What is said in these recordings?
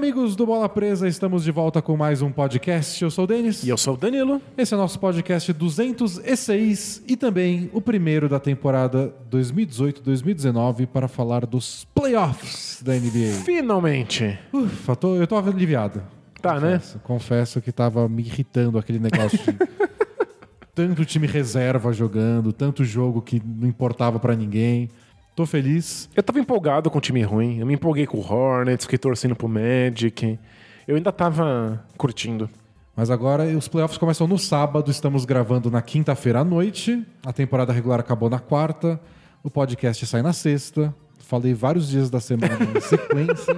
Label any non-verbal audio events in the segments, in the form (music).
Amigos do Bola Presa, estamos de volta com mais um podcast. Eu sou o Denis. E eu sou o Danilo. Esse é o nosso podcast 206 e também o primeiro da temporada 2018-2019 para falar dos playoffs da NBA. Finalmente. Ufa, tô- eu tô aliviado. Tá, né? Confesso, confesso que tava me irritando aquele negócio de (laughs) tanto time reserva jogando, tanto jogo que não importava pra ninguém. Tô feliz. Eu tava empolgado com o time ruim. Eu me empolguei com o Hornets, fiquei torcendo pro Magic. Eu ainda tava curtindo. Mas agora os playoffs começam no sábado, estamos gravando na quinta-feira à noite. A temporada regular acabou na quarta. O podcast sai na sexta. Falei vários dias da semana em (laughs) sequência.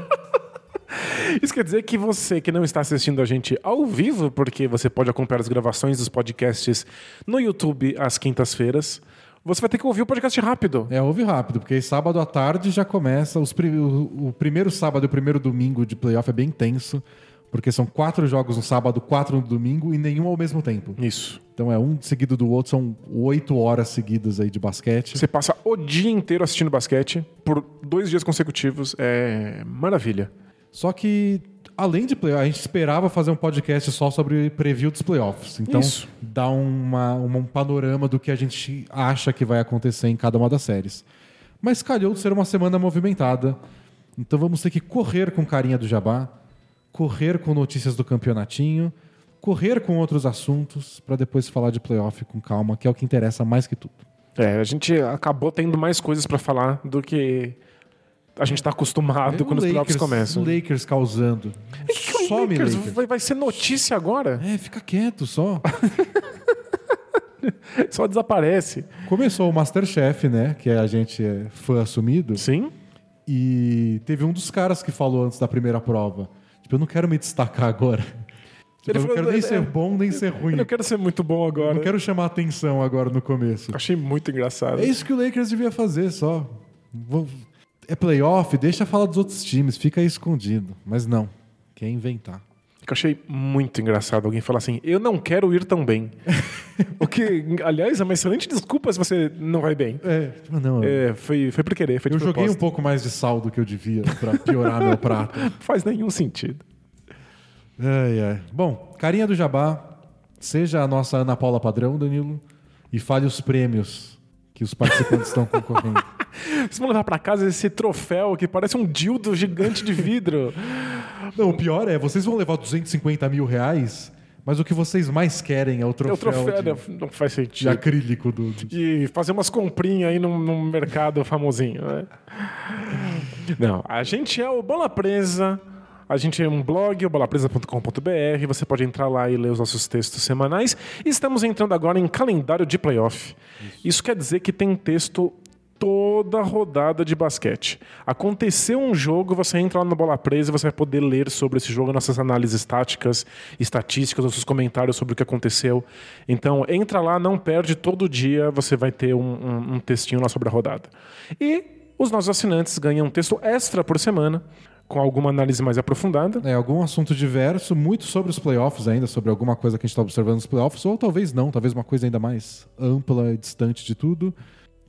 Isso quer dizer que você que não está assistindo a gente ao vivo, porque você pode acompanhar as gravações dos podcasts no YouTube às quintas-feiras, você vai ter que ouvir o podcast rápido. É, ouve rápido, porque sábado à tarde já começa. Os pri- o, o primeiro sábado e o primeiro domingo de playoff é bem tenso, porque são quatro jogos no sábado, quatro no domingo e nenhum ao mesmo tempo. Isso. Então é um seguido do outro, são oito horas seguidas aí de basquete. Você passa o dia inteiro assistindo basquete por dois dias consecutivos. É maravilha. Só que, além de playoff, a gente esperava fazer um podcast só sobre preview dos playoffs. Então, Isso. dá uma, uma- um panorama do que a gente acha que vai acontecer em cada uma das séries. Mas calhou de ser uma semana movimentada. Então vamos ter que correr com carinha do jabá, correr com notícias do campeonatinho, correr com outros assuntos, para depois falar de playoff com calma, que é o que interessa mais que tudo. É, a gente acabou tendo mais coisas pra falar do que a gente tá acostumado É quando os playoffs começam. O Lakers causando. Que que o Some Lakers? Lakers. Vai, vai ser notícia agora? É, fica quieto só. (laughs) Só desaparece. Começou o Masterchef, né? Que a gente é fã assumido. Sim? E teve um dos caras que falou antes da primeira prova. Tipo, eu não quero me destacar agora. Tipo, eu não quero nem é- ser bom, nem ser ruim. Eu não quero ser muito bom Eu agora. não quero chamar atenção agora no começo. Achei muito engraçado. É isso que o Lakers devia fazer só. Vou- É playoff, deixa falar dos outros times, fica aí escondido. Mas não, quer inventar. Eu achei muito engraçado alguém falar assim: eu não quero ir tão bem. (laughs) o que, aliás, é uma excelente desculpa se você não vai bem. É, tipo, não, É, foi, foi por querer, foi eu joguei um pouco mais de sal do que eu devia pra piorar meu prato. Não (laughs) faz nenhum sentido. Ai, ai. Bom, carinha do Jabá, seja a nossa Ana Paula padrão, Danilo, e fale os prêmios que os participantes estão concorrendo. (laughs) Vocês vão levar pra casa esse troféu que parece um dildo gigante de vidro. Não, o pior é, vocês vão levar 250 mil reais, mas o que vocês mais querem é o É o troféu, troféu, de, não, não faz de sentido. acrílico do, do- E fazer umas comprinhas aí num, num mercado famosinho, né? Não, a gente é o Bola Presa. A gente é um blog, o bolapresa.com.br. Você pode entrar lá e ler os nossos textos semanais. E estamos entrando agora em calendário de playoff. Isso quer dizer que tem texto toda rodada de basquete. Aconteceu um jogo, você entra lá no Bola Presa e você vai poder ler sobre esse jogo, nossas análises táticas, estatísticas, nossos comentários sobre o que aconteceu. Então, entra lá, não perde, todo dia você vai ter um, um- um textinho lá sobre a rodada. E os nossos assinantes ganham um texto extra por semana, com alguma análise mais aprofundada. É, algum assunto diverso, muito sobre os playoffs ainda, sobre alguma coisa que a gente está observando nos playoffs, ou talvez não, talvez uma coisa ainda mais ampla e distante de tudo.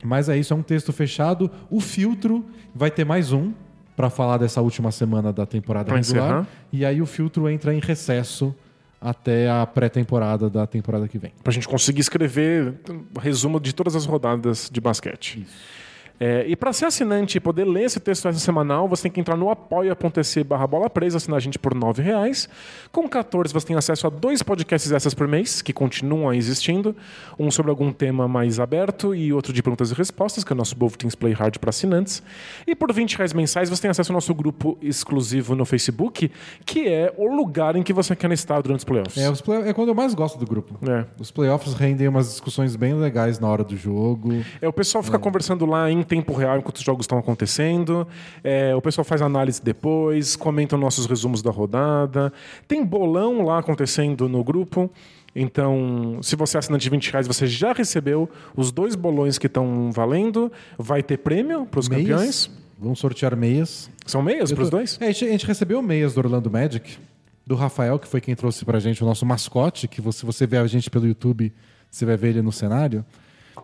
Mas é isso, é um texto fechado. O filtro vai ter mais um para falar dessa última semana da temporada Pra regular. encerrar. E aí o filtro entra em recesso até a pré-temporada da temporada que vem. Pra gente conseguir escrever um resumo de todas as rodadas de basquete. É, e para ser assinante e poder ler esse texto essa semanal, você tem que entrar no apoia.se barra bola presa, assinar a gente por R$ reais. Com 14 você tem acesso a dois podcasts essas por mês, que continuam existindo. Um sobre algum tema mais aberto e outro de perguntas e respostas, que é o nosso Both Things Play Hard para assinantes. E por 20 reais mensais você tem acesso ao nosso grupo exclusivo no Facebook, que é o lugar em que você quer estar durante os playoffs. É, os play- é quando eu mais gosto do grupo. É. Os playoffs rendem umas discussões bem legais na hora do jogo. É, o pessoal fica conversando lá em tempo real enquanto os jogos estão acontecendo. É, o pessoal faz análise depois, comentam nossos resumos da rodada. Tem bolão lá acontecendo no grupo. Então, se você é assinante de 20 reais, você já recebeu os dois bolões que estão valendo. Vai ter prêmio para os campeões. Vamos sortear meias. São meias para os tô- dois? É, a, gente, a gente recebeu meias do Orlando Magic, do Rafael, que foi quem trouxe pra gente o nosso mascote, que se você vê a gente pelo YouTube, você vai ver ele no cenário.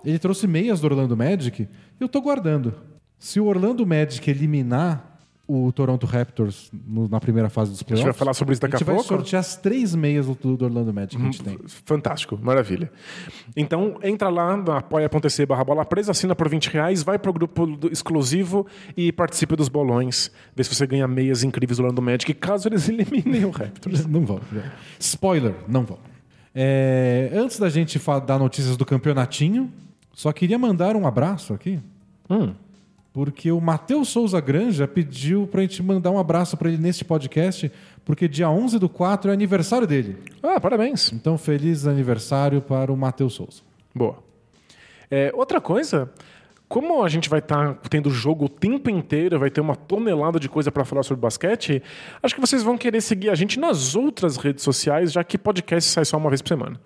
Ele trouxe meias do Orlando Magic e eu tô guardando. Se o Orlando Magic eliminar o Toronto Raptors no- na primeira fase dos A gente playoffs. vai falar sobre isso daqui a a, gente vai pouco. Uhum. sortear as três meias do, do Orlando Magic que a gente tem. Fantástico, maravilha. Então, entra lá no apoia.se barra bola presa, assina por 20 reais, vai pro grupo do- exclusivo e participe dos bolões. Vê se você ganha meias incríveis do Orlando Magic, caso eles (laughs) eliminem o Raptors. (laughs) Não vão. Spoiler, não vão. É, antes da gente dar notícias do campeonatinho, só queria mandar um abraço aqui. Hum. Porque o Matheus Souza Granja pediu pra gente mandar um abraço pra ele neste podcast, porque dia 11 do 4 é aniversário dele. Ah, parabéns. Então, feliz aniversário para o Matheus Souza. Boa. É, outra coisa, como a gente vai estar tendo jogo o tempo inteiro, vai ter uma tonelada de coisa para falar sobre basquete, acho que vocês vão querer seguir a gente nas outras redes sociais, já que podcast sai só uma vez por semana.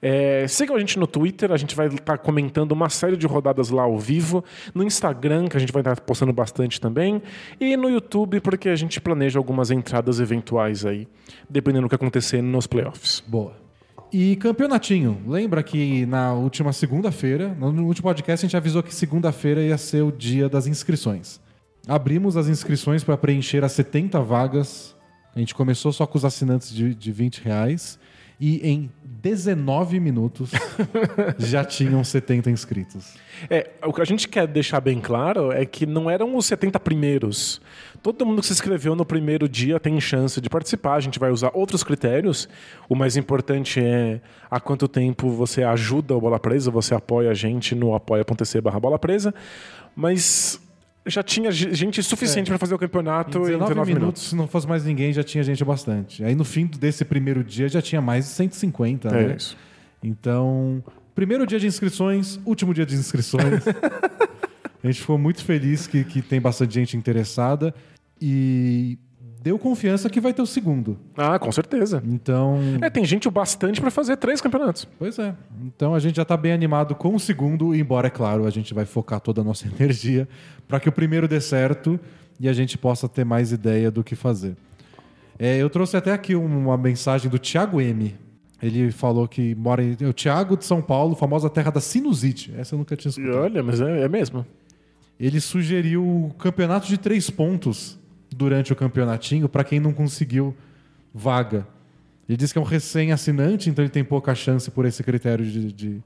É, sigam a gente no Twitter, a gente vai estar comentando uma série de rodadas lá ao vivo, no Instagram, que a gente vai estar postando bastante também, e no YouTube, porque a gente planeja algumas entradas eventuais aí, dependendo do que acontecer nos playoffs. Boa. E campeonatinho. Lembra que na última segunda-feira, no no último podcast, a gente avisou que segunda-feira ia ser o dia das inscrições. Abrimos as inscrições para preencher as 70 vagas. A gente começou só com os assinantes de, de 20 reais. E em 19 minutos (laughs) já tinham 70 inscritos. É, o que a gente quer deixar bem claro é que não eram os 70 primeiros. Todo mundo que se inscreveu no primeiro dia tem chance de participar. A gente vai usar outros critérios. O mais importante é há quanto tempo você ajuda o Bola Presa, você apoia a gente no apoia.se barra Bola Presa. Mas já tinha ge- gente suficiente para fazer o campeonato Em em 19, 19 minutos, minutos. se não fosse mais ninguém, já tinha gente bastante. Aí no fim desse primeiro dia já tinha mais de 150, É né? isso. Então, primeiro dia de inscrições, último dia de inscrições. (laughs) a gente ficou muito feliz que, que tem bastante gente interessada e deu confiança que vai ter o segundo. Ah, com certeza. Então, É, tem gente o bastante para fazer três campeonatos. pois é. Então a gente já está bem animado com o segundo, embora, é claro, a gente vai focar toda a nossa (laughs) energia para que o primeiro dê certo e a gente possa ter mais ideia do que fazer. É, eu trouxe até aqui uma mensagem do Thiago M. Ele falou que mora em. É o Thiago de São Paulo, famosa terra da sinusite. Essa eu nunca tinha E escutado. olha, mas é, é mesmo. Ele sugeriu o campeonato de três pontos durante o campeonatinho para quem não conseguiu vaga. Ele disse que é um recém-assinante, então ele tem pouca chance por esse critério de, de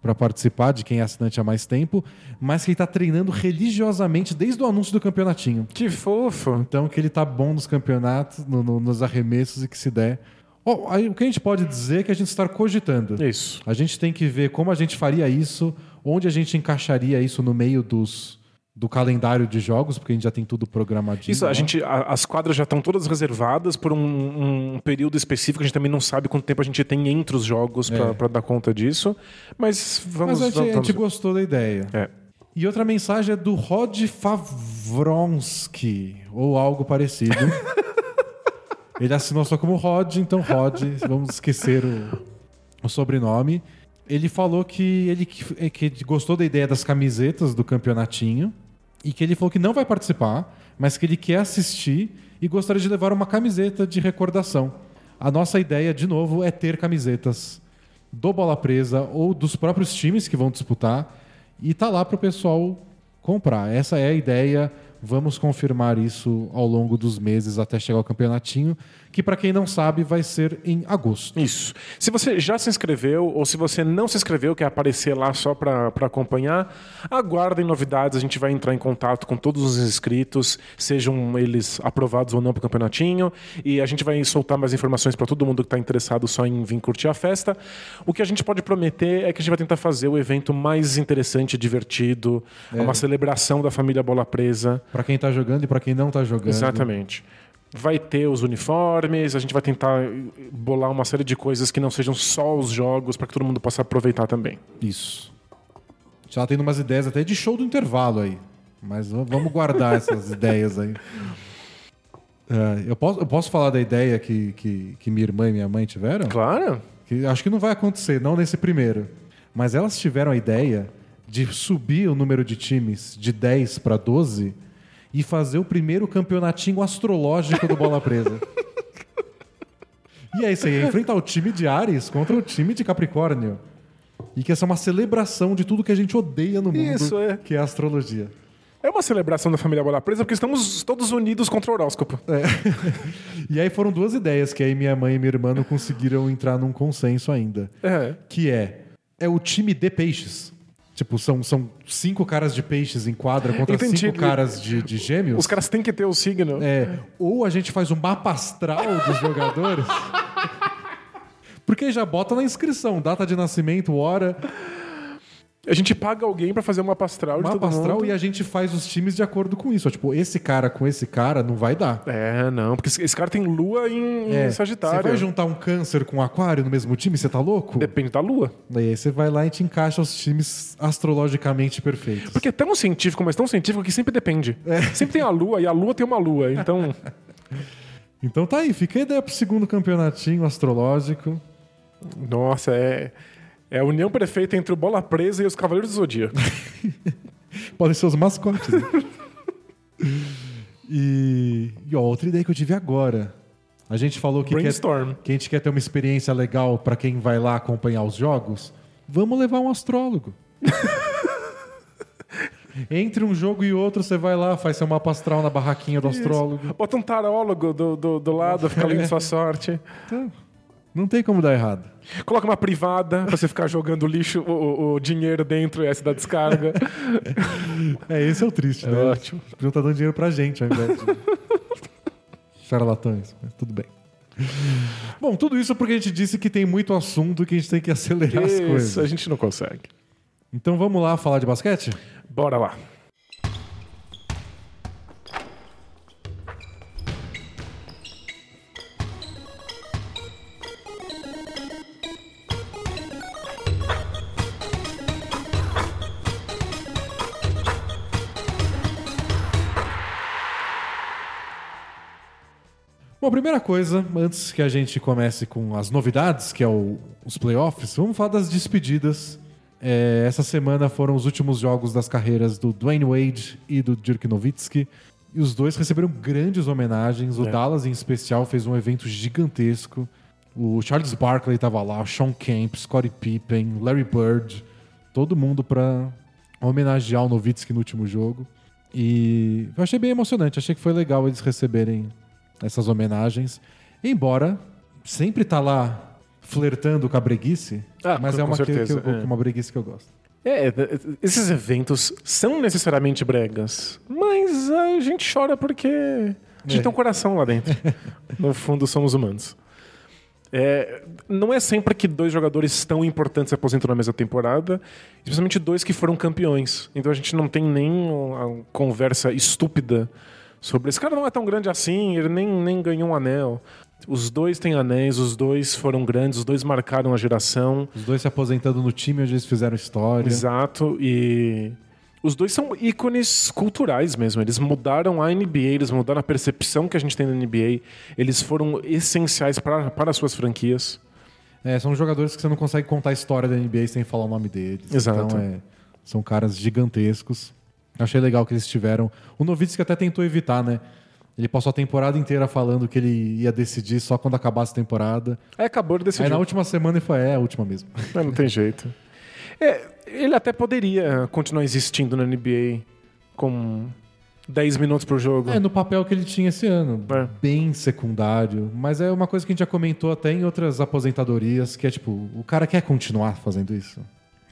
para participar de quem é assinante há mais tempo, mas que ele está treinando religiosamente desde o anúncio do campeonatinho. Que fofo. Então que ele tá bom nos campeonatos, no- no- nos arremessos e que se der. Ó, aí o que a gente pode dizer é que a gente está cogitando. Isso. A gente tem que ver como a gente faria isso, onde a gente encaixaria isso no meio dos, do calendário de jogos, porque a gente já tem tudo programadinho. Isso, a lá. gente, a- as quadras já estão todas reservadas por um, um período específico. A gente também não sabe quanto tempo a gente tem entre os jogos É. para dar conta disso. Mas vamos. Mas a gente, vamos, a gente vamos- gostou da ideia. É. E outra mensagem é do Rod Favronsky, ou algo parecido. (laughs) Ele assinou só como Rod, então Rod, vamos esquecer o, o sobrenome. Ele falou que ele que, que gostou da ideia das camisetas do campeonatinho e que ele falou que não vai participar, mas que ele quer assistir e gostaria de levar uma camiseta de recordação. A nossa ideia, de novo, é ter camisetas do Bola Presa ou dos próprios times que vão disputar e tá lá para o pessoal comprar. Essa é a ideia. Vamos confirmar isso ao longo dos meses até chegar ao campeonatinho, que para quem não sabe vai ser em agosto. Isso. Se você já se inscreveu ou se você não se inscreveu, quer aparecer lá só para acompanhar, aguardem novidades. A gente vai entrar em contato com todos os inscritos, sejam eles aprovados ou não para o campeonatinho, e a gente vai soltar mais informações para todo mundo que está interessado só em vir curtir a festa. O que a gente pode prometer é que a gente vai tentar fazer o evento mais interessante, divertido, uma celebração da família Bola Presa. Para quem tá jogando e para quem não tá jogando. Exatamente. Vai ter os uniformes, a gente vai tentar bolar uma série de coisas que não sejam só os jogos para que todo mundo possa aproveitar também. Isso. Já tendo umas ideias até de show do intervalo aí. Mas vamos guardar essas (laughs) ideias aí. É, eu, posso, eu posso falar da ideia que, que, que minha irmã e minha mãe tiveram? Claro. Que acho que não vai acontecer, não nesse primeiro. Mas elas tiveram a ideia de subir o número de times de 10 para 12 e fazer o primeiro campeonatinho astrológico do Bola Presa. e aí você ia enfrentar o time de Ares contra o time de Capricórnio. E que essa é uma celebração de tudo que a gente odeia no mundo, Isso, é. que é a astrologia. É É uma celebração da família Bola Presa porque estamos todos unidos contra o horóscopo. E aí foram duas ideias que aí minha mãe e minha irmã não conseguiram entrar num consenso ainda. É. Que é, é o time de peixes. Tipo, são, são cinco caras de peixes em quadra contra Entendi. cinco caras de, de gêmeos. Os caras têm que ter o signo. É, ou a gente faz um mapa astral dos jogadores. (laughs) Porque já bota na inscrição, data de nascimento, hora, A gente paga alguém pra fazer uma pastral de mapa todo mundo. e a gente faz os times de acordo com isso. Tipo, esse cara com esse cara não vai dar. É, não, porque esse cara tem lua em, em É, Sagitário. Você vai juntar um câncer com um aquário no mesmo time, você tá louco? Depende da lua. Daí aí você vai lá e te encaixa os times astrologicamente perfeitos. Porque é tão científico, mas tão científico que sempre depende. É. Sempre tem a lua e a lua tem uma lua. Então, (laughs) Então tá aí, fica a ideia pro segundo campeonatinho astrológico. nossa, é, é a união perfeita entre o Bola Presa e os Cavaleiros do Zodíaco. (laughs) Podem ser os mascotes. né? e, e ó, outra ideia que eu tive agora. A gente falou que, quer, que a gente quer ter uma experiência legal pra quem vai lá acompanhar os jogos. Vamos levar um astrólogo. (laughs) Entre um jogo e outro, você vai lá, faz seu mapa astral na barraquinha do astrólogo. Bota um tarólogo do, do, do lado, fica lendo sua (laughs) sorte. Então, não tem como dar errado. Coloca uma privada pra você ficar jogando lixo, o, o- dinheiro dentro e essa da descarga. (laughs) É, esse é o triste, né? ótimo. Eles Podiam estar dando dinheiro pra gente ao invés de (laughs) charlatães, mas tudo bem. Bom, tudo isso porque a gente disse que tem muito assunto e que a gente tem que acelerar as Isso, a coisas. gente não consegue. Então vamos lá falar de basquete? Bora lá. Bom, primeira coisa, antes que a gente comece com as novidades, que é o- os playoffs, vamos falar das despedidas. É, essa semana foram os últimos jogos das carreiras do Dwayne Wade e do Dirk Nowitzki. E os dois receberam grandes homenagens. O É. Dallas, em especial, fez um evento gigantesco. O Charles Barkley estava lá, o Sean Kemp, Scottie Pippen, Larry Bird, todo mundo para homenagear o Nowitzki no último jogo. E eu achei bem emocionante, achei que foi legal eles receberem essas homenagens. Embora sempre tá lá flertando com a breguice, Ah, mas com- é uma, que- que eu- é. uma breguice que eu gosto. É, esses eventos são necessariamente bregas, mas a gente chora porque a gente É. tem um coração lá dentro. (laughs) no fundo, somos humanos. É, não é sempre que dois jogadores tão importantes se aposentam na mesma temporada, especialmente dois que foram campeões. Então a gente não tem nem uma conversa estúpida sobre esse cara não é tão grande assim, ele nem, nem ganhou um anel. Os dois têm anéis, os dois foram grandes, os dois marcaram a geração. Os dois se aposentando no time onde eles fizeram história. Exato, e os dois são ícones culturais mesmo. Eles mudaram a NBA, eles mudaram a percepção que a gente tem da NBA. Eles foram essenciais para, para as suas franquias. É, são jogadores que você não consegue contar a história da NBA sem falar o nome deles. Exato. Então, é, são caras gigantescos. Achei legal que eles tiveram. O Novitsky até tentou evitar, né? Ele passou a temporada inteira falando que ele ia decidir só quando acabasse a temporada. Aí acabou de Aí decidir. na última semana ele foi, é, a última mesmo. Mas (laughs) não tem jeito. É, ele até poderia continuar existindo na NBA com 10 minutos por jogo. É, no papel que ele tinha esse ano. É. Bem secundário. Mas é uma coisa que a gente já comentou até em outras aposentadorias, que é tipo, o cara quer continuar fazendo isso.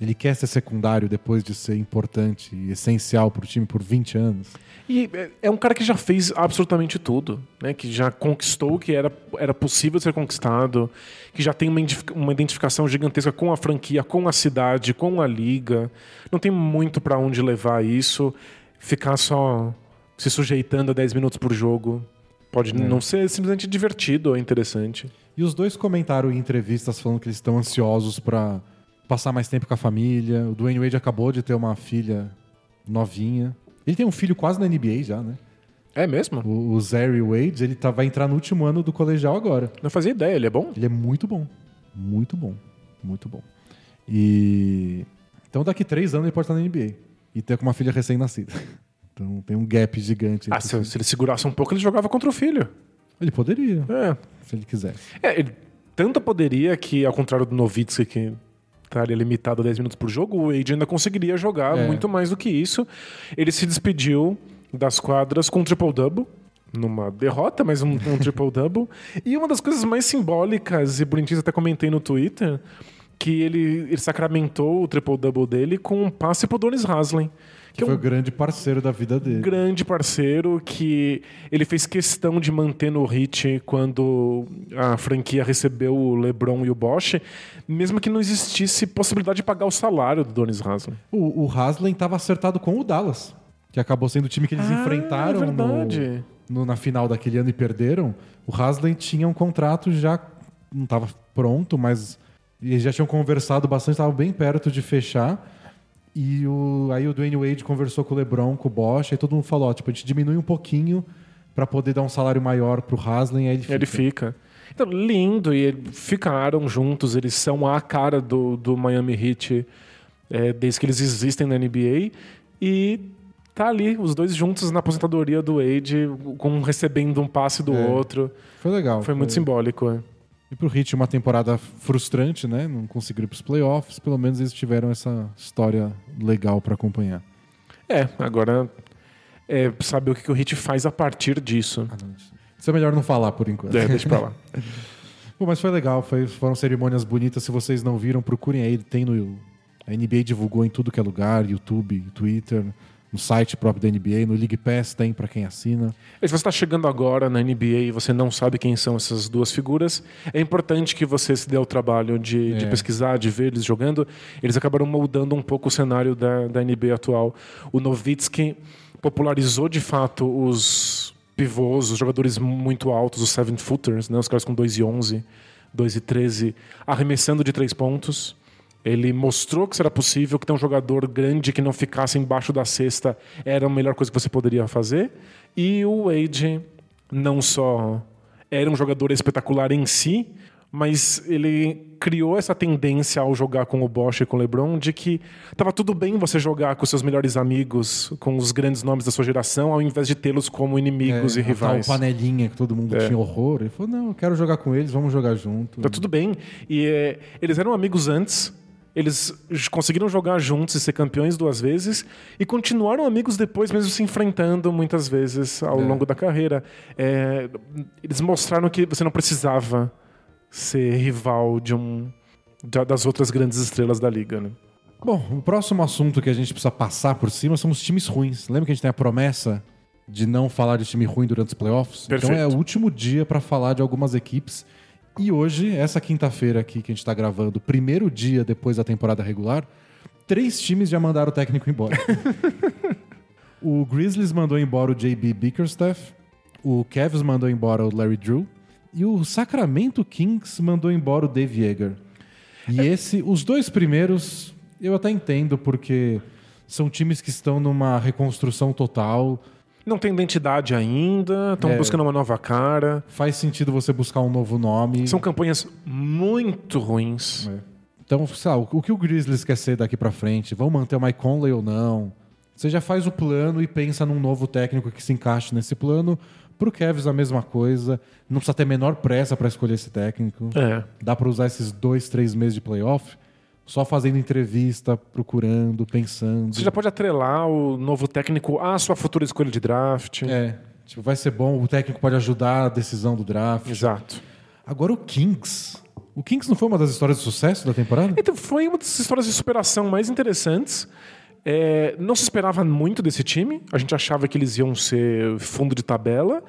Ele quer ser secundário depois de ser importante e essencial pro time por 20 anos. E é- é um cara que já fez absolutamente tudo, né? Que já conquistou o que era, era possível ser conquistado, que já tem uma, uma identificação gigantesca com a franquia, com a cidade, com a liga. Não tem muito pra onde levar isso. Ficar só se sujeitando a 10 minutos por jogo pode não ser simplesmente divertido ou interessante. E os dois comentaram em entrevistas falando que eles estão ansiosos pra passar mais tempo com a família. O Dwayne Wade acabou de ter uma filha novinha. Ele tem um filho quase na NBA já, né? É mesmo? O, o Zary Wade, ele tá, vai entrar no último ano do colegial agora. Não fazia ideia, ele é bom? Ele é muito bom. Muito bom. Muito bom. E. Então daqui três anos ele pode estar na NBA. E ter com uma filha recém-nascida. (laughs) Então tem um gap gigante. Ah, se, se ele segurasse um pouco, ele jogava contra o filho. Ele poderia, É. se ele quisesse. É, ele tanto poderia que, ao contrário do Novitsky, que estaria limitado a 10 minutos por jogo, o Wade ainda conseguiria jogar É. muito mais do que isso. Ele se despediu das quadras com um triple-double. Numa derrota, mas um, um triple-double. (laughs) e uma das coisas mais simbólicas e bonitinhas, até comentei no Twitter, que ele, ele sacramentou o triple-double dele com um passe pro Donis Haslem. Que é Foi um o grande parceiro da vida dele. grande parceiro que ele fez questão de manter no hit quando a franquia recebeu o LeBron e o Bosch, mesmo que não existisse possibilidade de pagar o salário do Donis Haslem. O, o Haslem estava acertado com o Dallas, que acabou sendo o time que eles Ah, enfrentaram é no- no- na final daquele ano e perderam. O Haslem tinha um contrato já não estava pronto, mas eles já tinham conversado bastante, estavam bem perto de fechar. E o, aí o Dwayne Wade conversou com o LeBron, com o Bosch, aí todo mundo falou, ó, tipo, a gente diminui um pouquinho para poder dar um salário maior pro Haslem, aí ele fica. Ele fica. Então, lindo, e ficaram juntos, eles são a cara do, do Miami Heat é, desde que eles existem na NBA. E tá ali, os dois juntos na aposentadoria do Wade, com um recebendo um passe do É. outro. Foi legal. Foi muito simbólico. É. E pro Heat uma temporada frustrante, né? Não conseguiram ir pros playoffs, pelo menos eles tiveram essa história legal para acompanhar. É, agora é saber o que que o Hit faz a partir disso. Isso é melhor não falar por enquanto. É, deixa pra lá. (laughs) Pô, mas foi legal, foi- foram cerimônias bonitas. Se vocês não viram, procurem aí. Tem no. A NBA divulgou em tudo que é lugar, YouTube, Twitter, no site próprio da NBA, no League Pass tem para quem assina. E se você está chegando agora na NBA e você não sabe quem são essas duas figuras, é importante que você se dê ao trabalho de, de É. pesquisar, de ver eles jogando. Eles acabaram moldando um pouco o cenário da, da NBA atual. O Nowitzki popularizou de fato os pivôs, os jogadores muito altos, os seven footers, né? os caras com 2 e 11, 2 e 13, arremessando de três pontos. Ele mostrou que era possível, que ter um jogador grande que não ficasse embaixo da cesta era a melhor coisa que você poderia fazer. E o Wade não só era um jogador espetacular em si, mas ele criou essa tendência ao jogar com o Bosch e com o LeBron de que estava tudo bem você jogar com seus melhores amigos, com os grandes nomes da sua geração, ao invés de tê-los como inimigos É, e rivais. panelinha que todo mundo É. tinha horror. Ele falou: não, eu quero jogar com eles, vamos jogar junto. Tá tudo bem. E é, eles eram amigos antes. Eles conseguiram jogar juntos e ser campeões duas vezes e continuaram amigos depois, mesmo se enfrentando muitas vezes ao É. longo da carreira. É, eles mostraram que você não precisava ser rival de um da- das outras grandes estrelas da liga. Né? Bom, o próximo assunto que a gente precisa passar por cima são os times ruins. Lembra que a gente tem a promessa de não falar de time ruim durante os playoffs? Perfeito. Então é o último dia para falar de algumas equipes. E hoje, essa quinta-feira aqui que a gente está gravando, primeiro dia depois da temporada regular, três times já mandaram o técnico embora. (laughs) o Grizzlies mandou embora o JB Bickerstaff, o Cavs mandou embora o Larry Drew e o Sacramento Kings mandou embora o Dave Yeager. E esse, os dois primeiros, eu até entendo, porque são times que estão numa reconstrução total. Não tem identidade ainda, estão É. buscando uma nova cara. Faz sentido você buscar um novo nome. São campanhas muito ruins. Então, sei lá, o que o Grizzlies quer ser daqui pra frente? Vão manter o Mike Conley ou não? Você já faz o plano e pensa num novo técnico que se encaixe nesse plano. Pro Cavs a mesma coisa. Não precisa ter menor pressa pra escolher esse técnico. É. Dá pra usar esses dois, três meses de playoff só fazendo entrevista, procurando, pensando. Você já pode atrelar o novo técnico à sua futura escolha de draft. É, tipo, vai ser bom, o técnico pode ajudar a decisão do draft. Exato. Agora o Kings. O Kings não foi uma das histórias de sucesso da temporada? Então, foi uma das histórias de superação mais interessantes. É, não se esperava muito desse time. A gente achava que eles iam ser fundo de tabela.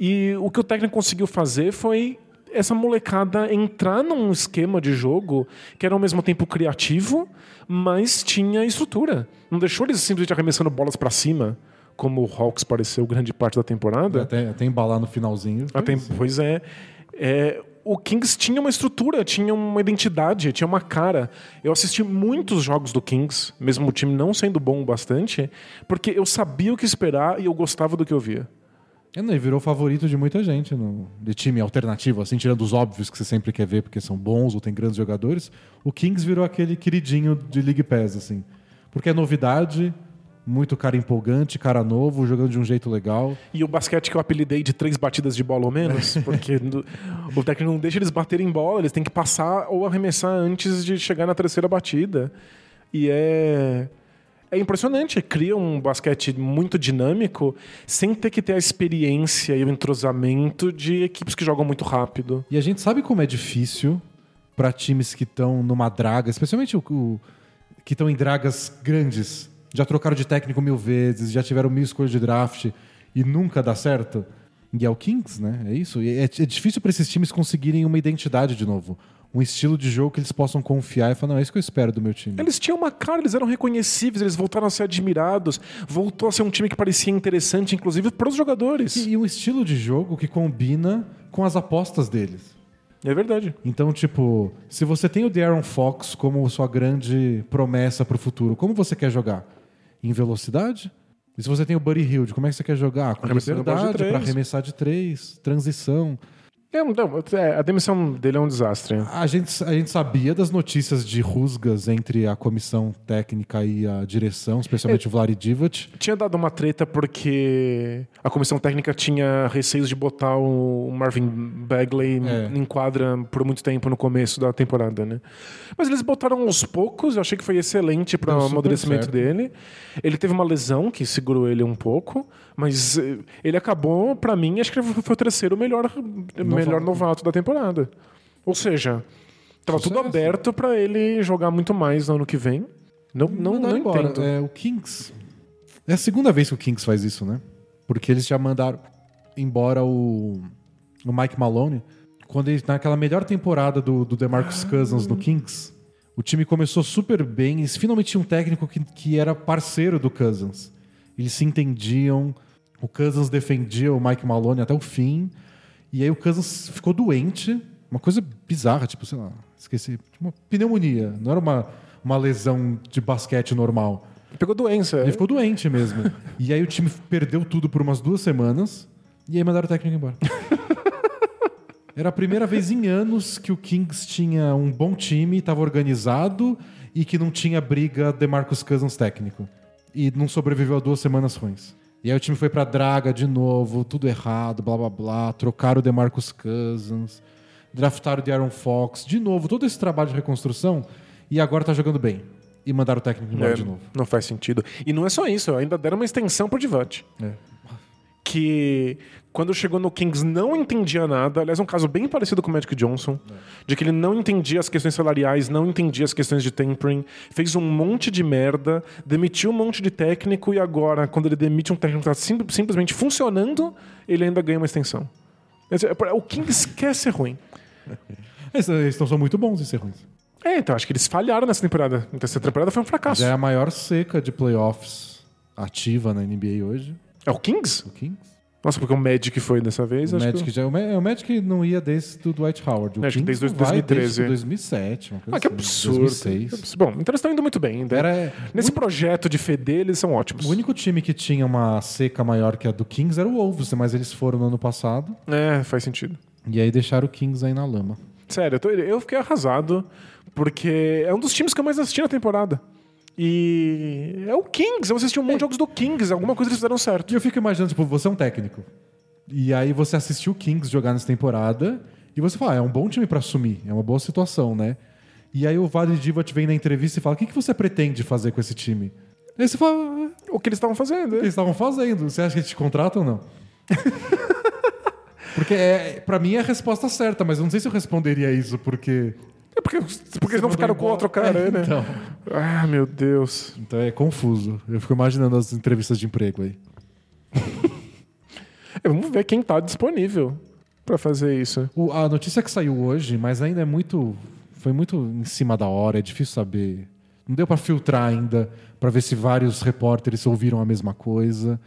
E o que o técnico conseguiu fazer foi essa molecada entrar num esquema de jogo que era ao mesmo tempo criativo, mas tinha estrutura. Não deixou eles simplesmente arremessando bolas pra cima, como o Hawks pareceu grande parte da temporada. Até, até embalar no finalzinho. Até, pois é. É, O Kings tinha uma estrutura, tinha uma identidade, tinha uma cara. Eu assisti muitos jogos do Kings, mesmo o time não sendo bom o bastante, porque eu sabia o que esperar e eu gostava do que eu via. É, né, virou favorito de muita gente no, de time alternativo, assim, tirando os óbvios que você sempre quer ver porque são bons ou tem grandes jogadores. O Kings virou aquele queridinho de League Pass, assim. Porque é novidade, muito cara empolgante, cara novo, jogando de um jeito legal. E o basquete que eu apelidei de três batidas de bola ou menos, (laughs) porque o técnico não deixa eles baterem bola, eles têm que passar ou arremessar antes de chegar na terceira batida. E é. É impressionante, cria um basquete muito dinâmico sem ter que ter a experiência e o entrosamento de equipes que jogam muito rápido. E a gente sabe como é difícil para times que estão numa draga, especialmente o, o- que estão em dragas grandes. Já trocaram de técnico mil vezes, já tiveram mil escolhas de draft e nunca dá certo. E é o Kings, né? É isso. E é, é difícil para esses times conseguirem uma identidade de novo. Um estilo de jogo que eles possam confiar e falar, não, é isso que eu espero do meu time. Eles tinham uma cara, eles eram reconhecíveis, eles voltaram a ser admirados, voltou a ser um time que parecia interessante, inclusive para os jogadores. E, e um estilo de jogo que combina com as apostas deles. É verdade. Então, tipo, se você tem o De'Aaron Fox como sua grande promessa para o futuro, como você quer jogar? Em velocidade? E se você tem o Buddy Hield, como é que você quer jogar? Com liberdade, para arremessar de três, transição. É, não, é, a demissão dele é um desastre. A gente, a gente sabia das notícias de rusgas entre a comissão técnica e a direção, especialmente o Vladi Divac. Tinha dado uma treta porque a comissão técnica tinha receios de botar o Marvin Bagley É. em quadra por muito tempo no começo da temporada, né? Mas eles botaram aos poucos, eu achei que foi excelente para o amadurecimento certo. dele. Ele teve uma lesão que segurou ele um pouco, mas eh, ele acabou, para mim, acho que foi o terceiro melhor melhor novato da temporada. Ou seja, tava tudo Sucesso. aberto para ele jogar muito mais no ano que vem. Não, não, não embora. entendo. É, o Kings. É a segunda vez que o Kings faz isso, né? Porque eles já mandaram embora o, o Mike Maloney. Quando ele, naquela melhor temporada do, do DeMarcus Cousins no Kings, o time começou super bem. Eles finalmente tinham um técnico que, que era parceiro do Cousins. Eles se entendiam. O Cousins defendia o Mike Maloney até o fim. E aí o Cousins ficou doente. Uma coisa bizarra, tipo, sei lá, esqueci. Uma pneumonia. Não era uma, uma lesão de basquete normal. Pegou doença. Ele ficou doente mesmo. (laughs) e aí o time perdeu tudo por umas duas semanas. E aí mandaram o técnico embora. (laughs) Era a primeira vez em anos que o Kings tinha um bom time, estava organizado e que não tinha briga de Marcus Cousins técnico. E não sobreviveu a duas semanas ruins. E aí o time foi pra draga de novo, tudo errado, blá blá blá. Trocaram o DeMarcus Cousins, draftaram o De'Aaron Fox, de novo, todo esse trabalho de reconstrução. E agora tá jogando bem. E mandaram o técnico embora É, de novo. Não faz sentido. E não é só isso, ainda deram uma extensão pro Divat. É. Que quando chegou no Kings não entendia nada. Aliás, um caso bem parecido com o Magic Johnson. De que ele não entendia as questões salariais, não entendia as questões de tempering. Fez um monte de merda, demitiu um monte de técnico e agora, quando ele demite um técnico que tá sim- simplesmente funcionando, ele ainda ganha uma extensão. Dizer, O Kings quer ser ruim. Eles, eles não são muito bons em ser ruins. É, então acho que eles falharam nessa temporada. Então, essa temporada foi um fracasso. Já é a maior seca de playoffs ativa na NBA hoje. É o Kings? O Kings. Nossa, porque o Magic foi dessa vez. O acho Magic, que... já, o Ma- o Magic não ia desde do Dwight Howard. O Acho que desde não vai 2013. Desde 2007. Uma coisa Ah, que assim, absurdo. 2006. Que absurdo. Bom, então eles estão indo muito bem ainda. Era, Nesse projeto de feder, eles são ótimos. o único time que tinha uma seca maior que a do Kings era o Wolves, mas eles foram no ano passado. É, faz sentido. E aí deixaram o Kings aí na lama. Sério, eu, tô- eu fiquei arrasado, porque é um dos times que eu mais assisti na temporada. E é o Kings, eu assisti um monte de jogos do Kings, alguma coisa eles fizeram certo. E eu fico imaginando, tipo, você é um técnico. E aí você assistiu o Kings jogar nessa temporada e você fala, ah, é um bom time pra assumir, é uma boa situação, né? E aí o Vale Divat vem na entrevista e fala, o que, que você pretende fazer com esse time? Aí você fala, "Ah, O que eles estavam fazendo. o que eles estavam fazendo? Você acha que eles te contratam ou não? (laughs) porque é, pra mim é a resposta certa, mas eu não sei se eu responderia isso, porque... É porque, porque eles não ficaram com outro cara, É, né? então. Ah, meu Deus. Então é confuso. Eu fico imaginando as entrevistas de emprego aí. (laughs) É, vamos ver quem tá disponível pra fazer isso. O- a notícia que saiu hoje, mas ainda é muito. Foi muito em cima da hora, é difícil saber. Não deu pra filtrar ainda pra ver se vários repórteres ouviram a mesma coisa.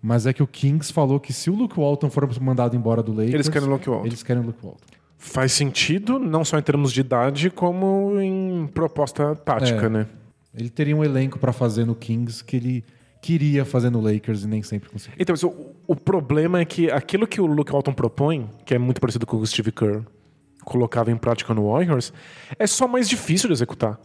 Mas é que o Kings falou que se o Luke Walton for mandado embora do Lakers, Eles querem o Luke Walton. Eles querem o Luke Walton. Faz sentido, não só em termos de idade, como em proposta tática, É. né? Ele teria um elenco pra fazer no Kings que ele queria fazer no Lakers e nem sempre conseguiu. Então, o, o problema é que aquilo que o Luke Walton propõe, que é muito parecido com o Steve Kerr colocava em prática no Warriors, é só mais difícil de executar.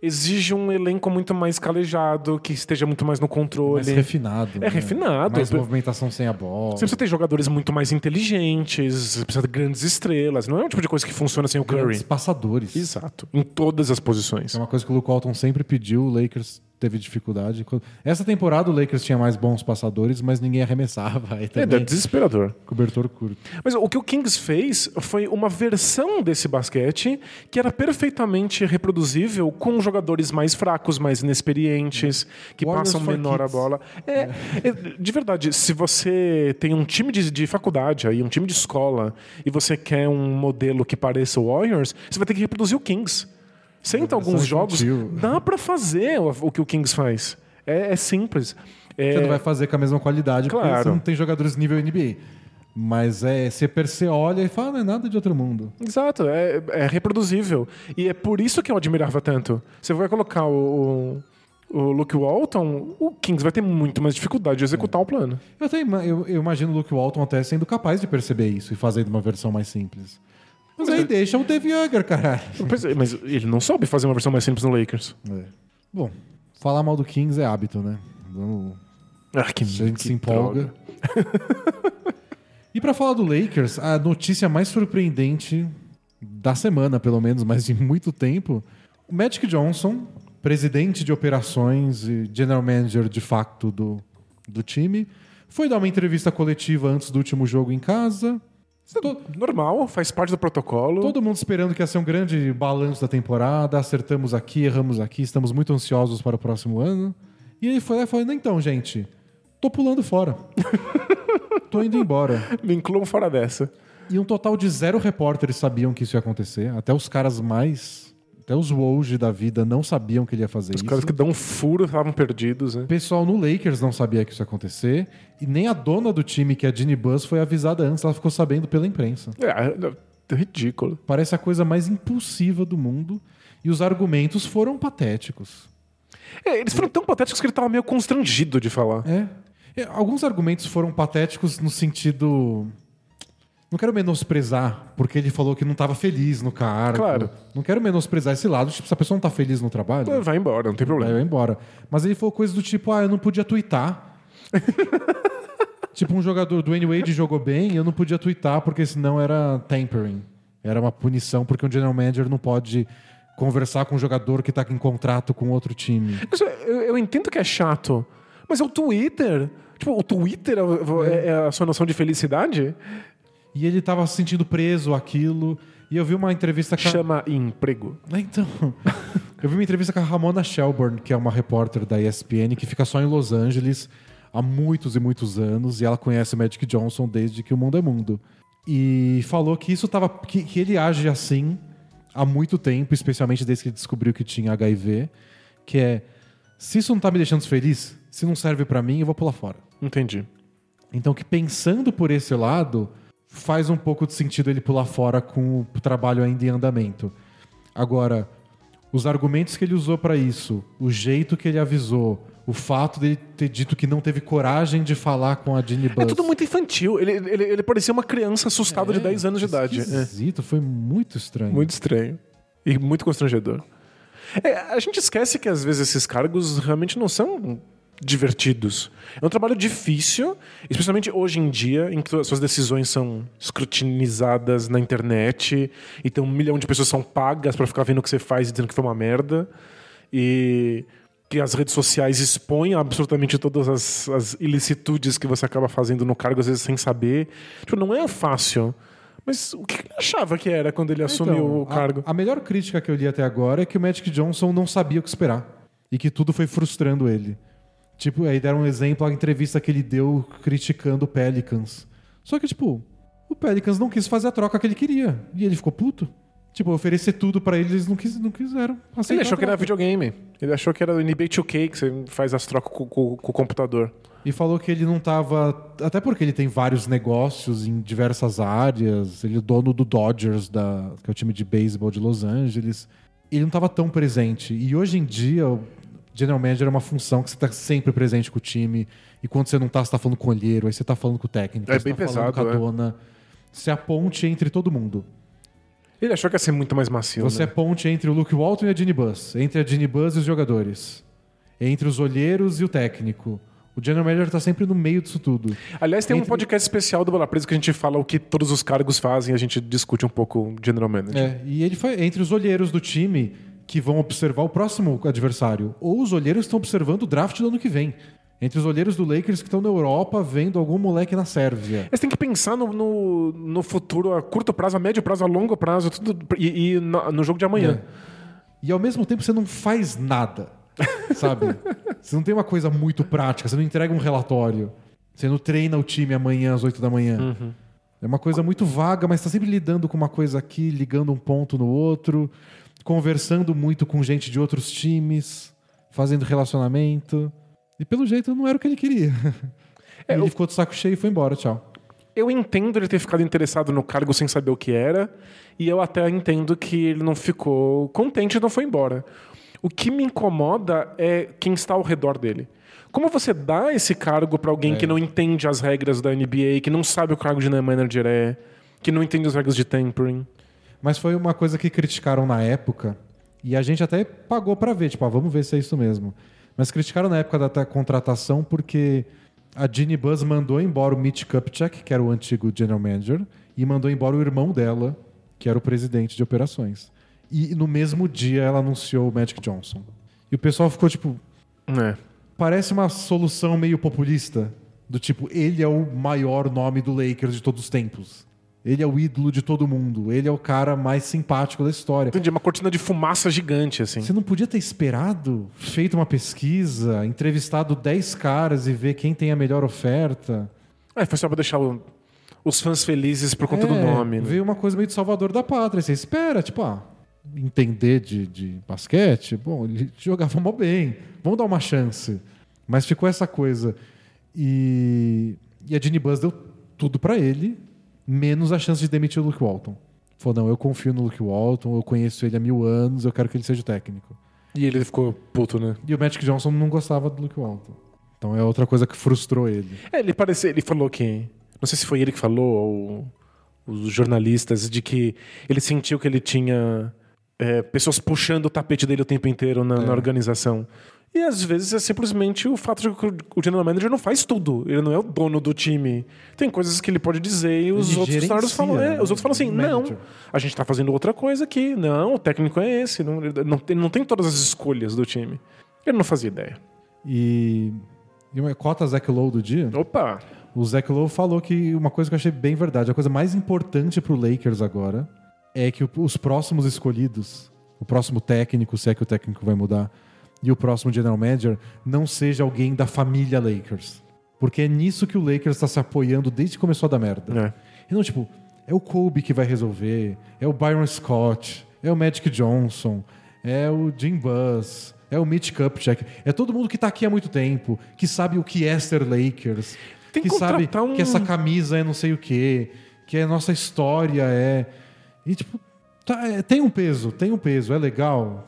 Exige um elenco muito mais calejado, que esteja muito mais no controle. Mais refinado. É né? refinado. Mais movimentação sem a bola. Você precisa ter jogadores muito mais inteligentes, você precisa de grandes estrelas. Não é o tipo de coisa que funciona sem o Curry. Grandes passadores. Exato. Em todas as posições. É uma coisa que o Luke Walton sempre pediu, o Lakers teve dificuldade. Essa temporada o Lakers tinha mais bons passadores, mas ninguém arremessava. (laughs) É, é desesperador. cobertor curto. Mas o que o Kings fez foi uma versão desse basquete que era perfeitamente reproduzível com jogadores mais fracos, mais inexperientes, que Warriors passam menor a kids. bola. É, é, de verdade, se você tem um time de, de faculdade aí, um time de escola, e você quer um modelo que pareça o Warriors, você vai ter que reproduzir o Kings. Senta alguns jogos, dá pra fazer o, que o Kings faz. É, é simples. É, Você não vai fazer com a mesma qualidade, porque Claro. você não tem jogadores nível NBA. Mas é, você, você olha e fala, não é nada de outro mundo. Exato, é, é reproduzível. E é por isso que eu admirava tanto. Você vai colocar o, o, o Luke Walton, o Kings vai ter muito mais dificuldade de executar o plano. Eu, eu, eu imagino o Luke Walton até sendo capaz de perceber isso e fazer de uma versão mais simples. Mas aí é- deixa o Dave Younger, caralho. Pensei, Mas ele não soube fazer uma versão mais simples no Lakers. É. Bom, falar mal do Kings é hábito, né? Vamos- Ah, que, A gente que se empolga. (laughs) E pra falar do Lakers, a notícia mais surpreendente da semana, pelo menos, mas de muito tempo, o Magic Johnson, presidente de operações e general manager de facto do, do time, foi dar uma entrevista coletiva antes do último jogo em casa. To- Normal, faz parte do protocolo. Todo mundo esperando que ia ser um grande balanço da temporada, acertamos aqui, erramos aqui, estamos muito ansiosos para o próximo ano. E ele foi lá e falou: "Não, então, gente, tô pulando fora. (laughs) tô indo embora. Me incluam fora dessa. E um total de zero repórteres sabiam que isso ia acontecer. Até os caras mais. Até os Woj da vida não sabiam que ele ia fazer Os isso. caras que dão um furo estavam perdidos, né? O pessoal no Lakers não sabia que isso ia acontecer. E nem a dona do time, que é a Ginny Buzz, foi avisada antes. Ela ficou sabendo pela imprensa. É, é ridículo. Parece a coisa mais impulsiva do mundo. E os argumentos foram patéticos. É, eles foram tão patéticos que ele tava meio constrangido de falar. É. É, Alguns argumentos foram patéticos no sentido. Não quero menosprezar, porque ele falou que não estava feliz no cargo. Claro. Não quero menosprezar esse lado. Tipo, se a pessoa não tá feliz no trabalho, Vai embora, não tem problema. vai embora. Mas ele falou coisas do tipo, ah, eu não podia twittar. (laughs) tipo, um jogador do Wade jogou bem e eu não podia twittar porque senão era tampering. Era uma punição porque um general manager não pode conversar com um jogador que tá em contrato com outro time. Eu, eu entendo que é chato, mas é o Twitter. Tipo, o Twitter é, é a sua noção de felicidade? E ele tava se sentindo preso àquilo. E eu vi uma entrevista com a... Chama emprego. Ah, (laughs) Então, eu vi uma entrevista com a Ramona Shelburne, que é uma repórter da ESPN, que fica só em Los Angeles há muitos e muitos anos, e ela conhece o Magic Johnson desde que o mundo é mundo. E falou que isso tava. que, que ele age assim há muito tempo, especialmente desde que ele descobriu que tinha HIV, que é se isso não tá me deixando feliz, se não serve pra mim, eu vou pular fora. Entendi. Então, que pensando por esse lado, faz um pouco de sentido ele pular fora com o trabalho ainda em andamento. Agora, os argumentos que ele usou pra isso, o jeito que ele avisou, o fato dele ter dito que não teve coragem de falar com a Ginny Buzz. É tudo muito infantil. Ele, ele, ele parecia uma criança assustada de 10 anos de idade. É. Esquisito, foi muito estranho. Muito estranho. E muito constrangedor. É, a gente esquece que às vezes esses cargos realmente não são divertidos. É um trabalho difícil, especialmente hoje em dia, em que as suas decisões são escrutinizadas na internet e tem um milhão de pessoas são pagas para ficar vendo o que você faz e dizendo que foi uma merda. E que as redes sociais expõem absolutamente todas as, as ilicitudes que você acaba fazendo no cargo, às vezes sem saber. Tipo, não é fácil. Mas o que ele achava que era quando ele assumiu Então, o cargo? A, a melhor crítica que eu li até agora é que o Magic Johnson não sabia o que esperar. E que tudo foi frustrando ele. Tipo, aí deram um exemplo, a entrevista que ele deu criticando o Pelicans. Só que, tipo, o Pelicans não quis fazer a troca que ele queria. E ele ficou puto. Tipo, oferecer tudo pra eles, eles não, quis, não quiseram. Ele achou que era videogame. Ele achou que era o NBA 2K, que você faz as trocas com, com- com o computador. E falou que ele não tava. Até porque ele tem vários negócios em diversas áreas. Ele é dono do Dodgers, da, que é o time de beisebol de Los Angeles. Ele não tava tão presente. E hoje em dia, General Manager é uma função que você tá sempre presente com o time. E quando você não tá, você tá falando com o olheiro, aí você tá falando com o técnico, É você bem tá falando pesado, com a é. dona. Você é a ponte entre todo mundo. Ele achou que ia ser muito mais macio. Você é né? ponte entre o Luke Walton e a Ginny Bus. Entre a Ginny Bus e os jogadores. Entre os olheiros e o técnico. O General Manager tá sempre no meio disso tudo. Aliás, tem um entre- podcast especial do Bola Presa que a gente fala o que todos os cargos fazem e a gente discute um pouco o General Manager. É, e ele foi entre os olheiros do time que vão observar o próximo adversário. Ou os olheiros estão observando o draft do ano que vem. Entre os olheiros do Lakers que estão na Europa vendo algum moleque na Sérvia. Mas tem que pensar no, no, no futuro a curto prazo, a médio prazo, a longo prazo, tudo, e, e no, no jogo de amanhã. E ao mesmo tempo você não faz nada, (laughs) sabe? você não tem uma coisa muito prática, você não entrega um relatório. Você não treina o time amanhã às 8 da manhã. É uma coisa muito vaga, mas tá sempre lidando com uma coisa aqui, ligando um ponto no outro, conversando muito com gente de outros times, fazendo relacionamento. E pelo jeito não era o que ele queria. (laughs) É, ele o- ficou de saco cheio e foi embora, tchau. Eu entendo ele ter ficado interessado no cargo sem saber o que era, e eu até entendo que ele não ficou contente e não foi embora. O que me incomoda é quem está ao redor dele. Como você dá esse cargo para alguém que não entende as regras da NBA, que não sabe o cargo de manager é, que não entende as regras de tampering? Mas foi uma coisa que criticaram na época, e a gente até pagou pra ver, tipo, ah, vamos ver se é isso mesmo. Mas criticaram na época da ta- contratação porque a Ginny Buzz mandou embora o Mitch Kupchak, que era o antigo general manager, e mandou embora o irmão dela, que era o presidente de operações. E no mesmo dia ela anunciou o Magic Johnson. E o pessoal ficou tipo, É. parece uma solução meio populista, do tipo, ele é o maior nome do Lakers de todos os tempos. Ele é o ídolo de todo mundo. Ele é o cara mais simpático da história. Entendi, uma cortina de fumaça gigante, assim. Você não podia ter esperado, feito uma pesquisa, entrevistado 10 caras e ver quem tem a melhor oferta? É, foi só pra deixar o- os fãs felizes por conta do É, nome. né? Veio uma coisa meio de salvador da pátria. Você espera, tipo, ah, entender de, de basquete, bom, ele (laughs) jogava mó bem, vamos dar uma chance. Mas ficou essa coisa. E, e a Ginny Buzz deu tudo pra ele, menos a chance de demitir o Luke Walton. Falou, não, eu confio no Luke Walton, eu conheço ele há mil anos, eu quero que ele seja o técnico. E ele ficou puto, né? E o Magic Johnson não gostava do Luke Walton. Então é outra coisa que frustrou ele. É, ele parecia, ele falou que. Não sei se foi ele que falou, ou os jornalistas, de que ele sentiu que ele tinha é, pessoas puxando o tapete dele o tempo inteiro na, na organização. E às vezes é simplesmente o fato de que o- o general manager não faz tudo. Ele não é o dono do time. Tem coisas que ele pode dizer e os Ele outros funcionários falam. é, né? os outros falam assim: O não, manager. a gente tá fazendo outra coisa aqui. Não, o técnico é esse. Não, ele não, ele não tem todas as escolhas do time. Ele não fazia ideia. E, e uma cota Zach Lowe do dia, Opa! o Zach Lowe falou que uma coisa que eu achei bem verdade, a coisa mais importante pro Lakers agora é que o- os próximos escolhidos, o próximo técnico, se é que o técnico vai mudar, e o próximo general manager não seja alguém da família Lakers. Porque é nisso que o Lakers está se apoiando desde que começou a dar merda. É. E não, tipo, é o Kobe que vai resolver, é o Byron Scott, é o Magic Johnson, é o Jim Buzz, é o Mitch Kupchak. É todo mundo que tá aqui há muito tempo, que sabe o que é ser Lakers, Tem que sabe um- que essa camisa é não sei o quê, que a nossa história é... E, tipo, tá, é, tem um peso, tem um peso, é legal.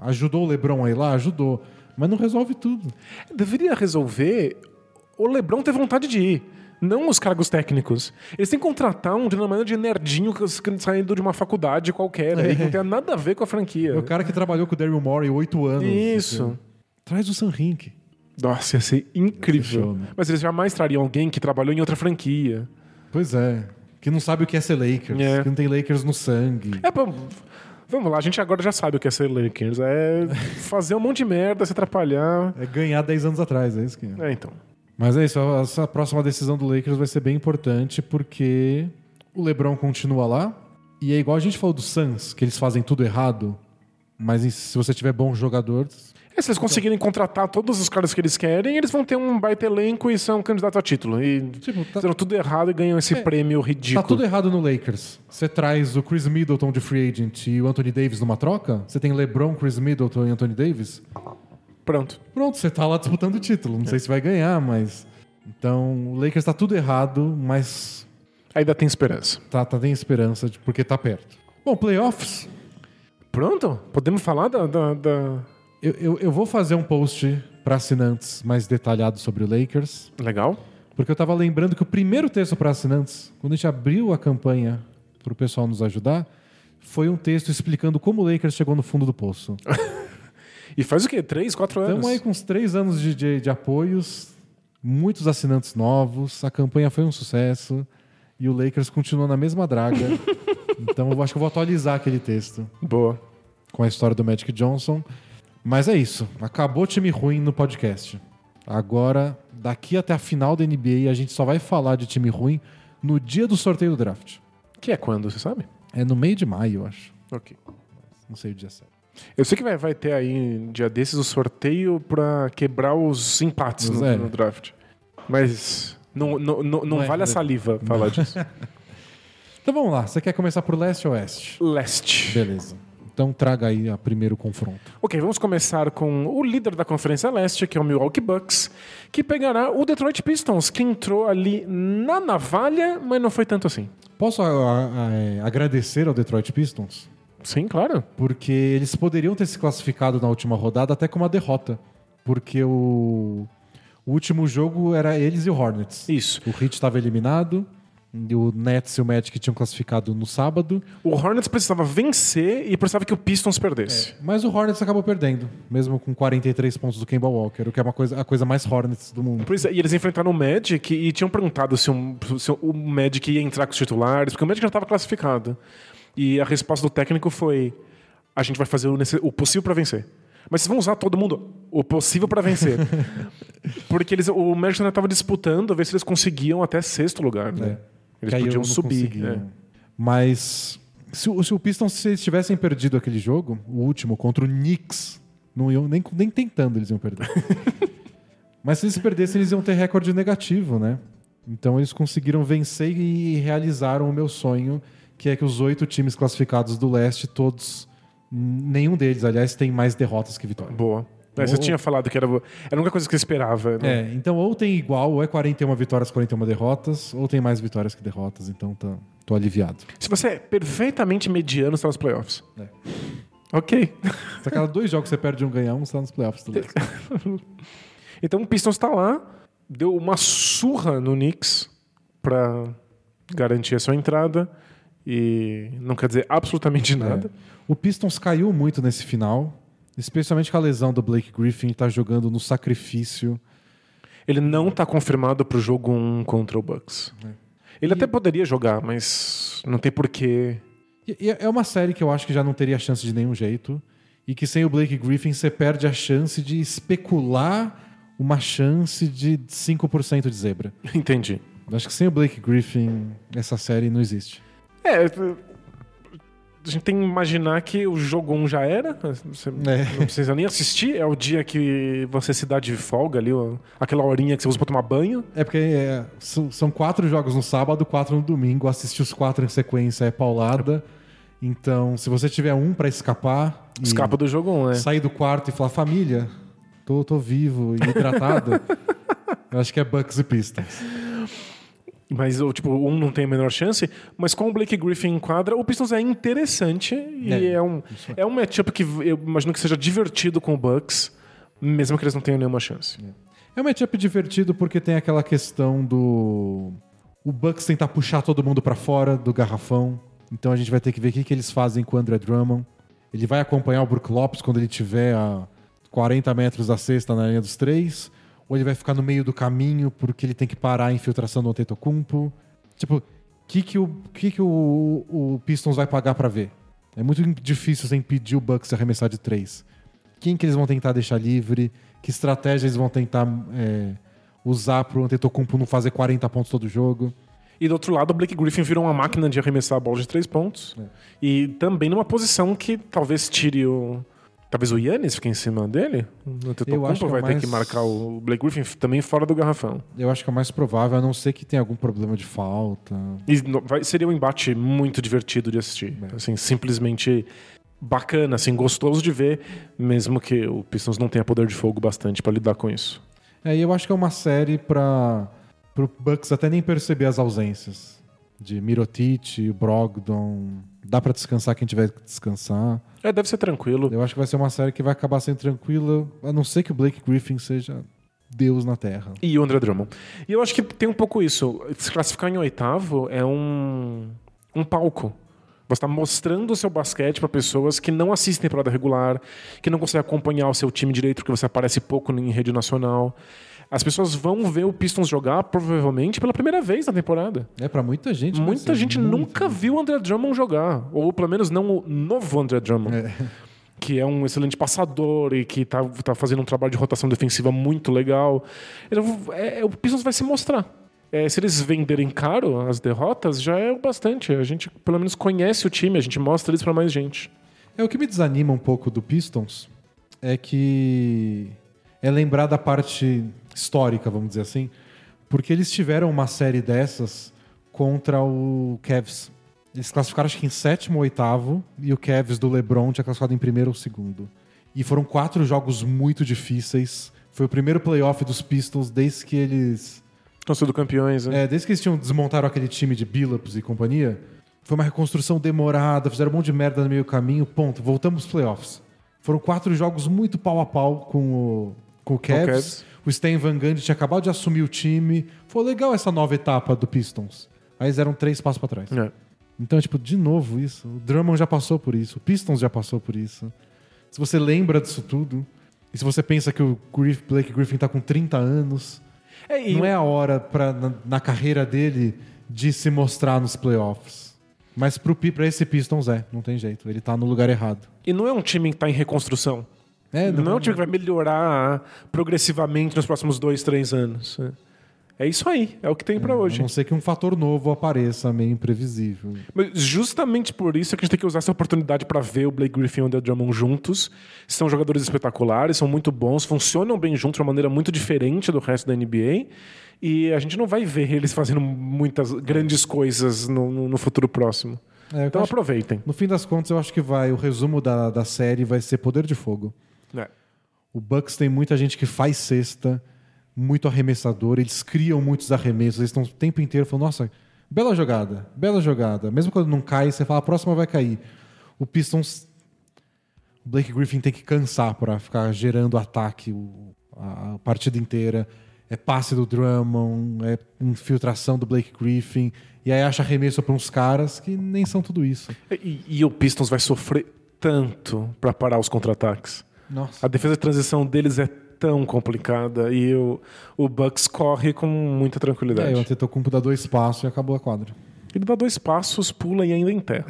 Ajudou o LeBron aí lá? Ajudou. Mas não resolve tudo. Deveria resolver o Lebron ter vontade de ir. Não os cargos técnicos. Eles têm que contratar um general manager nerdinho saindo de uma faculdade qualquer, aí, que não tem nada a ver com a franquia. É o cara que trabalhou com o Daryl Morey oito anos. Isso. assim. Traz o Sam Hink. Nossa, ia ser incrível. Fechou, né? Mas eles jamais trariam alguém que trabalhou em outra franquia. Pois é. Que não sabe o que é ser Lakers. É. Que não tem Lakers no sangue. É, pô, vamos lá, a gente agora já sabe o que é ser Lakers. É (laughs) fazer um monte de merda, se atrapalhar. É ganhar 10 anos atrás, é isso que é. É, então. Mas é isso, essa próxima decisão do Lakers vai ser bem importante porque o LeBron continua lá. E é igual a gente falou do Suns, que eles fazem tudo errado. Mas se você tiver bons jogadores. É, se eles conseguirem contratar todos os caras que eles querem, eles vão ter um baita elenco e são candidatos a título. E Tipo, tá, fizeram tudo errado e ganham esse É, prêmio tá ridículo. tudo errado no Lakers. Você traz o Chris Middleton de free agent e o Anthony Davis numa troca? Você tem LeBron, Chris Middleton e Anthony Davis? Pronto. Pronto, você tá lá disputando o título. Não sei se vai ganhar, mas. Então, o Lakers tá tudo errado, mas Ainda tem esperança. tá, tá tem esperança de- porque tá perto. Bom, playoffs. Pronto? Podemos falar da. da, da- Eu, eu, eu vou fazer um post para assinantes mais detalhado sobre o Lakers, Legal? porque eu tava lembrando que o primeiro texto para assinantes, quando a gente abriu a campanha pro pessoal nos ajudar, foi um texto explicando como o Lakers chegou no fundo do poço. (laughs) E faz o quê? Três, quatro anos? Estamos aí com uns três anos de, de, de apoios, muitos assinantes novos, a campanha foi um sucesso e o Lakers continuou na mesma draga. (laughs) então eu acho que eu vou atualizar aquele texto Boa. com a história do Magic Johnson. Mas é isso. Acabou time ruim no podcast. Agora, daqui até a final da NBA, a gente só vai falar de time ruim no dia do sorteio do draft. Que é quando, você sabe? É no meio de maio, eu acho. Ok. Não sei o dia certo. Eu sei que vai, vai ter aí, um dia desses, o sorteio pra quebrar os empates no, É. no draft. Mas não, não, não, não é, vale a né? saliva falar (laughs) disso. Então vamos lá. Você quer começar por leste ou oeste? Leste. Beleza. Então traga aí o primeiro confronto. Ok, vamos começar com o líder da Conferência Leste, que é o Milwaukee Bucks, que pegará o Detroit Pistons, que entrou ali na navalha, mas não foi tanto assim. Posso a- a- é, agradecer ao Detroit Pistons? Sim, claro. Porque eles poderiam ter se classificado na última rodada até com uma derrota. Porque o, o último jogo era eles e o Hornets. Isso. O Heat estava eliminado. O Nets e o Magic tinham classificado no sábado. O Hornets precisava vencer e precisava que o Pistons perdesse. Mas o Hornets acabou perdendo. Mesmo com 43 pontos do Kemba Walker. O que é uma coisa, a coisa mais Hornets do mundo. Pois é, e eles enfrentaram o Magic e tinham perguntado se, um- se o Magic ia entrar com os titulares, porque o Magic já estava classificado. E a resposta do técnico foi: a gente vai fazer o, o possível para vencer. Mas vocês vão usar todo mundo o possível para vencer. (laughs) porque eles, o Magic ainda estava disputando a ver se eles conseguiam até sexto lugar. Né? Eles aí podiam subir. é. Mas se, o- se o Pistons se eles tivessem perdido aquele jogo, o último, contra o Knicks, não iam nem, nem tentando eles iam perder. (laughs) Mas se eles perdessem, eles iam ter recorde negativo, né? Então eles conseguiram vencer e realizaram o meu sonho, que é que os oito times classificados do leste, todos, nenhum deles, aliás, tem mais derrotas que vitórias. Boa. É, você Ou- tinha falado que era, era a única coisa que eu esperava. Né? É, então ou tem igual, ou é 41 vitórias, 41 derrotas, ou tem mais vitórias que derrotas, então tá, tô aliviado. Se você é perfeitamente mediano, você está nos playoffs. É. Ok. Se a cada dois jogos você perde um ganhar um, você tá nos playoffs. (laughs) Então o Pistons está lá, deu uma surra no Knicks para garantir a sua entrada e não quer dizer absolutamente nada. O Pistons caiu muito nesse final, especialmente com a lesão do Blake Griffin, que tá jogando no sacrifício. Ele não está confirmado para o jogo 1 contra o Bucks. É. Ele até poderia jogar, mas não tem porquê. E- e é uma série que eu acho que já não teria chance de nenhum jeito. E que sem o Blake Griffin você perde a chance de especular uma chance de 5% de zebra. Entendi. Acho que sem o Blake Griffin, essa série não existe. É, a gente tem que imaginar que o jogo 1 já era. Você É. não precisa nem assistir. É o dia que você se dá de folga ali, aquela horinha que você usa para tomar banho. É porque é, são, são quatro jogos no sábado, quatro no domingo. Assistir os quatro em sequência é paulada. Então, se você tiver um pra escapar, Escapa do jogo 1, né? sair do quarto e falar família, tô, tô vivo e hidratado, (laughs) eu acho que é Bucks e Pistons. Mas o tipo, um não tem a menor chance, mas com o Blake Griffin em quadra, o Pistons é interessante e É, é, um, é um matchup que eu imagino que seja divertido com o Bucks, mesmo que eles não tenham nenhuma chance. É um matchup divertido porque tem aquela questão do o Bucks tentar puxar todo mundo pra fora do garrafão. Então a gente vai ter que ver o que, que eles fazem com o André Drummond. Ele vai acompanhar o Brook Lopes quando ele tiver a 40 metros da cesta na linha dos três. Ou ele vai ficar no meio do caminho porque ele tem que parar a infiltração do Antetokounmpo. Tipo, o que, que, o, que, que o, o Pistons vai pagar pra ver? É muito difícil você impedir o Bucks de arremessar de três. Quem que eles vão tentar deixar livre? Que estratégia eles vão tentar é, usar pro Antetokounmpo não fazer 40 pontos todo jogo? E do outro lado, o Blake Griffin virou uma máquina de arremessar a bola de três pontos. É. E também numa posição que talvez tire o. Talvez o Yannis fique em cima dele. O Eu acho que é vai ter mais- que marcar o Blake Griffin também fora do garrafão. Eu acho que é o mais provável, a não ser que tenha algum problema de falta. E no- vai- seria um embate muito divertido de assistir. É. Assim, simplesmente bacana, assim, gostoso de ver, mesmo que o Pistons não tenha poder de fogo bastante para lidar com isso. É, e eu acho que é uma série para pro Bucks até nem perceber as ausências. De Mirotic, Brogdon. Dá pra descansar quem tiver que descansar. É, deve ser tranquilo. Eu acho que vai ser uma série que vai acabar sendo tranquila, a não ser que o Blake Griffin seja Deus na Terra. E o André Drummond. E eu acho que tem um pouco isso. Se classificar em oitavo é um, um palco Você está mostrando o seu basquete para pessoas que não assistem temporada regular, que não conseguem acompanhar o seu time direito porque você aparece pouco em rede nacional. As pessoas vão ver o Pistons jogar provavelmente pela primeira vez na temporada. É, pra muita gente. vai Muita ser gente nunca viu o André Drummond jogar, ou pelo menos não o novo André Drummond. É. Que é um excelente passador e que tá, tá fazendo um trabalho de rotação defensiva muito legal. Então, é- é- o Pistons vai se mostrar. É, se eles venderem caro as derrotas, já é o bastante. A gente pelo menos conhece o time, a gente mostra eles para mais gente. É o que me desanima um pouco do Pistons é que é lembrar da parte histórica, vamos dizer assim, porque eles tiveram uma série dessas contra o Cavs. Eles classificaram acho que em sétimo ou oitavo e o Cavs do LeBron tinha classificado em primeiro ou segundo. E foram quatro jogos muito difíceis. Foi o primeiro playoff dos Pistons desde que eles Estão sendo campeões, né? é, desde que eles tinham desmontaram aquele time de Billups e companhia, foi uma reconstrução demorada, fizeram um monte de merda no meio caminho, ponto, voltamos aos playoffs. Foram quatro jogos muito pau a pau com o, com o Cavs. Cavs. O Stan Van Gundy tinha acabado de assumir o time. Foi legal essa nova etapa do Pistons. Aí eles eram três passos pra trás. É. Então, tipo, de novo isso. O Drummond já passou por isso. O Pistons já passou por isso. Se você lembra disso tudo, e se você pensa que o Griff- Blake Griffin tá com 30 anos, É, não é a hora pra, na, na carreira dele de se mostrar nos playoffs. Mas pro, pra esse Pistons é, não tem jeito. Ele tá no lugar errado. E não é um time que está em reconstrução. É, Não, é um time que vai melhorar progressivamente nos próximos dois, três anos. É isso aí, é o que tem pra A hoje. não ser que um fator novo apareça, meio imprevisível. Mas justamente por isso é que a gente tem que usar essa oportunidade para ver o Blake Griffin e o Andrew Drummond juntos. São jogadores espetaculares, são muito bons, funcionam bem juntos de uma maneira muito diferente do resto da NBA. E a gente não vai ver eles fazendo muitas grandes coisas no, no- futuro próximo. É, Então aproveitem. no fim das contas, eu acho que vai. O resumo da, da série vai ser poder de fogo. É. O Bucks tem muita gente que faz cesta, muito arremessador, eles criam muitos arremessos, eles estão o tempo inteiro falando, nossa, bela jogada, bela jogada. Mesmo quando não cai, você fala, a próxima vai cair. O Pistons. O Blake Griffin tem que cansar para ficar gerando ataque a partida inteira. É passe do Drummond, é infiltração do Blake Griffin. E aí acha arremesso para uns caras que nem são tudo isso. E, e o Pistons vai sofrer tanto para parar os contra-ataques. Nossa. A defesa de transição deles é tão complicada e o, o Bucks corre com muita É, tranquilidade. o Antetokounmpo dá dois passos e acabou a quadra. Ele dá dois passos, pula e ainda enterra.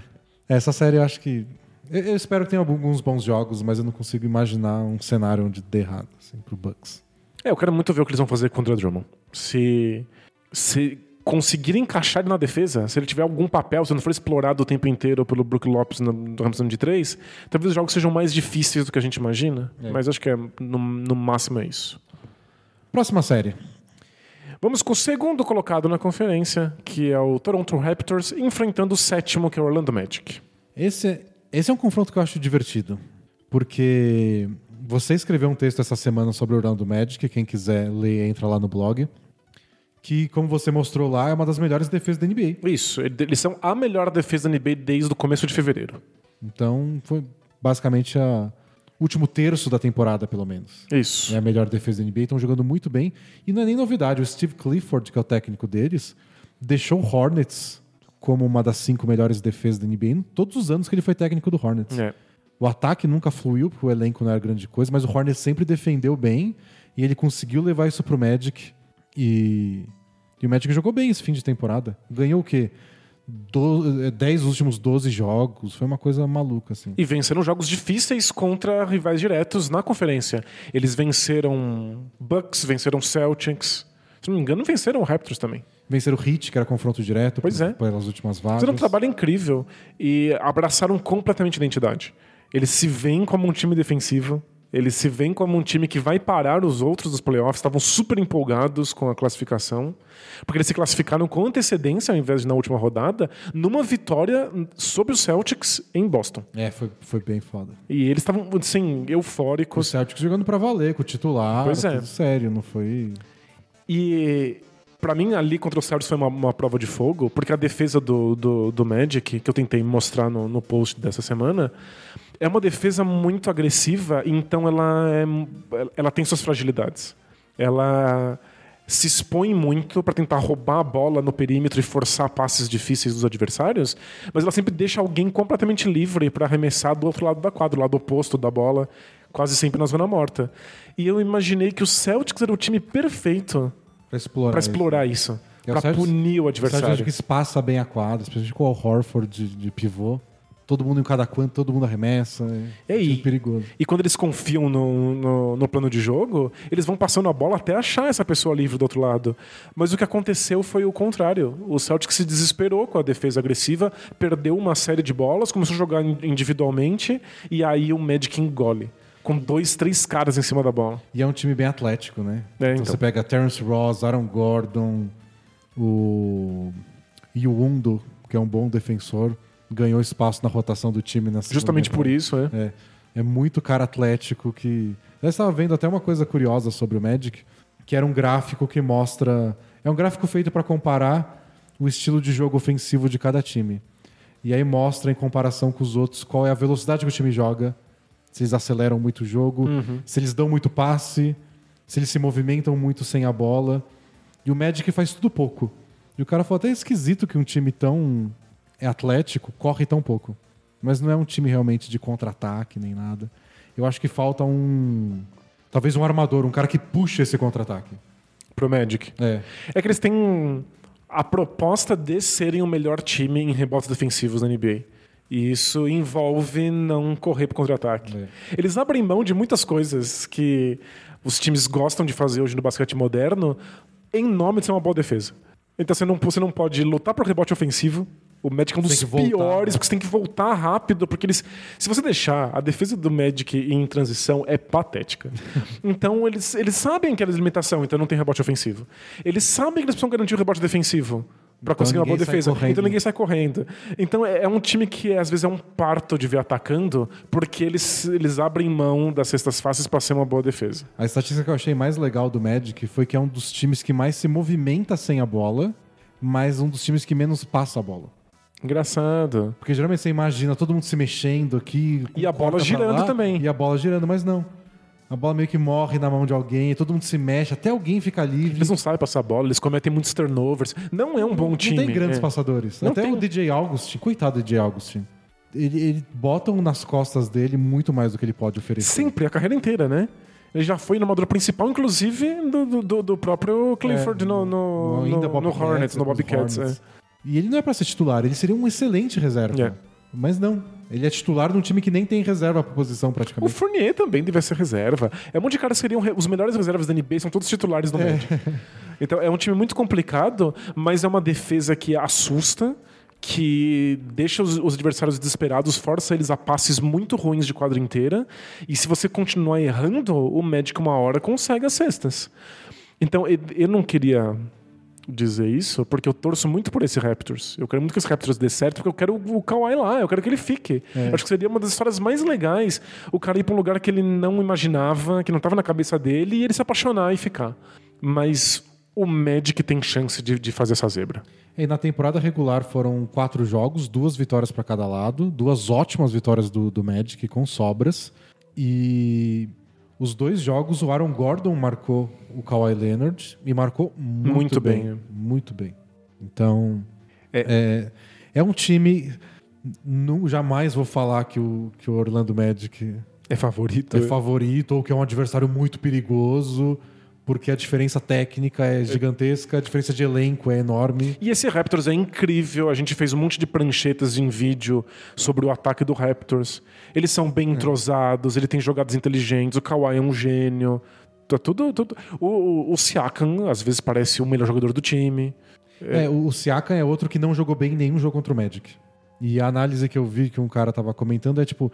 (laughs) Essa série eu acho que. Eu, eu espero que tenha alguns bons jogos, mas eu não consigo imaginar um cenário onde dê errado assim, pro Bucks. É, eu quero muito ver o que eles vão fazer contra o Drummond. Se, se conseguirem encaixar ele na defesa, se ele tiver algum papel, se não for explorado o tempo inteiro pelo Brook Lopes no, no Ramsey de 3, talvez os jogos sejam mais difíceis do que a gente imagina. É. Mas acho que é, no, no máximo é isso. Próxima série. Vamos com o segundo colocado na conferência, que é o Toronto Raptors, enfrentando o sétimo, que é o Orlando Magic. Esse, é- esse é um confronto que eu acho divertido. Porque você escreveu um texto essa semana sobre o Orlando Magic, quem quiser ler, entra lá no blog. Que, como você mostrou lá, é uma das melhores defesas da NBA. Isso, ele- eles são a melhor defesa da NBA desde o começo de fevereiro. Então, foi basicamente a último terço da temporada, pelo menos. Isso. É a melhor defesa da NBA, estão jogando muito bem. E não é nem novidade, o Steve Clifford, que é o técnico deles, deixou o Hornets como uma das cinco melhores defesas da NBA em todos os anos que ele foi técnico do Hornets. É. O ataque nunca fluiu, porque o elenco não era grande coisa, mas o Hornets sempre defendeu bem e ele conseguiu levar isso pro Magic. E, e o Magic jogou bem esse fim de temporada. Ganhou o quê? Do, eh, 10 dos últimos 12 jogos. Foi uma coisa maluca, assim. E venceram jogos difíceis contra rivais diretos na conferência. Eles venceram Bucks, venceram Celtics. Se não me engano, venceram o Raptors também. Venceram o Heat, que era confronto direto Pois é. pelas últimas vagas. Fizeram um trabalho incrível e abraçaram completamente a identidade. Eles se veem como um time defensivo, eles se veem como um time que vai parar os outros dos playoffs, estavam super empolgados com a classificação, porque eles se classificaram com antecedência, ao invés de na última rodada, numa vitória sobre os Celtics em Boston. É, foi, foi bem foda. E eles estavam, assim, O eufóricos. Celtics jogando pra valer, com o titular. Pois é. sério, não foi... E pra mim, ali contra o Celtics foi uma, uma prova de fogo, porque a defesa do, do, do Magic, que eu tentei mostrar no, no post dessa semana, é uma defesa muito agressiva, então ela, é, ela tem suas fragilidades. Ela, se expõe muito para tentar roubar a bola no perímetro e forçar passes difíceis dos adversários, mas ela sempre deixa alguém completamente livre para arremessar do outro lado da quadra, do lado oposto da bola, quase sempre na zona morta. E eu imaginei que o Celtics era o time perfeito Pra explorar. para isso. explorar isso, o para Celtics- punir o O Celtics adversário. que espaça bem a quadra, especialmente com o Horford de, de pivô. Todo mundo em cada canto, todo mundo arremessa. É, É, e- time perigoso. E quando eles confiam no, no, no plano de jogo, eles vão passando a bola até achar essa pessoa livre do outro lado. Mas o que aconteceu foi o contrário. O Celtic se desesperou com a defesa agressiva, perdeu uma série de bolas, começou a jogar in- individualmente, e aí o Magic engole. Com dois, três caras em cima da bola. E é um time bem atlético, né? É, então. então. você pega Terence Ross, Aaron Gordon, o Yundo, que é um bom defensor, ganhou espaço na rotação do time nessa Justamente por isso, é. É, é muito cara atlético que. Eu estava vendo até uma coisa curiosa sobre o Magic, que era um gráfico que mostra. É um gráfico feito para comparar o estilo de jogo ofensivo de cada time. E aí mostra em comparação com os outros qual é a velocidade que o time joga, se eles aceleram muito o jogo, se eles dão muito passe, se eles se movimentam muito sem a bola. E o Magic faz tudo pouco. E o cara falou até esquisito que um time tão é atlético corre tão pouco. Mas não é um time realmente de contra-ataque nem nada. Eu acho que falta um. Talvez um armador, um cara que puxa esse contra-ataque. Pro Magic. É. É que eles têm a proposta de serem o melhor time em rebotes defensivos da NBA. E isso envolve não correr pro contra-ataque. É. Eles abrem mão de muitas coisas que os times gostam de fazer hoje no basquete moderno em nome de ser uma boa defesa. Então você não, você não pode lutar pro rebote ofensivo. O Magic é um dos que voltar, piores, né? porque você tem que voltar rápido, porque eles. Se você deixar, a defesa do Magic em transição é patética. (laughs) então eles, eles sabem que é a limitação, então não tem rebote ofensivo. Eles sabem que eles precisam garantir o rebote defensivo para Então conseguir uma boa defesa. correndo. Então ninguém sai correndo. Então é, é um time que às vezes é um parto de ver atacando, porque eles, eles abrem mão das cestas fáceis para ser uma boa defesa. A estatística que eu achei mais legal do Magic foi que é um dos times que mais se movimenta sem a bola, mas um dos times que menos passa a bola. Engraçado. Porque geralmente você imagina todo mundo se mexendo aqui. E a bola girando lá, também. E a bola girando, mas não. A bola meio que morre na mão de alguém, todo mundo se mexe, até alguém fica livre. Eles não sabem passar a bola, eles cometem muitos turnovers. Não é um bom não time. tem grandes é. passadores. Não Até tem. o DJ Augustin, coitado do DJ Augustin. Ele, ele botam nas costas dele muito mais do que ele pode oferecer. Sempre, a carreira inteira, né? Ele já foi namador principal, inclusive, do, do, do próprio Clifford É, no, no, ainda no, no Hornets, no Bobcats. É. E ele não é pra ser titular, ele seria um excelente reserva. É. Mas não. Ele é titular de um time que nem tem reserva pra posição O praticamente. Fournier também deve ser reserva. É um monte de caras que seriam re- os melhores reservas da NBA, são todos titulares no Magic. Então é um time muito complicado, mas é uma defesa que assusta, que deixa os, os adversários desesperados, força eles a passes muito ruins de quadra inteira. E se você continuar errando, o Magic uma hora consegue as cestas. Então eu- eu não queria dizer isso, porque eu torço muito por esse Raptors. Eu quero muito que esse Raptors dê certo, porque eu quero o Kawhi lá, eu quero que ele fique. Acho que seria uma das histórias mais legais o cara ir pra um lugar que ele não imaginava, que não estava na cabeça dele, e ele se apaixonar e ficar. Mas o Magic tem chance de, de fazer essa zebra. E na temporada regular foram quatro jogos, duas vitórias pra cada lado, duas ótimas vitórias do, do Magic com sobras. E os dois jogos o Aaron Gordon marcou o Kawhi Leonard e marcou muito, Muito bem, bem. Muito bem. Então, É. é, é um time. Não, jamais vou falar que o, que o Orlando Magic É favorito? é favorito ou que é um adversário muito perigoso, porque a diferença técnica é gigantesca, a diferença de elenco é enorme. E esse Raptors é incrível. A gente fez um monte de pranchetas em vídeo sobre o ataque do Raptors. Eles são bem entrosados, ele tem jogadas inteligentes, o Kawhi é um gênio. Tá tudo, tudo. O, o, o Siakam, às vezes, parece o melhor jogador do time. É, o Siakam é outro que não jogou bem em nenhum jogo contra o Magic. E a análise que eu vi que um cara tava comentando é tipo,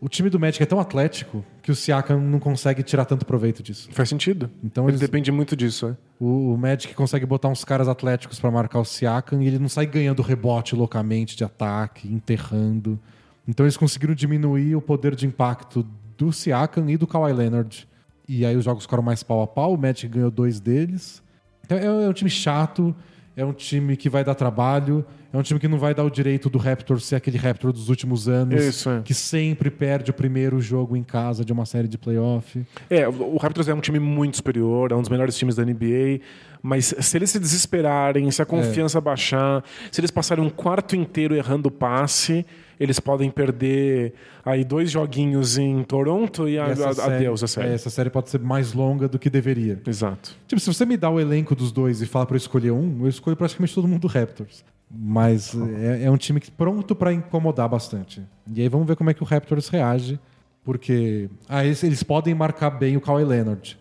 o time do Magic é tão atlético que o Siakam não consegue tirar tanto proveito disso. Faz sentido. Então Ele eles- depende muito disso, é. O, o Magic consegue botar uns caras atléticos pra marcar o Siakam e ele não sai ganhando rebote loucamente de ataque, enterrando. Então eles conseguiram diminuir o poder de impacto do Siakam e do Kawhi Leonard. E aí os jogos ficaram mais pau a pau, o Magic ganhou dois deles. Então é, é um time chato, é um time que vai dar trabalho, É um time que não vai dar o direito do Raptor ser aquele Raptor dos últimos anos, Isso, é. que sempre perde o primeiro jogo em casa de uma série de playoff. É, o Raptors é um time muito superior, é um dos melhores times da NBA, mas se eles se desesperarem, se a confiança baixar, se eles passarem um quarto inteiro errando o passe, eles podem perder aí dois joguinhos em Toronto e, a, E essa a- série- adeus a série. é, essa série pode ser mais longa do que deveria. Exato. Tipo, se você me dá o elenco dos dois e falar pra eu escolher um, eu escolho praticamente todo mundo do Raptors. Mas é, é um time que- pronto pra incomodar bastante. E aí vamos ver como é que o Raptors reage. Porque ah, eles, eles podem marcar bem o Kawhi Leonard.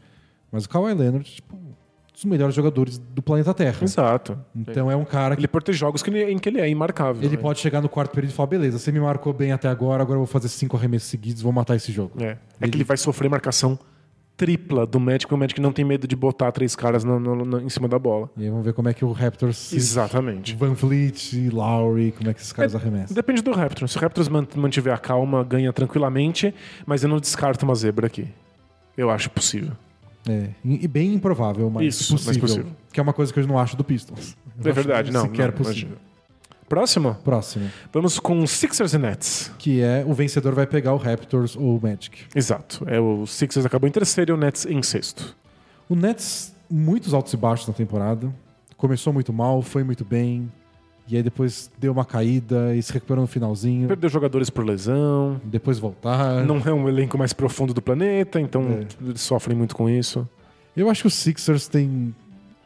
Mas o Kawhi Leonard, tipo, um dos melhores jogadores do planeta Terra. Exato. Então é um cara que Ele pode ter jogos que ele- em que ele é imarcável. ele né? pode chegar no quarto período e falar: beleza, você me marcou bem até agora, agora eu vou fazer cinco arremessos seguidos, vou matar esse jogo. É. É que ele vai sofrer marcação tripla do Magic, e o Magic não tem medo de botar três caras no- no- no- em cima da bola. E aí vamos ver como é que o Raptors. Exatamente. Van Fleet, Lowry, como é que esses caras arremessam. Depende do Raptors. Se o Raptors man- mantiver a calma, ganha tranquilamente, mas eu não descarto uma zebra aqui. Eu acho possível. É, e bem improvável, mas Isso, mas possível, possível. Que é uma coisa que eu não acho do Pistons. Eu É verdade, não. Sequer não, possível. imagina. Próximo, Próximo, vamos com Sixers e Nets. que é o vencedor vai pegar o Raptors ou o Magic. Exato. É, o Sixers acabou em terceiro e o Nets em sexto. O Nets, muitos altos e baixos na temporada. Começou muito mal, foi muito bem. E aí depois deu uma caída e se recuperou no finalzinho. Perdeu jogadores por lesão. Depois voltar. Não é um elenco mais profundo do planeta, então É. eles sofrem muito com isso. Eu acho que o Sixers tem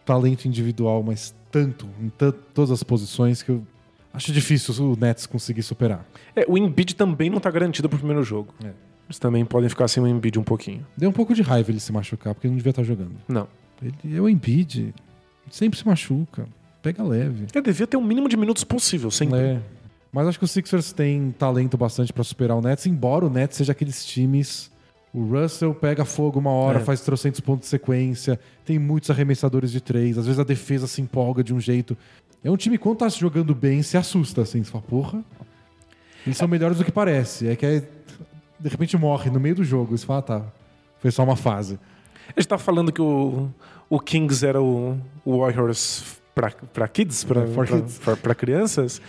talento individual, mas tanto, em todas as posições, que eu acho difícil o Nets conseguir superar. É, o Embiid também não tá garantido pro primeiro jogo. É. Eles também podem ficar sem o Embiid um pouquinho. Deu um pouco de raiva ele se machucar, porque ele não devia estar jogando. Não. Ele é o Embiid, sempre se machuca, pega leve. Eu devia ter o mínimo de minutos possível, sempre. É. Mas acho que o Sixers tem talento bastante pra superar o Nets, embora o Nets seja aqueles times. O Russell pega fogo uma hora, É. faz trocentos pontos de sequência, tem muitos arremessadores de três, às vezes a defesa se empolga de um jeito. É um time, quando tá jogando bem, se assusta, assim, você fala, porra. Eles são melhores do que parece. É que aí, de repente morre no meio do jogo. Você fala, ah, tá, foi só uma fase. A gente tá falando que o, o Kings era o, o Warriors pra, pra kids, pra, É, crianças.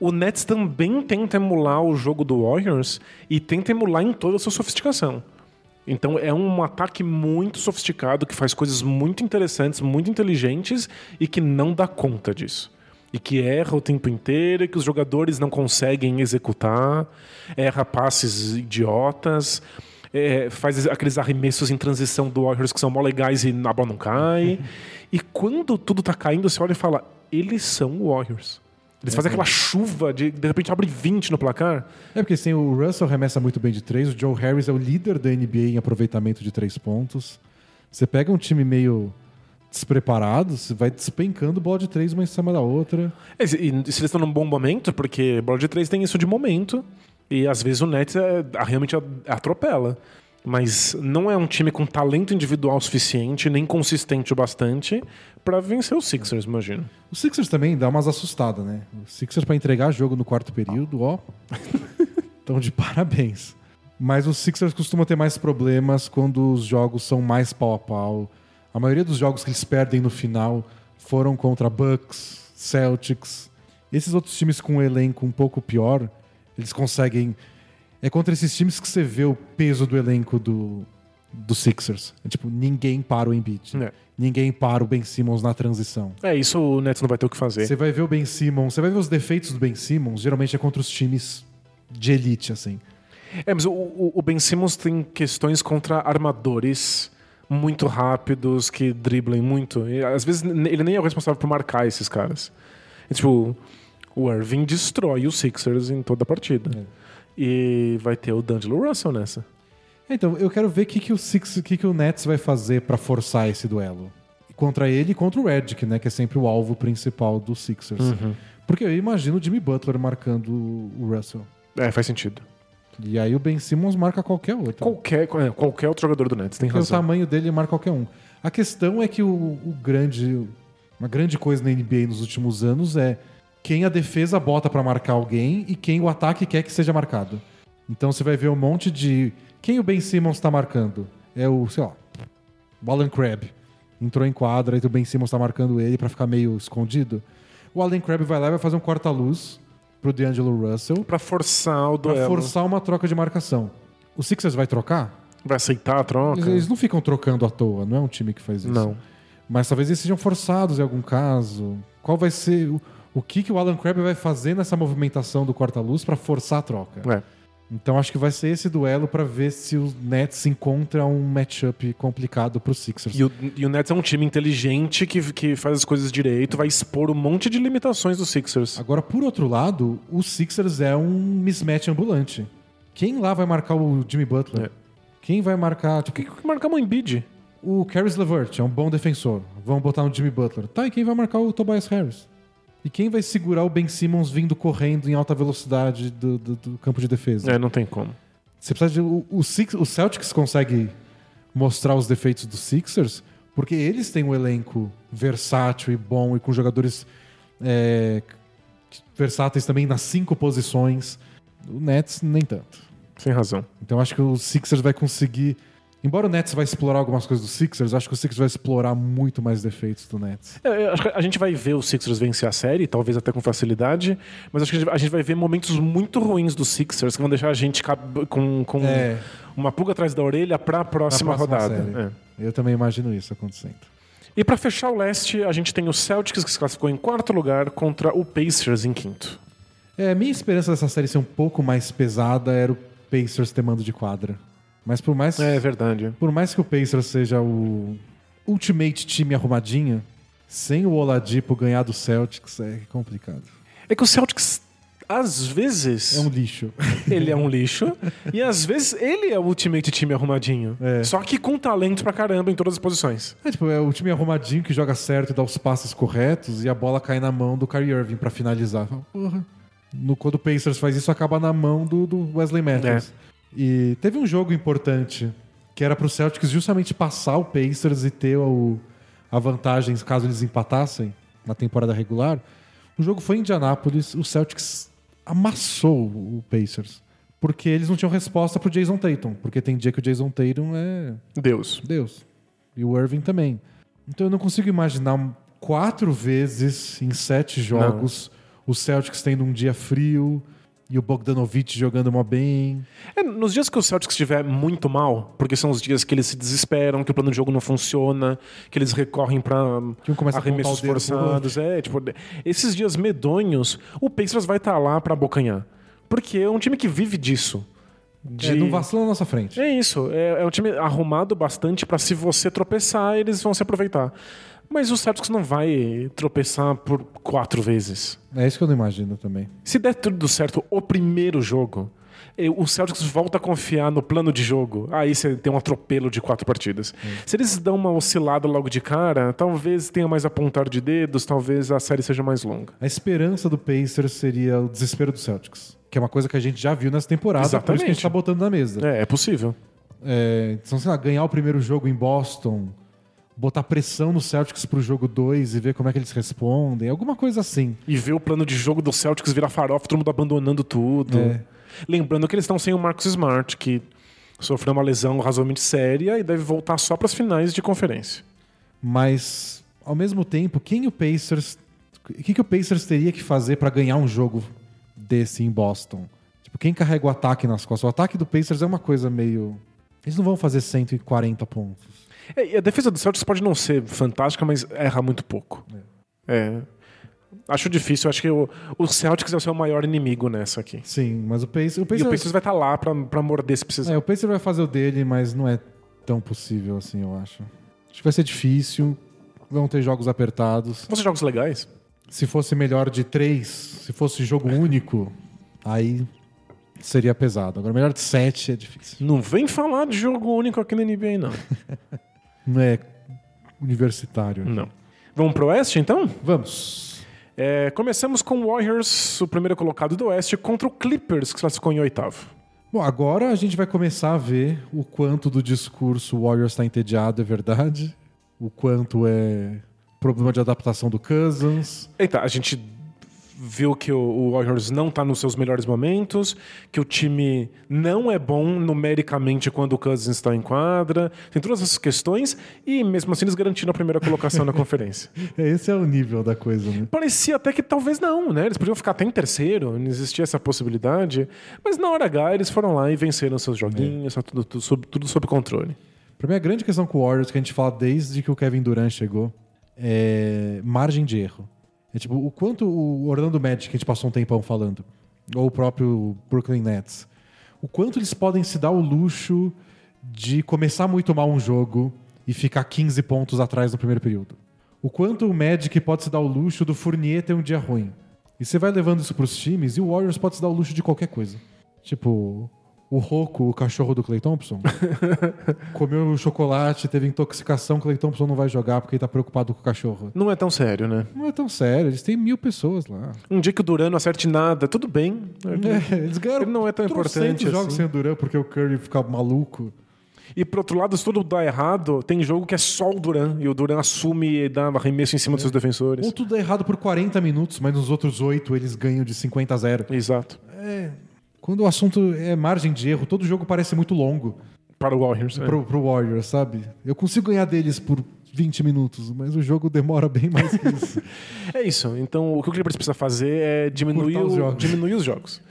O Nets também tenta emular o jogo do Warriors e tenta emular em toda a sua sofisticação. Então é um ataque muito sofisticado que faz coisas muito interessantes, muito inteligentes e que não dá conta disso. E que erra o tempo inteiro, e que os jogadores não conseguem executar, erra passes idiotas, é, faz aqueles arremessos em transição do Warriors que são mó legais e a bola não cai. (laughs) e quando tudo tá caindo, você olha e fala: eles são Warriors. Eles fazem aquela chuva de de repente abre 20 no placar. É porque assim, o Russell remessa muito bem de três, o Joe Harris é o líder da NBA em aproveitamento de três pontos. Você pega um time meio despreparado, você vai despencando bola de três uma em cima da outra. E se e se eles estão num bom momento, porque bola de três tem isso de momento, e às vezes o Nets é- realmente atropela. Mas não é um time com talento individual suficiente, nem consistente o bastante, pra vencer os Sixers, imagino. O Sixers também dá umas assustadas, né? O Sixers pra entregar jogo no quarto período, ó. (laughs) Então de parabéns. Mas os Sixers costumam ter mais problemas quando os jogos são mais pau a pau. A maioria dos jogos que eles perdem no final foram contra Bucks, Celtics. Esses outros times com um elenco um pouco pior, eles conseguem. É contra esses times que você vê o peso do elenco do, do Sixers. É tipo, ninguém para o Embiid. É. Ninguém para o Ben Simmons na transição. É, isso o Nets não vai ter o que fazer. Você vai ver o Ben Simmons, você vai ver os defeitos do Ben Simmons, geralmente é contra os times de elite, assim. É, mas o, o- Ben Simmons tem questões contra armadores muito rápidos, que driblem muito. E, às vezes ele nem é o responsável por marcar esses caras. E, tipo, o Irving destrói os Sixers em toda a partida. E vai ter o D'Angelo Russell nessa. Então, eu quero ver o que, que, o Six, o que, que o Nets vai fazer pra forçar esse duelo. Contra ele e contra o Redick, né? Que é sempre o alvo principal dos Sixers. Porque eu imagino o Jimmy Butler marcando o Russell. É, faz sentido. E aí o Ben Simmons marca qualquer outro. Qualquer, é, qualquer outro jogador do Nets tem Porque o razão. tamanho dele marca qualquer um. A questão é que o, o grande. Uma grande coisa na NBA nos últimos anos é quem a defesa bota pra marcar alguém e quem o ataque quer que seja marcado. Então você vai ver um monte de. Quem o Ben Simmons tá marcando? É o, sei lá, o Alan Crabb. Entrou em quadra e o Ben Simmons tá marcando ele pra ficar meio escondido. o Allen Crabbe vai lá e vai fazer um corta-luz pro D'Angelo Russell Pra forçar o pra duelo. forçar uma troca de marcação. O Sixers vai trocar? Vai aceitar a troca? Eles, eles não ficam trocando à toa, não é um time que faz isso. Não. Mas talvez eles sejam forçados em algum caso. Qual vai ser o, o que, que o Alan Crabbe vai fazer nessa movimentação do corta-luz pra forçar a troca? É. Então acho que vai ser esse duelo pra ver se o Nets encontra um matchup complicado pro Sixers. E o, e o Nets é um time inteligente que, que faz as coisas direito, vai expor um monte de limitações dos Sixers. Agora, por outro lado, o Sixers é um mismatch ambulante. Quem lá vai marcar o Jimmy Butler? É. Quem vai marcar, tipo, Por que que marcamos o Embiid? o Caris LeVert é um bom defensor. Vamos botar no Jimmy Butler. Tá, e quem vai marcar o Tobias Harris? E quem vai segurar o Ben Simmons vindo correndo em alta velocidade do, do- do campo de defesa? É, não tem como. Você precisa de. O, o, Six- o Celtics consegue mostrar os defeitos dos Sixers porque eles têm um elenco versátil e bom e com jogadores é, versáteis também nas cinco posições. O Nets, nem tanto. Sem razão. Então acho que o Sixers vai conseguir. Embora o Nets vai explorar algumas coisas do Sixers, acho que o Sixers vai explorar muito mais defeitos do Nets. É, acho que a gente vai ver os Sixers vencer a série, talvez até com facilidade, mas acho que a gente- a vai ver momentos muito ruins dos Sixers que vão deixar a gente com, com É. uma pulga atrás da orelha pra próxima, próxima rodada. É. Eu também imagino isso acontecendo. E pra fechar o leste, a gente tem o Celtics que se classificou em quarto lugar contra o Pacers em quinto. É, minha esperança dessa série ser um pouco mais pesada era o Pacers ter mando de quadra. Mas por mais, É verdade. por mais que o Pacers seja o ultimate time arrumadinho, sem o Oladipo ganhar do Celtics é complicado. É que o Celtics, às vezes, É um lixo. (laughs) ele é um lixo, e às vezes ele é o ultimate time arrumadinho. É. Só que com talento pra caramba em todas as posições. É, tipo, é o time arrumadinho que joga certo e dá os passes corretos e a bola cai na mão do Kyrie Irving pra finalizar. Porra. No, quando o Pacers faz isso, acaba na mão do, do Wesley Matthews. E teve um jogo importante que era pro Celtics justamente passar o Pacers e ter o, a vantagem caso eles empatassem na temporada regular. O jogo foi em Indianápolis, o Celtics amassou o Pacers. Porque eles não tinham resposta pro Jason Tatum. Porque tem dia que o Jason Tatum é Deus. Deus. E o Irving também. Então eu não consigo imaginar quatro vezes em sete jogos o Celtics tendo um dia frio e o Bogdanovich jogando mó bem. É, nos dias que o Celtics estiver muito mal, porque são os dias que eles se desesperam, que o plano de jogo não funciona, que eles recorrem pra Que começa a apontar arremessos forçados, é, tipo, esses dias medonhos, o Pacers vai estar lá pra abocanhar. Porque é um time que vive disso. De... É, não vacila na nossa frente. É isso, é, é um time arrumado bastante pra se você tropeçar, eles vão se aproveitar. Mas o Celtics não vai tropeçar por quatro vezes. É isso que eu não imagino também. Se der tudo certo o primeiro jogo, eh, o Celtics volta a confiar no plano de jogo. Aí você tem um atropelo de quatro partidas. Se eles dão uma oscilada logo de cara, talvez tenha mais apontar de dedos, talvez a série seja mais longa. A esperança do Pacers seria o desespero do Celtics. Que é uma coisa que a gente já viu nessa temporada, por isso que a gente Exatamente. tá botando na mesa. É, é possível. É, então, sei lá, ganhar o primeiro jogo em Boston, botar pressão no Celtics pro jogo 2 e ver como é que eles respondem, alguma coisa assim. E ver o plano de jogo do Celtics virar farofa, todo mundo abandonando tudo. É. Lembrando que eles estão sem o Marcus Smart, que sofreu uma lesão razoavelmente séria e deve voltar só para as finais de conferência. Mas, ao mesmo tempo, quem o Pacers. O que, que o Pacers teria que fazer pra ganhar um jogo desse em Boston? Tipo, quem carrega o ataque nas costas? O ataque do Pacers é uma coisa meio. Eles não vão fazer 140 pontos. É, e a defesa do Celtics pode não ser fantástica, mas erra muito pouco. É. Acho difícil. Acho que o, o Celtics é o seu maior inimigo nessa aqui. Sim, mas o Pacers. O E Pacers, o Pacers vai estar lá pra, pra morder se precisar. é, o Pacers vai fazer o dele, mas não é tão possível assim, eu acho. Acho que vai ser difícil. Vão ter jogos apertados. Vão ser jogos legais? Se fosse melhor de três, se fosse jogo único, aí seria pesado. Agora, melhor de sete é difícil. Não vem falar de jogo único aqui na NBA, não. (laughs) Não é universitário. Não. Vamos pro Oeste, então? Vamos. É, começamos com o Warriors, o primeiro colocado do Oeste, contra o Clippers, que se classificou em oitavo. Bom, agora a gente vai começar a ver o quanto do discurso Warriors está entediado é verdade, o quanto é problema de adaptação do Cousins. Eita, a gente viu que o, Warriors não está nos seus melhores momentos, que o time não é bom numericamente quando o Cousins está em quadra. Tem todas essas questões e mesmo assim eles garantiram a primeira colocação na (laughs) conferência. Esse é o nível da coisa, né? Parecia até que talvez não, né? Eles podiam ficar até em terceiro, não existia essa possibilidade. Mas na hora H eles foram lá e venceram seus joguinhos, tá tudo, tudo, sob, tudo sob controle. Pra mim, a grande questão com o Warriors, que a gente fala desde que o Kevin Durant chegou, é margem de erro. É tipo, o quanto o Orlando Magic, que a gente passou um tempão falando, ou o próprio Brooklyn Nets, o quanto eles podem se dar o luxo de começar muito mal um jogo e ficar 15 pontos atrás no primeiro período. O quanto o Magic pode se dar o luxo do Fournier ter um dia ruim. E você vai levando isso pros times e o Warriors pode se dar o luxo de qualquer coisa. Tipo, o Roco, o cachorro do Clay Thompson, (laughs) comeu chocolate, teve intoxicação, Clay Thompson não vai jogar porque ele tá preocupado com o cachorro. Não é tão sério, né? Não é tão sério, eles têm mil pessoas lá. Um dia que o Duran não acerte nada, tudo bem. É, eles ganharam Ele não é tão importante jogos assim. sem o Duran porque o Curry fica maluco. E por outro lado, se tudo dá errado, tem jogo que é só o Duran. E o Duran assume e dá um arremesso em cima dos seus defensores. Ou tudo dá errado por 40 minutos, mas nos outros oito eles ganham de 50 a 0. Exato. Quando o assunto é margem de erro, todo jogo parece muito longo Para o Warriors. é. pro, pro Warriors, sabe? Eu consigo ganhar deles por 20 minutos, mas o jogo demora bem mais que isso. (laughs) É isso. Então, o que o Clippers precisa fazer é diminuir, os o- jogos. diminuir os jogos.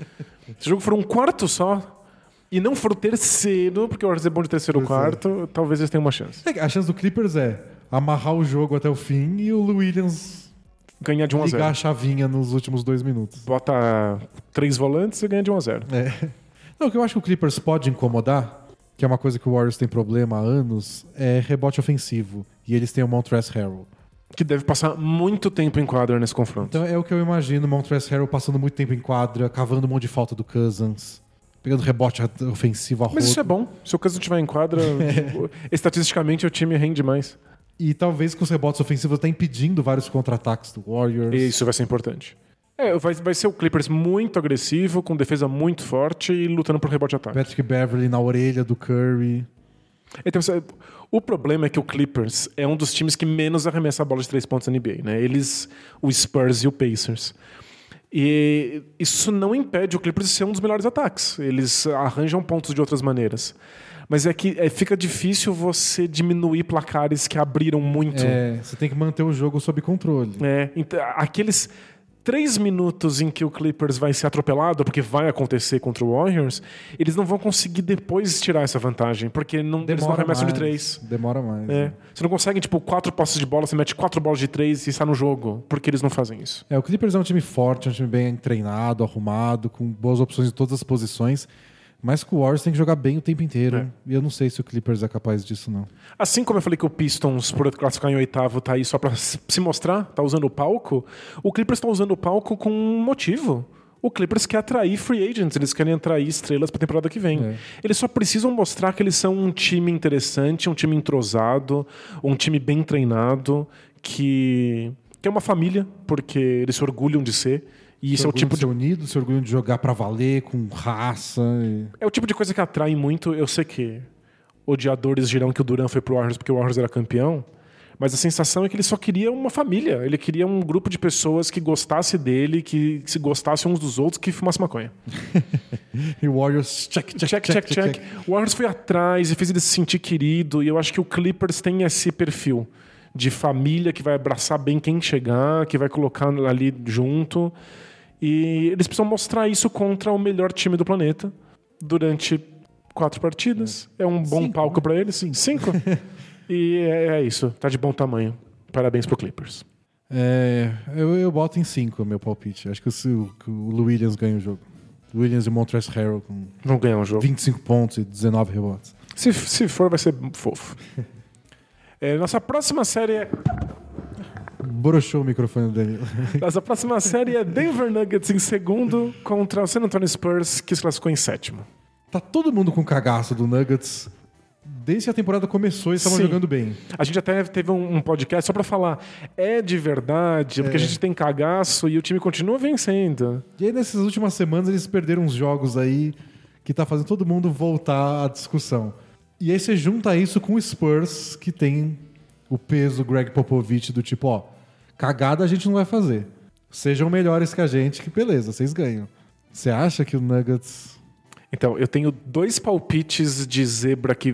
Se o jogo for um quarto só e não for o terceiro, porque o Warriors é bom de terceiro ou é. quarto, talvez eles tenham uma chance. É a chance do Clippers é amarrar o jogo até o fim e o Williams Ganhar de 1 a 0. ligar a chavinha nos últimos dois minutos. Bota três volantes e ganha de 1 a 0. É. Não, o que eu acho que o Clippers pode incomodar, que é uma coisa que o Warriors tem problema há anos, é rebote ofensivo. E eles têm o Montrezl Harrell. Que deve passar muito tempo em quadra nesse confronto. Então é o que eu imagino, o Montrezl Harrell passando muito tempo em quadra, cavando um monte de falta do Cousins, pegando rebote ofensivo a Mas isso é bom. Se o Cousins estiver em quadra, (laughs) estatisticamente o time rende mais. E talvez com os rebotes ofensivos tá impedindo vários contra-ataques do Warriors. E isso vai ser importante. É, vai, vai ser o Clippers muito agressivo, com defesa muito forte e lutando por rebote e ataque. Patrick Beverly na orelha do Curry. Então, você- o problema é que o Clippers é um dos times que menos arremessa a bola de três pontos na NBA, né? Eles, o Spurs e o Pacers. E isso não impede o Clippers de ser um dos melhores ataques. Eles arranjam pontos de outras maneiras. Mas é que é, fica difícil você diminuir placares que abriram muito. É, você tem que manter o jogo sob controle. É, então, aqueles três minutos em que o Clippers vai ser atropelado, porque vai acontecer contra o Warriors, eles não vão conseguir depois tirar essa vantagem, porque não, eles não arremessam de três. Demora mais. É. né? Você não consegue, tipo, quatro posses de bola, você mete quatro bolas de três e está no jogo, porque eles não fazem isso. É, o Clippers é um time forte, é um time bem treinado, arrumado, com boas opções em todas as posições. Mas com o Warriors tem que jogar bem o tempo inteiro. É. E eu não sei se o Clippers é capaz disso, não. Assim como eu falei que o Pistons, por classificar em oitavo, tá aí só pra se mostrar, tá usando o palco, o Clippers tá usando o palco com um motivo. O Clippers quer atrair free agents, eles querem atrair estrelas pra temporada que vem. É. Eles só precisam mostrar que eles são um time interessante, um time entrosado, um time bem treinado, que, que é uma família, porque eles se orgulham de ser. E isso é o tipo de de unido, se orgulham de jogar pra valer, com raça. e- É o tipo de coisa que atrai muito. Eu sei que odiadores dirão que o Duran foi pro Warriors porque o Warriors era campeão, mas a sensação é que ele só queria uma família. Ele queria um grupo de pessoas que gostasse dele, que se gostassem uns dos outros, que fumasse maconha. (laughs) E o Warriors, check, check, Check, check, check. O Warriors foi atrás e fez ele se sentir querido, e eu acho que o Clippers tem esse perfil de família que vai abraçar bem quem chegar, que vai colocar ali junto. E eles precisam mostrar isso contra o melhor time do planeta durante quatro partidas. É um bom Cinco, palco para eles. Cinco. (laughs) e é, é isso. Tá de bom tamanho. Parabéns pro Clippers. É, eu, eu boto em 5 o meu palpite. Acho que o, que o Williams ganha o jogo. Williams e Montrezl Harrell com Vão ganhar um jogo. 25 pontos e 19 rebotes. Se, se for, vai ser fofo. (laughs) É, nossa próxima série é Broxou o microfone do Danilo. (laughs) Nossa próxima série é Denver Nuggets em segundo contra o San Antonio Spurs, que se classificou em sétimo. Tá todo mundo com cagaço do Nuggets. Desde que a temporada começou, eles estavam Sim. jogando bem. A gente até teve um, podcast só pra falar, é de verdade, porque a gente tem cagaço e o time continua vencendo. E aí, nessas últimas semanas, eles perderam uns jogos aí que tá fazendo todo mundo voltar à discussão. E aí você junta isso com o Spurs, que tem o peso Greg Popovich do tipo, ó, cagada a gente não vai fazer. Sejam melhores que a gente, que beleza, vocês ganham. Você acha que o Nuggets. Então, eu tenho dois palpites de zebra que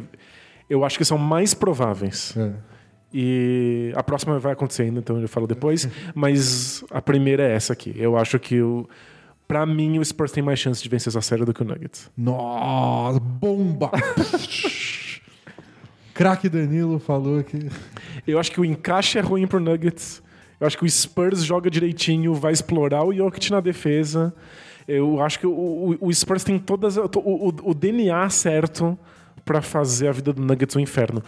eu acho que são mais prováveis. É. E a próxima vai acontecer ainda, então eu falo depois. (laughs) Mas a primeira é essa aqui. Eu acho que o. Pra mim, o Spurs tem mais chance de vencer essa série do que o Nuggets. Nossa, bomba! (laughs) Craque Danilo falou que. Eu acho que o encaixe é ruim pro Nuggets. Eu acho que o Spurs joga direitinho, vai explorar o Jokic na defesa. Eu acho que o, o, o Spurs tem todas o, o, DNA certo para fazer a vida do Nuggets um inferno.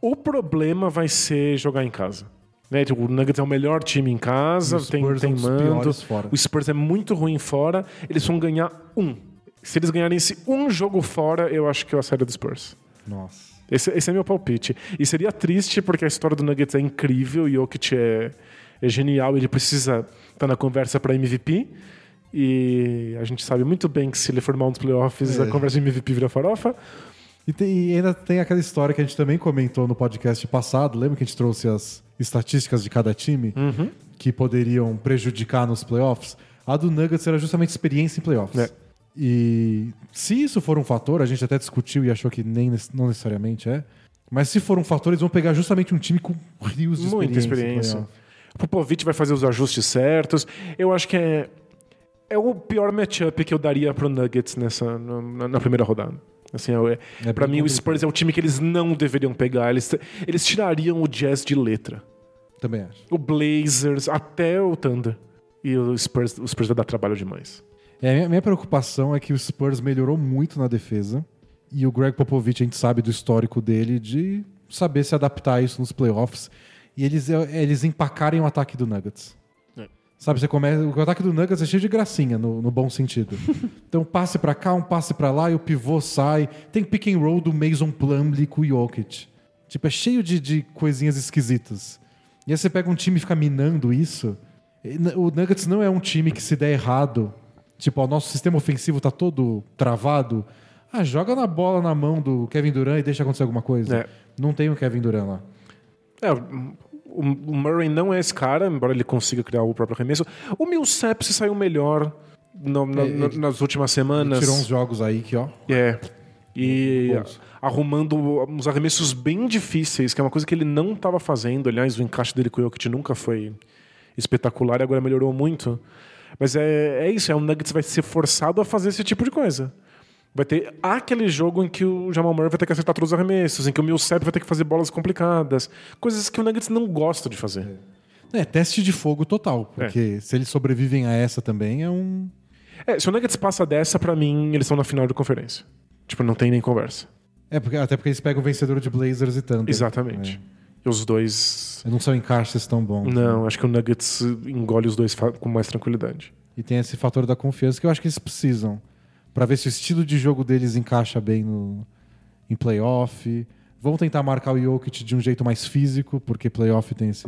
O problema vai ser jogar em casa. Né? Tipo, o Nuggets é o melhor time em casa, O tem, Spurs é tem um dos mando. O Spurs é muito ruim fora. Eles vão ganhar um. Se eles ganharem esse um jogo fora, eu acho que é a série do Spurs. Nossa. Esse, esse é meu palpite. E seria triste porque a história do Nuggets é incrível, o Jokic é, é genial, ele precisa estar na conversa para MVP. E a gente sabe muito bem que se ele formar um dos playoffs, É. a conversa de MVP vira farofa. E, tem- e ainda tem aquela história que a gente também comentou no podcast passado. Lembra que a gente trouxe as estatísticas de cada time Uhum. que poderiam prejudicar nos playoffs? A do Nuggets era justamente experiência em playoffs. É. E se isso for um fator, a gente até discutiu e achou que nem não necessariamente é. Mas se for um fator, eles vão pegar justamente um time com rios de Muita experiência. experiência. O Popovich vai fazer os ajustes certos. Eu acho que é, é o pior matchup que eu daria pro Nuggets nessa, na, na primeira rodada. Assim, é, É para bem mim, o complicado. Spurs é o time que eles não deveriam pegar. Eles, eles tirariam o Jazz de letra. Também acho. o Blazers, até o Thunder. E o Spurs, o Spurs vai dar trabalho demais. É, a minha, minha preocupação é que o Spurs melhorou muito na defesa. E o Greg Popovich, a gente sabe do histórico dele de saber se adaptar a isso nos playoffs. E eles, é, eles empacarem o ataque do Nuggets. É. Sabe, você começa, o ataque do Nuggets é cheio de gracinha, no, no bom sentido. (laughs) então, um passe pra cá, um passe pra lá, e o pivô sai. Tem pick and roll do Mason Plumlee com o Jokic. Tipo, é cheio de, de coisinhas esquisitas. E aí você pega um time e fica minando isso. O Nuggets não é um time que se der errado, tipo, ó, o nosso sistema ofensivo tá todo travado. Ah, joga na bola na mão do Kevin Durant e deixa acontecer alguma coisa. É. Não tem o Kevin Durant lá. É, o, o Murray não é esse cara, embora ele consiga criar o próprio arremesso. O Millsap se saiu melhor no- na- É, na- ele- nas últimas Ele semanas. tirou uns jogos aí que, ó. É. E Bons. arrumando uns arremessos bem difíceis, que é uma coisa que ele não estava fazendo. Aliás, o encaixe dele com o Jokic nunca foi espetacular e agora melhorou muito. Mas é, é isso, é o Nuggets vai ser forçado a fazer esse tipo de coisa. Vai ter aquele jogo em que o Jamal Murray vai ter que acertar todos os arremessos, em que o Millsap vai ter que fazer bolas complicadas. Coisas que o Nuggets não gosta de fazer. É, teste de fogo total. Porque se eles sobrevivem a essa também, é um. É, se o Nuggets passa dessa, pra mim, eles estão na final de conferência. Tipo, não tem nem conversa. É, porque, até porque eles pegam o vencedor de Blazers e Thunder. Exatamente. E os dois É. Não são encaixes tão bons. Não, acho que o Nuggets engole os dois com mais tranquilidade. E tem esse fator da confiança que eu acho que eles precisam. Pra ver se o estilo de jogo deles encaixa bem no, em playoff. Vão tentar marcar o Jokic de um jeito mais físico, porque playoff tem esse.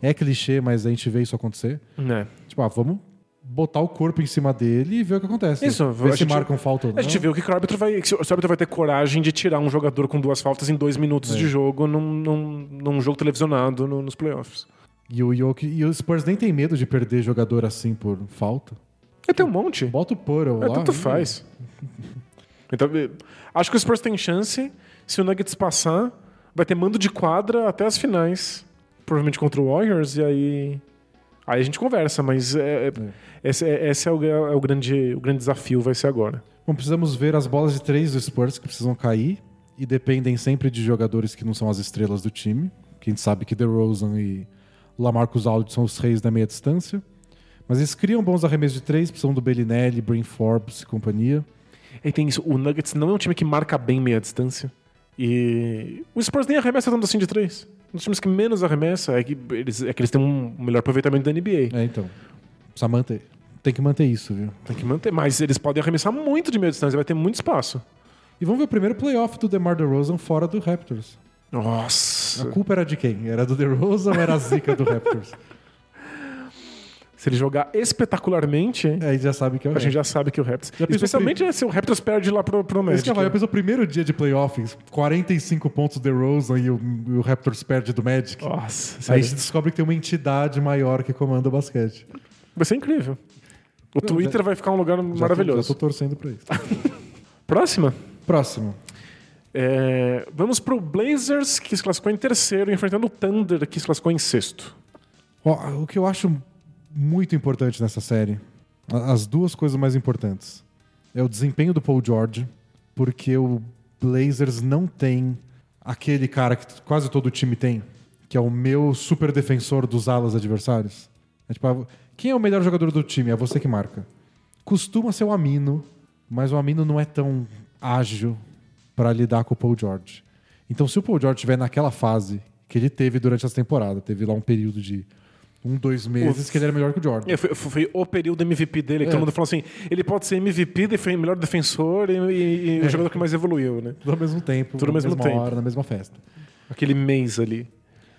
É clichê, mas a gente vê isso acontecer. Né? Tipo, ah, vamos botar o corpo em cima dele e ver o que acontece. Isso, ver se marcam falta ou não. A gente viu que o árbitro vai, se o árbitro vai ter coragem de tirar um jogador com duas faltas em dois minutos É. de jogo num, num, num jogo televisionado no- nos playoffs. E o Jokic, e o Spurs nem tem medo de perder jogador assim por falta. É, tem um monte. Bota o Puddle É, lá. tanto faz. (laughs) Então, eh, acho que o Spurs tem chance. Se o Nuggets passar, vai ter mando de quadra até as finais. Provavelmente contra o Warriors. E aí. Aí a gente conversa, mas é, é- esse, é, esse é o, é o grande, o grande desafio, vai ser agora. Bom, precisamos ver as bolas de três do Spurs que precisam cair e dependem sempre de jogadores que não são as estrelas do time. Que a gente sabe que DeRozan e Lamarcus Aldridge são os reis da meia distância. Mas eles criam bons arremessos de três, precisam do Bellinelli, Brain Forbes e companhia. E tem isso, o Nuggets não é um time que marca bem meia distância. E o Spurs nem arremessa tanto assim de três. Um dos times que menos arremessa é que eles, é que eles têm um melhor aproveitamento da NBA. É, então. Precisa manter. Tem que manter isso, viu? Tem que manter, mas eles podem arremessar muito de meia distância, vai ter muito espaço. E vamos ver o primeiro playoff do DeMar DeRozan fora do Raptors. A Nossa. culpa era de quem? Era do DeRozan ou era a zica do Raptors? (laughs) Se ele jogar espetacularmente, Aí já sabe que é o a gente já sabe que o Raptors. Já Especialmente se o Raptors perde lá pro, pro Isso Magic. que eu penso o primeiro dia de playoffs, 45 pontos do DeRozan e o, e o Raptors perde do Magic. Nossa, Aí a sério. gente descobre que tem uma entidade maior que comanda o basquete. Vai ser incrível. O Twitter vai ficar um lugar Já tô- maravilhoso. já tô torcendo pra isso. (laughs) Próxima. Próximo. É, vamos pro Blazers, que se classificou em terceiro, enfrentando o Thunder, que se classificou em sexto. O que eu acho muito importante nessa série, as duas coisas mais importantes, é o desempenho do Paul George, porque o Blazers não tem aquele cara que quase todo time tem, que é o meu super defensor dos alas adversários. É tipo, quem é o melhor jogador do time? É você que marca. Costuma ser o Amino, mas o Amino não é tão ágil para lidar com o Paul George. Então, se o Paul George estiver naquela fase que ele teve durante essa temporada, teve lá um período de um, dois meses que ele era melhor que o Jordan. É, foi, foi o período MVP dele, que É. todo mundo falou assim: ele pode ser MVP, defen- melhor defensor e, e- e o jogador que mais evoluiu, né? Tudo ao mesmo tempo, Tudo ao na mesmo mesma tempo. hora, na mesma festa. Aquele mês ali.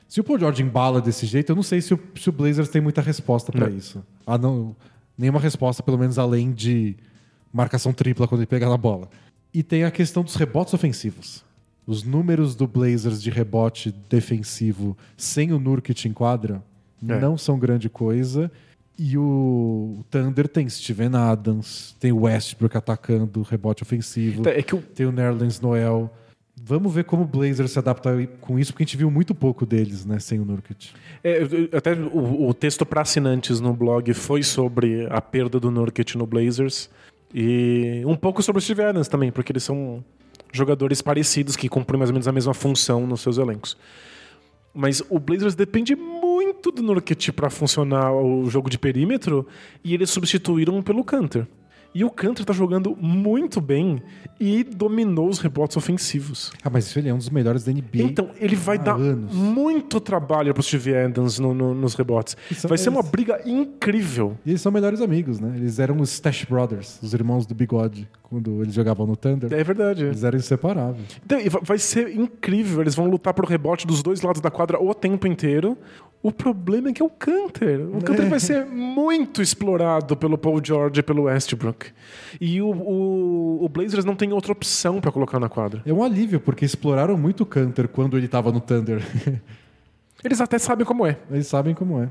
Se o Paul George embala desse jeito, eu não sei se o, se o Blazers tem muita resposta pra Não. isso. Ah, não, nenhuma resposta, pelo menos além de marcação tripla quando ele pegar na bola. E tem a questão dos rebotes ofensivos. Os números do Blazers de rebote defensivo sem o Nurkic em quadra É. não são grande coisa. E o Thunder tem Steven Adams, tem o Westbrook atacando rebote ofensivo. É que o, Tem o Nerlens Noel. Vamos ver como o Blazers se adapta com isso, porque a gente viu muito pouco deles, né, sem o Nurkic. é, até o, o texto para assinantes no blog foi sobre a perda do Nurkic no Blazers e um pouco sobre o Steve Adams também, porque eles são jogadores parecidos que cumprem mais ou menos a mesma função nos seus elencos. Mas o Blazers depende muito do Nurkic para funcionar o jogo de perímetro e eles substituíram pelo Canter. E o Canter tá jogando muito bem e dominou os rebotes ofensivos. Ah, mas isso ele é um dos melhores da NBA. Então, ele vai dar anos. muito trabalho pro Steve Adams no- no- nos rebotes. Vai ser uma eles- briga incrível. E eles são melhores amigos, né? Eles eram os Stash Brothers, os irmãos do Bigode, quando eles jogavam no Thunder. É verdade. Eles eram inseparáveis. Então, va- vai ser incrível. Eles vão lutar pro rebote dos dois lados da quadra o tempo inteiro. O problema é que é o Canter. O Canter vai ser muito explorado pelo Paul George e pelo Westbrook. E o, o, o Blazers não tem outra opção para colocar na quadra. É um alívio, porque exploraram muito o Canter quando ele tava no Thunder. Eles até sabem como é. eles sabem como é.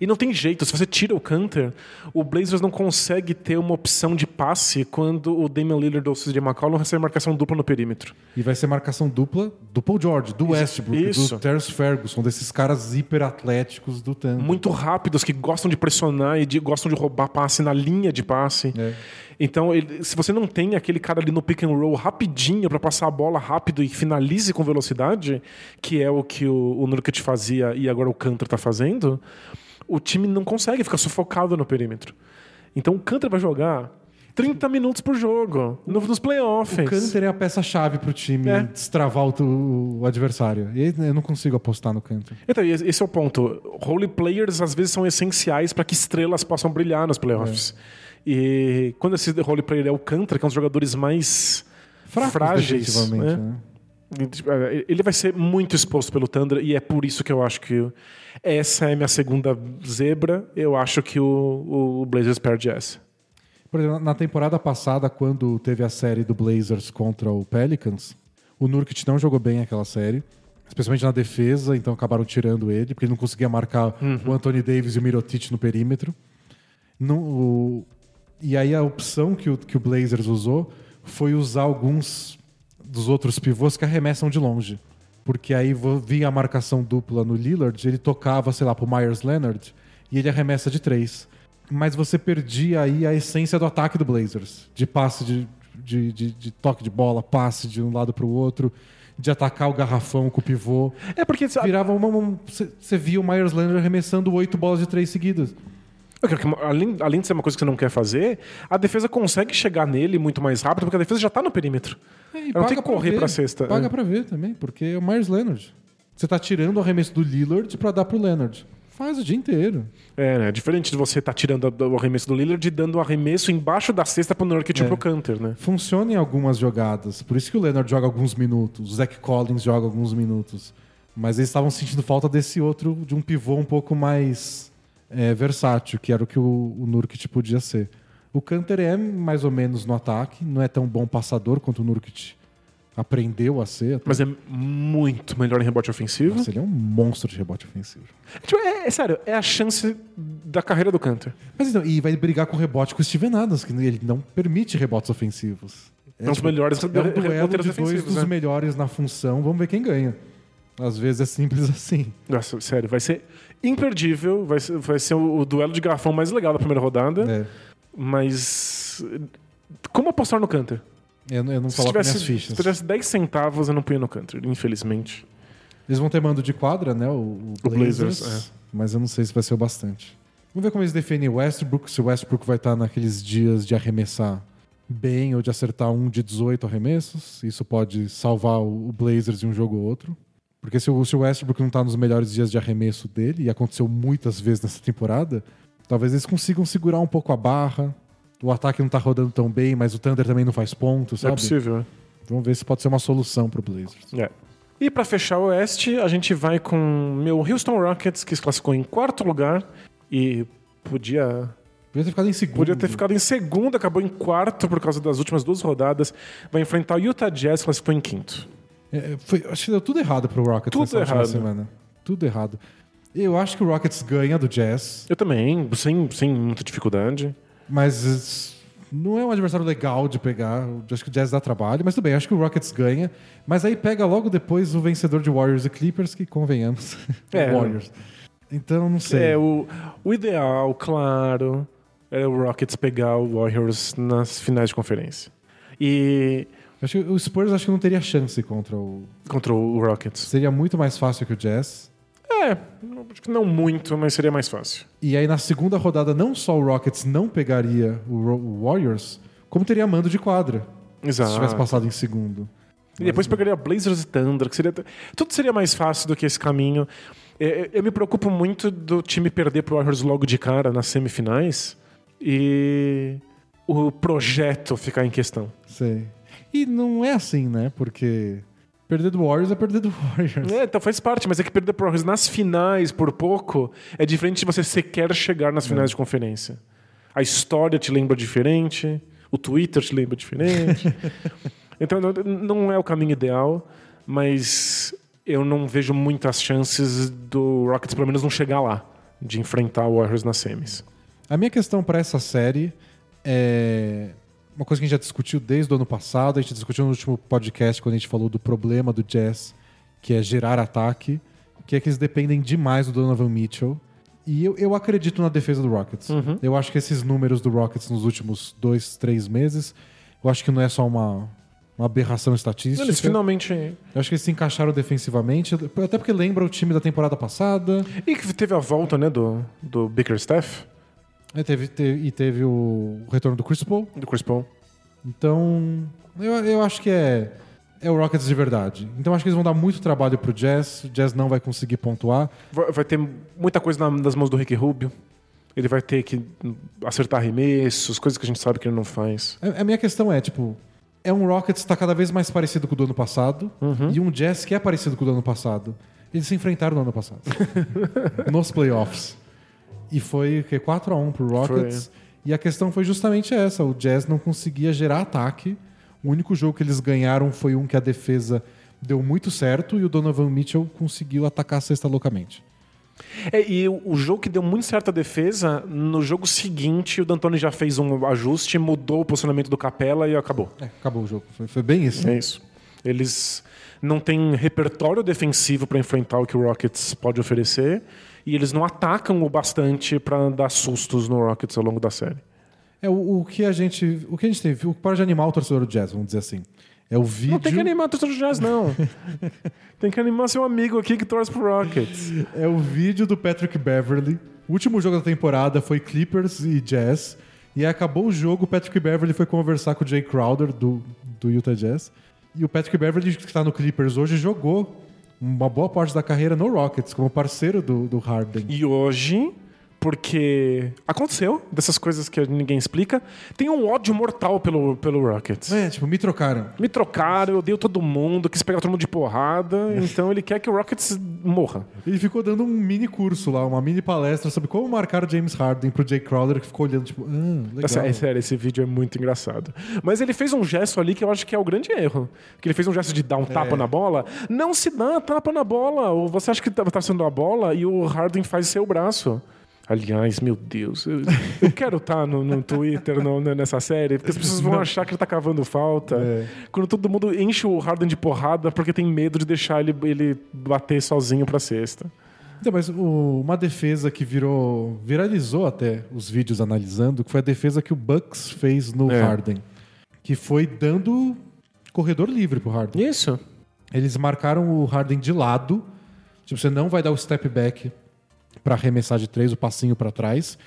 E não tem jeito, se você tira o Canter, o Blazers não consegue ter uma opção de passe quando o Damian Lillard ou o CJ McCollum recebe marcação dupla no perímetro. E vai ser marcação dupla do Paul George, do Westbrook, isso. do Terence Ferguson, desses caras hiperatléticos do Thunder. Muito rápidos, que gostam de pressionar e de- gostam de roubar passe na linha de passe. É. Então, ele- se você não tem aquele cara ali no pick and roll rapidinho para passar a bola rápido e finalize com velocidade, que é o que o, o Nurkic fazia e agora o Cantor tá fazendo, o time não consegue ficar sufocado no perímetro. Então o Cantor vai jogar 30 minutos por jogo no- nos playoffs. O Canter é a peça-chave pro time É. destravar o, o adversário. E eu não consigo apostar no Canter. Então, esse é o ponto. Role players às vezes são essenciais para que estrelas possam brilhar nos playoffs. E quando esse role player é o Cantor, que é um dos jogadores mais Fracos frágeis, né? né? Ele vai ser muito exposto pelo Thunder e é por isso que eu acho que essa é minha segunda zebra. Eu acho que o, o Blazers perde essa. Por exemplo, na temporada passada, quando teve a série do Blazers contra o Pelicans, o Nurkic não jogou bem aquela série, especialmente na defesa, então acabaram tirando ele, porque ele não conseguia marcar o Anthony Davis e o Mirotic no perímetro. Não- o- e aí a opção que o, que o Blazers usou foi usar alguns dos outros pivôs que arremessam de longe. Porque aí vinha a marcação dupla no Lillard, ele tocava, sei lá, pro Myers Leonard e ele arremessa de três. Mas você perdia aí a essência do ataque do Blazers. De passe, de, de, de- de toque de bola, passe de um lado pro outro, de atacar o garrafão com o pivô. É porque Virava uma. você via o Myers Leonard arremessando oito bolas de três seguidas. Além, além de ser uma coisa que você não quer fazer, a defesa consegue chegar nele muito mais rápido, porque a defesa já tá no perímetro. É, e Ela não tem que correr ver. pra cesta. Paga É. pra ver também, porque é o Myers Leonard. Você tá tirando o arremesso do Lillard pra dar pro Leonard. Faz o dia inteiro. É, né? Diferente de você estar tirando a- o arremesso do Lillard e dando o arremesso embaixo da cesta pro Nurkic e É. pro Canter, né? Funciona em algumas jogadas. Por isso que o Leonard joga alguns minutos, o Zach Collins joga alguns minutos. Mas eles estavam sentindo falta desse outro, de um pivô um pouco mais é, versátil, que era o que o, o Nurkic podia ser. O Canter é mais ou menos no ataque, não é tão bom passador quanto o Nurkic aprendeu a ser. Mas é muito melhor em rebote ofensivo. Nossa, ele é um monstro de rebote ofensivo. Tipo, é, é sério, é a chance da carreira do Cantor. Mas então, e vai brigar com o rebote com o Steven Adams, que ele não permite rebotes ofensivos. É, um dos melhores é um duelo de dois defensivos, dos né? melhores na função. Vamos ver quem ganha. Às vezes é simples (laughs) assim. Nossa, sério, vai ser imperdível. Vai ser, vai ser o, o duelo de garrafão mais legal da primeira rodada. É. Mas. Como apostar no Cantor? Eu, eu não Se coloco tivesse, minhas se fichas. tivesse 10 centavos, eu não punha no Cantor, infelizmente. Eles vão ter mando de quadra, né? O, o O Blazers. Blazers, Mas eu não sei se vai ser o bastante. Vamos ver como eles defendem o Westbrook. Se o Westbrook vai estar naqueles dias de arremessar bem ou de acertar um de 18 arremessos. Isso pode salvar o Blazers em um jogo ou outro. Porque se o, se o Westbrook não está nos melhores dias de arremesso dele, e aconteceu muitas vezes nessa temporada, talvez eles consigam segurar um pouco a barra. O ataque não tá rodando tão bem, mas o Thunder também não faz pontos, É sabe? possível, né? Vamos ver se pode ser uma solução pro Blazers. É. E pra fechar o Oeste, a gente vai com meu Houston Rockets, que se classificou em quarto lugar e podia, Podia ter ficado em segundo. podia ter ficado em segundo, acabou em quarto por causa das últimas duas rodadas. Vai enfrentar o Utah Jazz, que classificou em quinto. É, foi- acho que deu tudo errado pro Rockets Tudo nessa errado. semana. Tudo errado. Eu acho que o Rockets ganha do Jazz, Eu também, sem, sem muita dificuldade. mas es- não é um adversário legal de pegar. Acho que o Jazz dá trabalho, mas tudo bem, acho que o Rockets ganha. Mas aí pega logo depois o vencedor de Warriors e Clippers, que convenhamos. (laughs) É. Warriors. Então, não sei. É, o, o ideal, claro, é o Rockets pegar o Warriors nas finais de conferência. E Acho que o Spurs acho que não teria chance contra o. contra o Rockets. Seria muito mais fácil que o Jazz. É, acho que não muito, mas seria mais fácil. E aí na segunda rodada, não só o Rockets não pegaria o, Warriors, como teria mando de quadra. Exato. Se tivesse passado em segundo. E depois pegaria Blazers e Thunder, que seria. Tudo seria mais fácil do que esse caminho. É, Eu me preocupo muito do time perder pro Warriors logo de cara nas semifinais e o projeto ficar em questão. Sei. E não é assim, né? Porque perder do Warriors é perder do (laughs) Warriors. É, então faz parte, mas é que perder pro Warriors nas finais por pouco é diferente de você sequer chegar nas finais de conferência. A história te lembra diferente, o Twitter te lembra diferente. (laughs) então não- é o caminho ideal, mas eu não vejo muitas chances do Rockets pelo menos não chegar lá, de enfrentar o Warriors nas semis. A minha questão pra essa série é uma coisa que a gente já discutiu desde o ano passado, a gente discutiu no último podcast quando a gente falou do problema do Jazz, que é gerar ataque, que é que eles dependem demais do Donovan Mitchell. E eu, eu acredito na defesa do Rockets. Eu acho que esses números do Rockets nos últimos dois, três meses, eu acho que não é só uma, uma aberração estatística. Eles finalmente. Eu acho que eles se encaixaram defensivamente, até porque lembra o time da temporada passada. E que teve a volta né, do, do Bickerstaff, E teve, te- e teve o retorno do Chris Paul. do Chris Paul. Então, eu, eu acho que é, é o Rockets de verdade. Então, acho que eles vão dar muito trabalho pro Jazz. O Jazz não vai conseguir pontuar. Vai vai ter muita coisa na- nas mãos do Rick Rubio. Ele vai ter que acertar arremessos, coisas que a gente sabe que ele não faz. A, a minha questão é, tipo, é um Rockets que está cada vez mais parecido com o do ano passado e um Jazz que é parecido com o do ano passado. Eles se enfrentaram no ano passado. (laughs) nos playoffs. E foi o quê? 4x1 pro Rockets. E a questão foi justamente essa. O Jazz não conseguia gerar ataque. O único jogo que eles ganharam foi um que a defesa deu muito certo e o Donovan Mitchell conseguiu atacar a cesta loucamente. É, e o, o jogo que deu muito certo a defesa, no jogo seguinte o D'Antoni já fez um ajuste, mudou o posicionamento do Capela e acabou. É, acabou o jogo. Foi, foi bem isso. É isso. Eles não têm repertório defensivo para enfrentar o que o Rockets pode oferecer e eles não atacam o bastante para dar sustos no Rockets ao longo da série. É o, o que a gente. O que a gente teve. O que pode animar o torcedor do Jazz, vamos dizer assim. É o vídeo. Não tem que animar o torcedor do Jazz, não. (laughs) tem que animar seu amigo aqui que torce pro Rockets. É o vídeo do Patrick Beverly. O último jogo da temporada foi Clippers e Jazz. E aí acabou o jogo, o Patrick Beverly foi conversar com o Jay Crowder, do, do Utah Jazz. E o Patrick Beverly, que está no Clippers hoje, jogou uma boa parte da carreira no Rockets, como parceiro do, do Harden. E hoje, porque aconteceu dessas coisas que ninguém explica, tem um ódio mortal pelo, pelo Rockets. É, tipo, me trocaram. Me trocaram, eu odeio todo mundo, quis pegar todo mundo de porrada, (laughs) então ele quer que o Rockets morra. Ele ficou dando um mini curso lá, uma mini palestra sobre como marcar o James Harden pro Jay Crowder, que ficou olhando, tipo, ah, legal. Essa- é sério, esse vídeo é muito engraçado. Mas ele fez um gesto ali que eu acho que é o grande erro. Que ele fez um gesto de dar um tapa na bola. Não se dá tapa na bola. Ou você acha que tá, tá sendo a bola e o Harden faz seu braço. Aliás, meu Deus, eu, eu quero estar no, no Twitter no- no- nessa série, porque as pessoas vão achar que ele tá cavando falta. É. Quando todo mundo enche o Harden de porrada porque tem medo de deixar ele, ele bater sozinho pra cesta. Então, mas o- uma defesa que virou. viralizou até os vídeos analisando, que foi a defesa que o Bucks fez no É. Harden. Que foi dando corredor livre pro Harden. Isso. Eles marcaram o Harden de lado. Tipo, você não vai dar o step back pra arremessar de três, o passinho pra trás.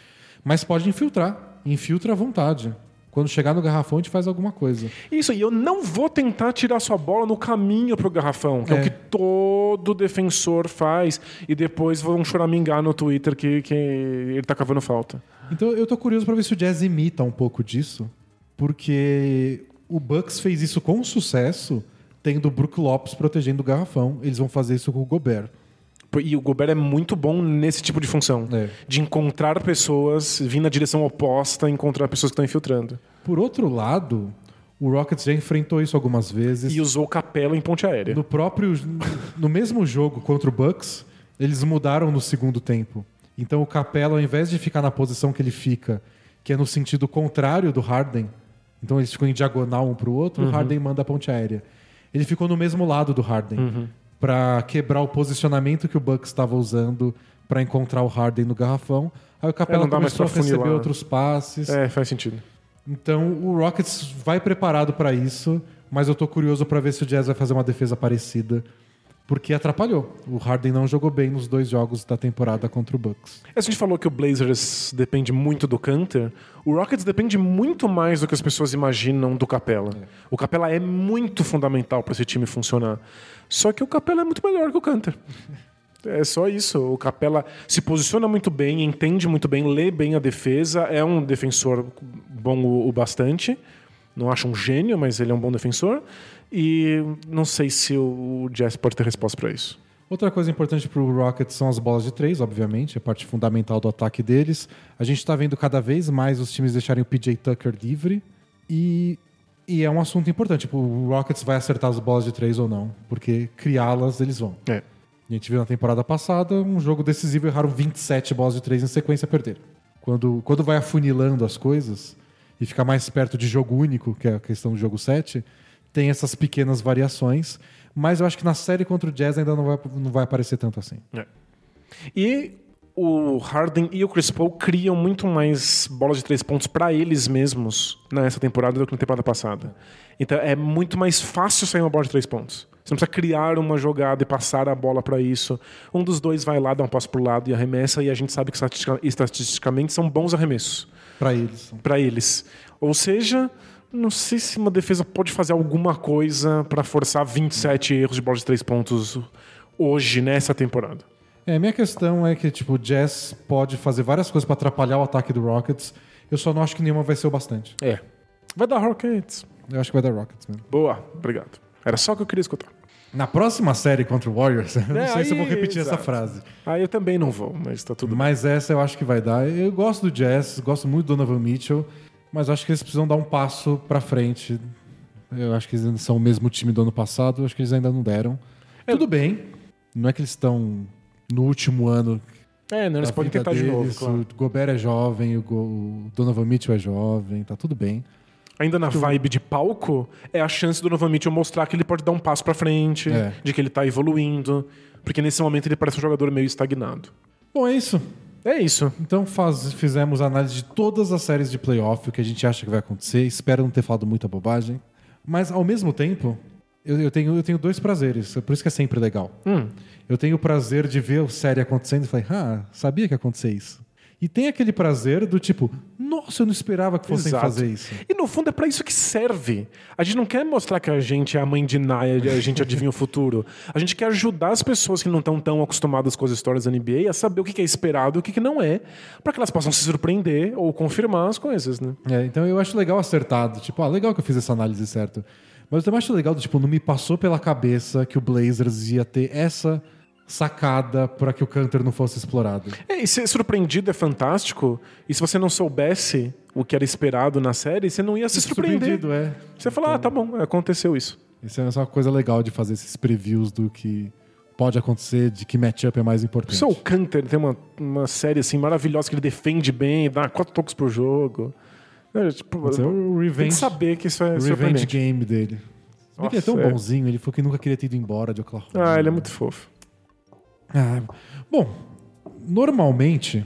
Mas pode infiltrar. Infiltra à vontade. Quando chegar no garrafão, a gente faz alguma coisa. Isso, e eu não vou tentar tirar sua bola no caminho pro garrafão, que é, É. o que todo defensor faz, e depois vão choramingar no Twitter que, que ele tá cavando falta. Então eu tô curioso pra ver se o Jazz imita um pouco disso, porque o Bucks fez isso com sucesso, tendo o Brook Lopes protegendo o garrafão. Eles vão fazer isso com o Gobert. E o Gobert é muito bom nesse tipo de função. É. De encontrar pessoas, vir na direção oposta, encontrar pessoas que estão infiltrando. Por outro lado, o Rockets já enfrentou isso algumas vezes. E usou o Capela em ponte aérea. No próprio, no mesmo jogo contra o Bucks, eles mudaram no segundo tempo. Então o Capela, ao invés de ficar na posição que ele fica, que é no sentido contrário do Harden, então eles ficam em diagonal um pro outro, o Harden manda a ponte aérea. Ele ficou no mesmo lado do Harden pra quebrar o posicionamento que o Bucks estava usando pra encontrar o Harden no garrafão. Aí o Capela mais começou a receber funilar. outros passes. É, faz sentido. Então o Rockets vai preparado pra isso, mas eu tô curioso pra ver se o Jazz vai fazer uma defesa parecida, porque atrapalhou. O Harden não jogou bem nos dois jogos da temporada contra o Bucks. A gente falou que o Blazers depende muito do Canter. O Rockets depende muito mais do que as pessoas imaginam do Capela. O Capela é muito fundamental para esse time funcionar. Só que o Capela é muito melhor que o Canter. É só isso. O Capela se posiciona muito bem, entende muito bem, lê bem a defesa, é um defensor bom o bastante. Não acho um gênio, mas ele é um bom defensor. E não sei se o Jazz pode ter resposta para isso. Outra coisa importante para o Rockets são as bolas de três, obviamente, a parte fundamental do ataque deles. A gente está vendo cada vez mais os times deixarem o PJ Tucker livre e, e é um assunto importante. Tipo, o Rockets vai acertar as bolas de três ou não, porque criá-las eles vão. É. A gente viu na temporada passada um jogo decisivo erraram 27 bolas de três em sequência a perder. Quando, quando vai afunilando as coisas e fica mais perto de jogo único, que é a questão do jogo 7, tem essas pequenas variações. Mas eu acho que na série contra o Jazz ainda não vai, não vai aparecer tanto assim. É. E o Harden e o Chris Paul criam muito mais bolas de três pontos para eles mesmos nessa temporada do que na temporada passada. Então é muito mais fácil sair uma bola de três pontos. Você não precisa criar uma jogada e passar a bola para isso. Um dos dois vai lá, dá um passo pro lado e arremessa, e a gente sabe que estatistica- estatisticamente são bons arremessos Para eles. para eles. Ou seja, não sei se uma defesa pode fazer alguma coisa para forçar 27 erros de bola de três pontos hoje, nessa temporada. É, minha questão é que tipo, o Jazz pode fazer várias coisas para atrapalhar o ataque do Rockets. Eu só não acho que nenhuma vai ser o bastante. É. Vai dar Rockets. Eu acho que vai dar Rockets mesmo. Boa, obrigado. Era só o que eu queria escutar. Na próxima série contra o Warriors, (laughs) eu não É, sei se eu vou aí, repetir essa exato. frase. Ah, eu também não vou, mas tá tudo bem. Mas essa eu acho que vai dar. Eu gosto do Jazz, gosto muito do Donovan Mitchell, mas acho que eles precisam dar um passo pra frente. Eu acho que eles ainda são o mesmo time do ano passado, acho que eles ainda não deram. Tudo bem, não é que eles estão no último ano. É, não, eles podem tentar de novo, deles, claro. O Gobert é jovem, o, Go- o Donovan Mitchell é jovem, tá tudo bem. Ainda na vibe de palco, é a chance do Novan Mitchell mostrar que ele pode dar um passo pra frente, É. de que ele tá evoluindo, porque nesse momento ele parece um jogador meio estagnado. Bom, é isso. É isso. Então faz- fizemos análise de todas as séries de playoff, o que a gente acha que vai acontecer. Espero não ter falado muita bobagem. Mas ao mesmo tempo, eu, eu tenho, eu tenho dois prazeres. Por isso que é sempre legal. Hum. Eu tenho o prazer de ver a série acontecendo e falei, ah, sabia que ia acontecer isso. E tem aquele prazer do tipo, nossa, eu não esperava que fossem Exato. fazer isso. E no fundo é pra isso que serve. A gente não quer mostrar que a gente é a mãe de Naya, a gente adivinha o futuro. A gente quer ajudar as pessoas que não estão tão acostumadas com as histórias da NBA a saber o que é esperado e o que não é, pra que elas possam se surpreender ou confirmar as coisas, né? É, então eu acho legal acertado. Tipo, ah, legal que eu fiz essa análise certa. Mas eu também acho legal, do, tipo, não me passou pela cabeça que o Blazers ia ter essa sacada para que o Canter não fosse explorado. É, e ser surpreendido é fantástico. E se você não soubesse o que era esperado na série, você não ia se surpreender. Surpreendido, é. Você fala, ah, tá bom, aconteceu isso. Isso é só uma coisa legal de fazer esses previews do que pode acontecer, de que matchup é mais importante. Só o Canter tem uma, uma série assim maravilhosa que ele defende bem, dá quatro toques por jogo. É, tipo, ser o tem que Revenge, saber que isso é o revenge game dele. Que ele é tão Nossa, é. bonzinho, ele falou que nunca queria ter ido embora de Oklahoma. Ah, ele é muito fofo. Ah, bom, normalmente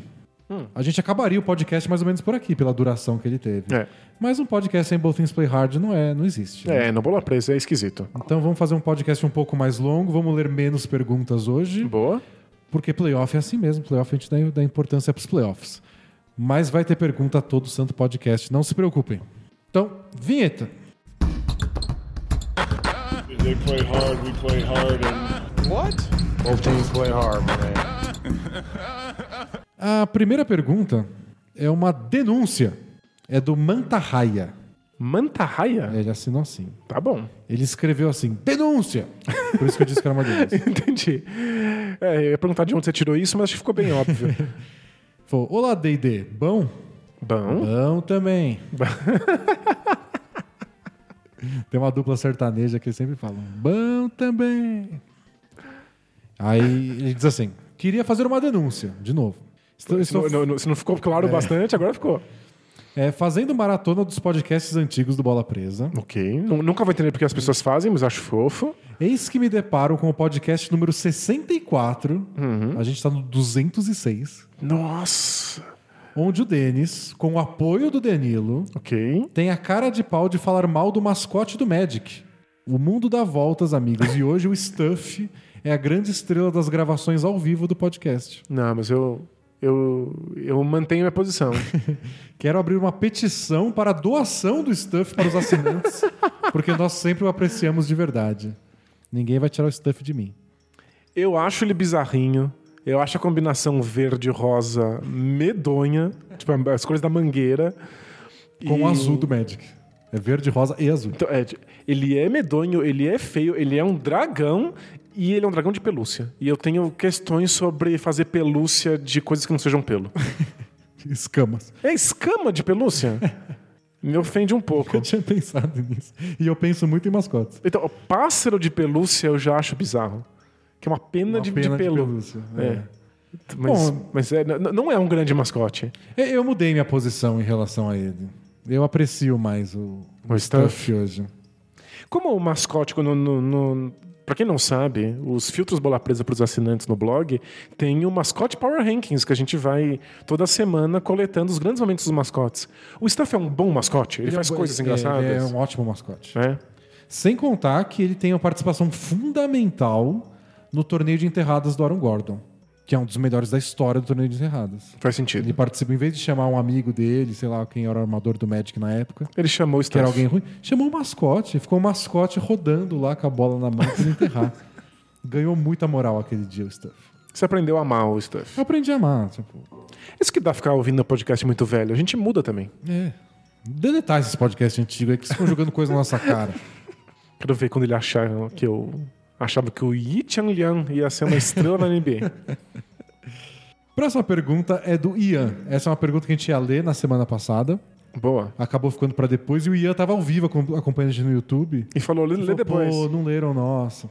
Hum. a gente acabaria o podcast mais ou menos por aqui, pela duração que ele teve. É. Mas um podcast sem Both Things Play Hard não é, não existe. né? É, no bola presa é esquisito. Então vamos fazer um podcast um pouco mais longo, vamos ler menos perguntas hoje, Boa. porque playoff é assim mesmo, playoff a gente dá, dá importância pros playoffs. Mas vai ter pergunta todo santo podcast, não se preocupem. Então, vinheta. They play hard, we play hard, and Both teams play hard, man. (laughs) A primeira pergunta é uma denúncia. É do Mantarraia. Manta raia? Ele assinou assim. Tá bom. Ele escreveu assim: denúncia! Por isso que eu disse que era uma (laughs) denúncia. Entendi. É, eu ia perguntar de onde você tirou isso, mas acho que ficou bem óbvio. (laughs) Falou: Olá, DD. Bom? Bom. Bom também. Tem uma dupla sertaneja que eles sempre falam: Bom também. Aí ele diz assim: Queria fazer uma denúncia, de novo. Estou, Se não, não- se não ficou claro bastante, agora ficou. é, fazendo maratona dos podcasts antigos do Bola Presa. Ok. Nu- Nunca vou entender porque as pessoas fazem, mas acho fofo. Eis que me deparo com o podcast número 64. A gente tá no 206. Nossa. Onde o Denis, com o apoio do Danilo, Ok. tem a cara de pau de falar mal do mascote do Magic. O mundo dá voltas, amigos, e hoje o Stuff é a grande estrela das gravações ao vivo do podcast. Não, mas eu. Eu, eu mantenho minha posição. (laughs) Quero abrir uma petição para a doação do Stuff para os assinantes, (laughs) porque nós sempre o apreciamos de verdade. Ninguém vai tirar o Stuff de mim. Eu acho ele bizarrinho. Eu acho a combinação verde-rosa medonha. Tipo, as cores da mangueira. Com E- o azul do Magic. É verde, rosa e azul. Então, é, ele é medonho, ele é feio, ele é um dragão e ele é um dragão de pelúcia. E eu tenho questões sobre fazer pelúcia de coisas que não sejam pelo. (laughs) Escamas. É escama de pelúcia? (laughs) Me ofende um pouco. Eu tinha pensado nisso. E eu penso muito em mascotes. Então, o pássaro de pelúcia eu já acho bizarro. Que é uma pena, Uma de, pena de de pelo. pelúcia, É. é. Mas, Bom, mas é, não é um grande mascote. É, Eu mudei minha posição em relação a ele. Eu aprecio mais o, O Stuff. hoje. Como o mascote, no, no, no, pra quem não sabe, os filtros bola presa para os assinantes no blog tem o mascote Power Rankings, que a gente vai toda semana coletando os grandes momentos dos mascotes. O Stuff é um bom mascote, ele, faz é- coisas é- engraçadas. Ele é um ótimo mascote. É. Sem contar que ele tem uma participação fundamental no torneio de enterradas do Aaron Gordon, que é um dos melhores da história do torneio de enterradas. Faz sentido. Ele participa, em vez de chamar um amigo dele, sei lá quem era o armador do Magic na época, Ele chamou o que era alguém ruim, chamou um mascote, ficou um mascote rodando lá com a bola na mão pra enterrar. (laughs) Ganhou muita moral aquele dia o Stuff. Você aprendeu a amar o Stuff. Eu aprendi a amar, tipo, Isso que dá ficar ouvindo podcast muito velho. A gente muda também. é. Deletar esses podcasts antigos aí que ficam jogando coisa na nossa cara. (laughs) Quero ver quando ele achar que eu achava que o Yi Chang Liang ia ser uma estrela na NBA. (laughs) Próxima pergunta é do Ian. Essa é uma pergunta que a gente ia ler na semana passada. Boa. Acabou ficando pra depois e o Ian tava ao vivo acom- acompanhando a gente no YouTube. E falou, lê, lê depois. Pô, não leram, nossa.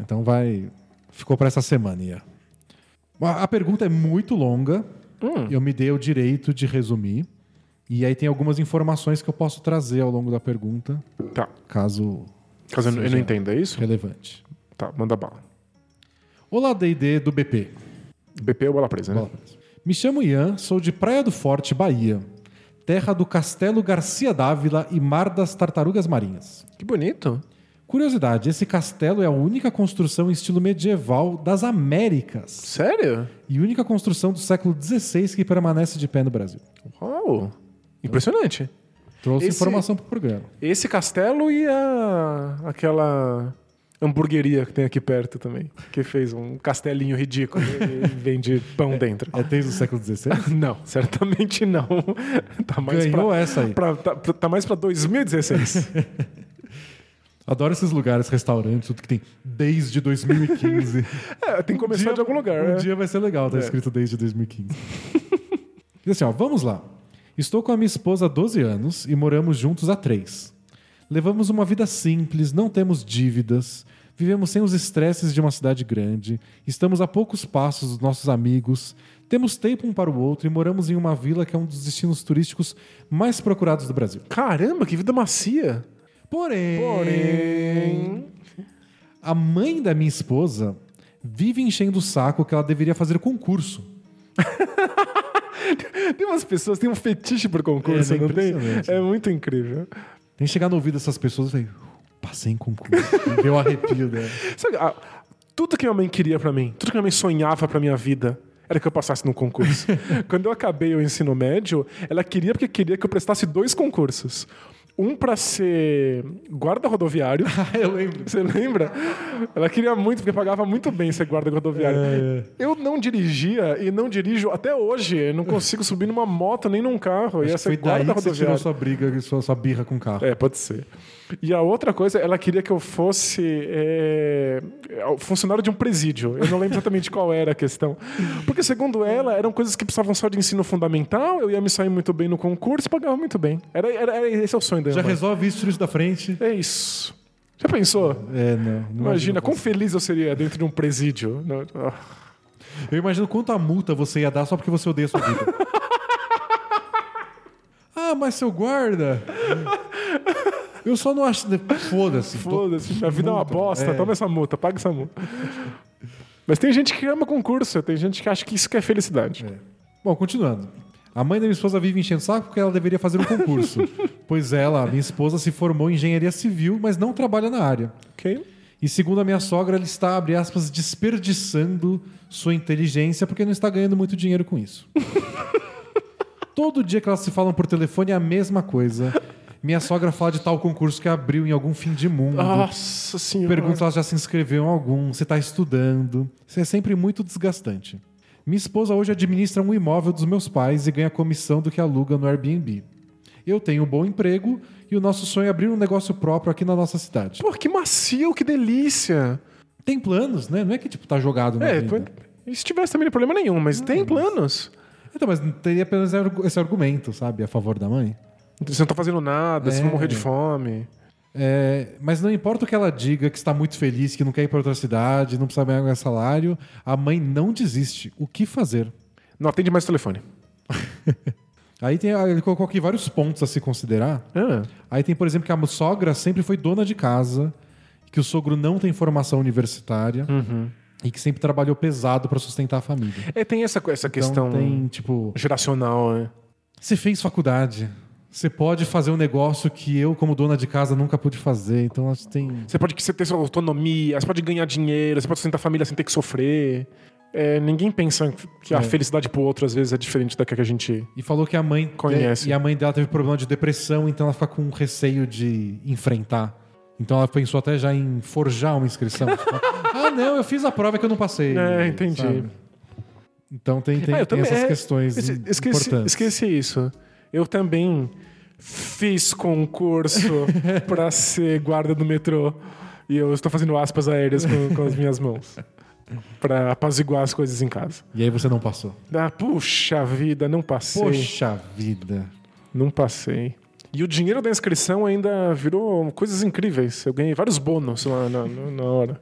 Então vai. Ficou pra essa semana, Ian. A a pergunta é muito longa. Hum. Eu me dei o direito de resumir. E aí tem algumas informações que eu posso trazer ao longo da pergunta, Tá. caso Caso eu não- entenda é isso? relevante. Tá, manda bala. Olá, D&D do BP. BP ou bola presa, né? Bola presa. Me chamo Ian, sou de Praia do Forte, Bahia. Terra do Castelo Garcia Dávila e Mar das Tartarugas Marinhas. Que bonito. Curiosidade, esse castelo é a única construção em estilo medieval das Américas Sério? e única construção do século XVI que permanece de pé no Brasil. Uau. Impressionante. Trouxe Esse- informação para o programa. Esse castelo e a... aquela hamburgueria que tem aqui perto também. Que fez um castelinho ridículo e (laughs) vende pão dentro. É desde o século XVI? (laughs) Não, certamente não. (laughs) Tá mais Ganhou pra, essa aí. pra- tá, tá mais pra 2016. Adoro esses lugares, restaurantes, tudo que tem desde 2015. é, tem que começar dia- de algum lugar. Um né? dia vai ser legal, tá É. escrito desde 2015. Diz assim, ó, vamos lá. Estou com a minha esposa há 12 anos e moramos juntos há 3. Levamos uma vida simples, não temos dívidas, Vivemos sem os estresses de uma cidade grande, estamos a poucos passos dos nossos amigos, temos tempo um para o outro e moramos em uma vila que é um dos destinos turísticos mais procurados do Brasil. Caramba, que vida macia. Porém, Porém. a mãe da minha esposa vive enchendo o saco que ela deveria fazer concurso. (laughs) (laughs) Tem umas pessoas que têm um fetiche por concurso, É, não tem? É muito incrível. Tem que chegar no ouvido dessas pessoas e passei em concurso. Deu um arrepio dela. (laughs) Sabe, ah, tudo que minha mãe queria pra mim, tudo que minha mãe sonhava pra minha vida, era que eu passasse num concurso. (laughs) Quando eu acabei o ensino médio, ela queria porque queria que eu prestasse dois concursos. Um pra ser guarda rodoviário. (laughs) eu lembro. Você lembra? Ela queria muito, porque pagava muito bem ser guarda rodoviário. É, Eu não dirigia e não dirijo até hoje. Não consigo subir numa moto nem num carro. Acho que ser foi daí guarda que você tirou sua briga, sua, sua birra com o carro. É, pode ser. E a outra coisa, ela queria que eu fosse é, funcionário de um presídio. Eu não lembro exatamente qual era a questão. Porque, segundo ela, eram coisas que precisavam só de ensino fundamental, eu ia me sair muito bem no concurso e pagava muito bem. Era, era, esse é o sonho dela. Já resolve isso, isso da frente. É isso. Já pensou? É, não. não Imagina, quão feliz eu seria dentro de um presídio. Ah. Eu imagino quanta multa você ia dar só porque você odeia a sua vida. (laughs) ah, mas seu guarda. (laughs) Eu só não acho. Foda-se. Foda-se, minha vida é uma Multa, bosta. é. Toma essa multa, paga essa multa. Mas tem gente que ama concurso, tem gente que acha que isso que é felicidade. Bom, continuando. A mãe da minha esposa vive enchendo o saco porque ela deveria fazer um concurso. (laughs) pois ela, minha esposa, se formou em engenharia civil, mas não trabalha na área. Ok? E segundo a minha sogra, ela está, abre aspas, desperdiçando sua inteligência porque não está ganhando muito dinheiro com isso. (laughs) Todo dia que elas se falam por telefone é a mesma coisa. Minha sogra fala de tal concurso que abriu em algum fim de mundo. Nossa senhora. Pergunta se ela já se inscreveu em algum, se está estudando. Isso é sempre muito desgastante. Minha esposa hoje administra um imóvel dos meus pais e ganha comissão do que aluga no Airbnb. Eu tenho um bom emprego e o nosso sonho é abrir um negócio próprio aqui na nossa cidade. Pô, que macio, que delícia. Tem planos, né? Não é que tipo tá jogado na É, vida. se tivesse também não problema nenhum, mas tem planos. Então, mas não teria apenas esse argumento, sabe, a favor da mãe. Você não tá fazendo nada, você vai É. morrer de fome. É, mas não importa o que ela diga, que está muito feliz, que não quer ir para outra cidade, não precisa ganhar salário, a mãe não desiste. O que fazer? Não atende mais o telefone. (laughs) Aí tem, ele colocou aqui vários pontos a se considerar. Ah, Aí tem, por exemplo, que a sogra sempre foi dona de casa, que o sogro não tem formação universitária e que sempre trabalhou pesado para sustentar a família. É, tem essa, essa questão Então tem, tipo, geracional, né? você fez faculdade, você pode fazer um negócio que eu, como dona de casa, nunca pude fazer. Então, acho que tem... Você pode você ter sua autonomia, você pode ganhar dinheiro, você pode sustentar a família sem ter que sofrer. É, ninguém pensa que a É. felicidade pro outro, às vezes, é diferente da que a gente. E falou que a mãe Conhece. E a mãe dela teve problema de depressão, então ela fica com receio de enfrentar. Então ela pensou até já em forjar uma inscrição. (laughs) Tipo, ah, não, eu fiz a prova que eu não passei. É, entendi. sabe? Então tem, tem, Ah, tem essas é, questões Esque- Esqueci, importantes. esqueci isso. Eu também fiz concurso (laughs) pra ser guarda do metrô. E eu estou fazendo aspas aéreas com, com as minhas mãos. Pra apaziguar as coisas em casa. E aí você não passou. Ah, puxa vida, não passei. Poxa vida. Não passei. E o dinheiro da inscrição ainda virou coisas incríveis. Eu ganhei vários bônus lá na- na hora.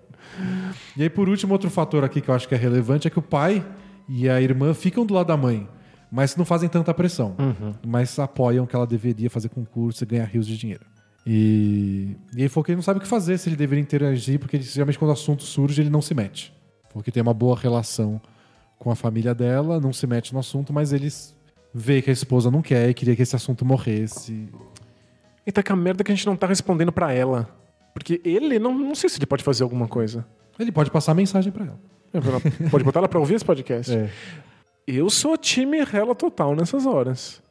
E aí, por último, outro fator aqui que eu acho que é relevante é que o pai e a irmã ficam do lado da mãe, mas não fazem tanta pressão. Uhum. Mas apoiam que ela deveria fazer concurso e ganhar rios de dinheiro. E, e aí falou que ele não sabe o que fazer, se ele deveria interagir, porque ele, geralmente quando o assunto surge, ele não se mete. Falou que tem uma boa relação com a família dela, não se mete no assunto, mas eles vê que a esposa não quer e queria que esse assunto morresse. E tá com a merda que a gente não tá respondendo pra ela. Porque ele, não, não sei se ele pode fazer alguma coisa. Ele pode passar a mensagem pra ela. É, Pode botar ela pra ouvir esse podcast. É. Eu sou time rela total nessas horas.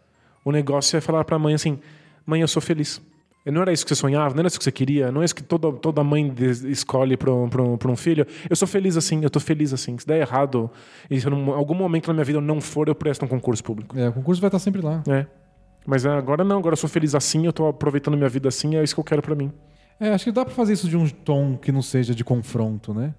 O negócio é falar pra mãe assim: mãe, eu sou feliz. Não era isso que você sonhava, não era isso que você queria, não é isso que toda, toda mãe escolhe pra um, um, um filho. Eu sou feliz assim, eu tô feliz assim. Se der errado, e se em algum momento na minha vida eu não for, eu presto um concurso público. É, o concurso vai estar sempre lá. É. Mas agora não, agora eu sou feliz assim, eu tô aproveitando minha vida assim, é isso que eu quero pra mim. É, acho que dá pra fazer isso de um tom que não seja de confronto, né?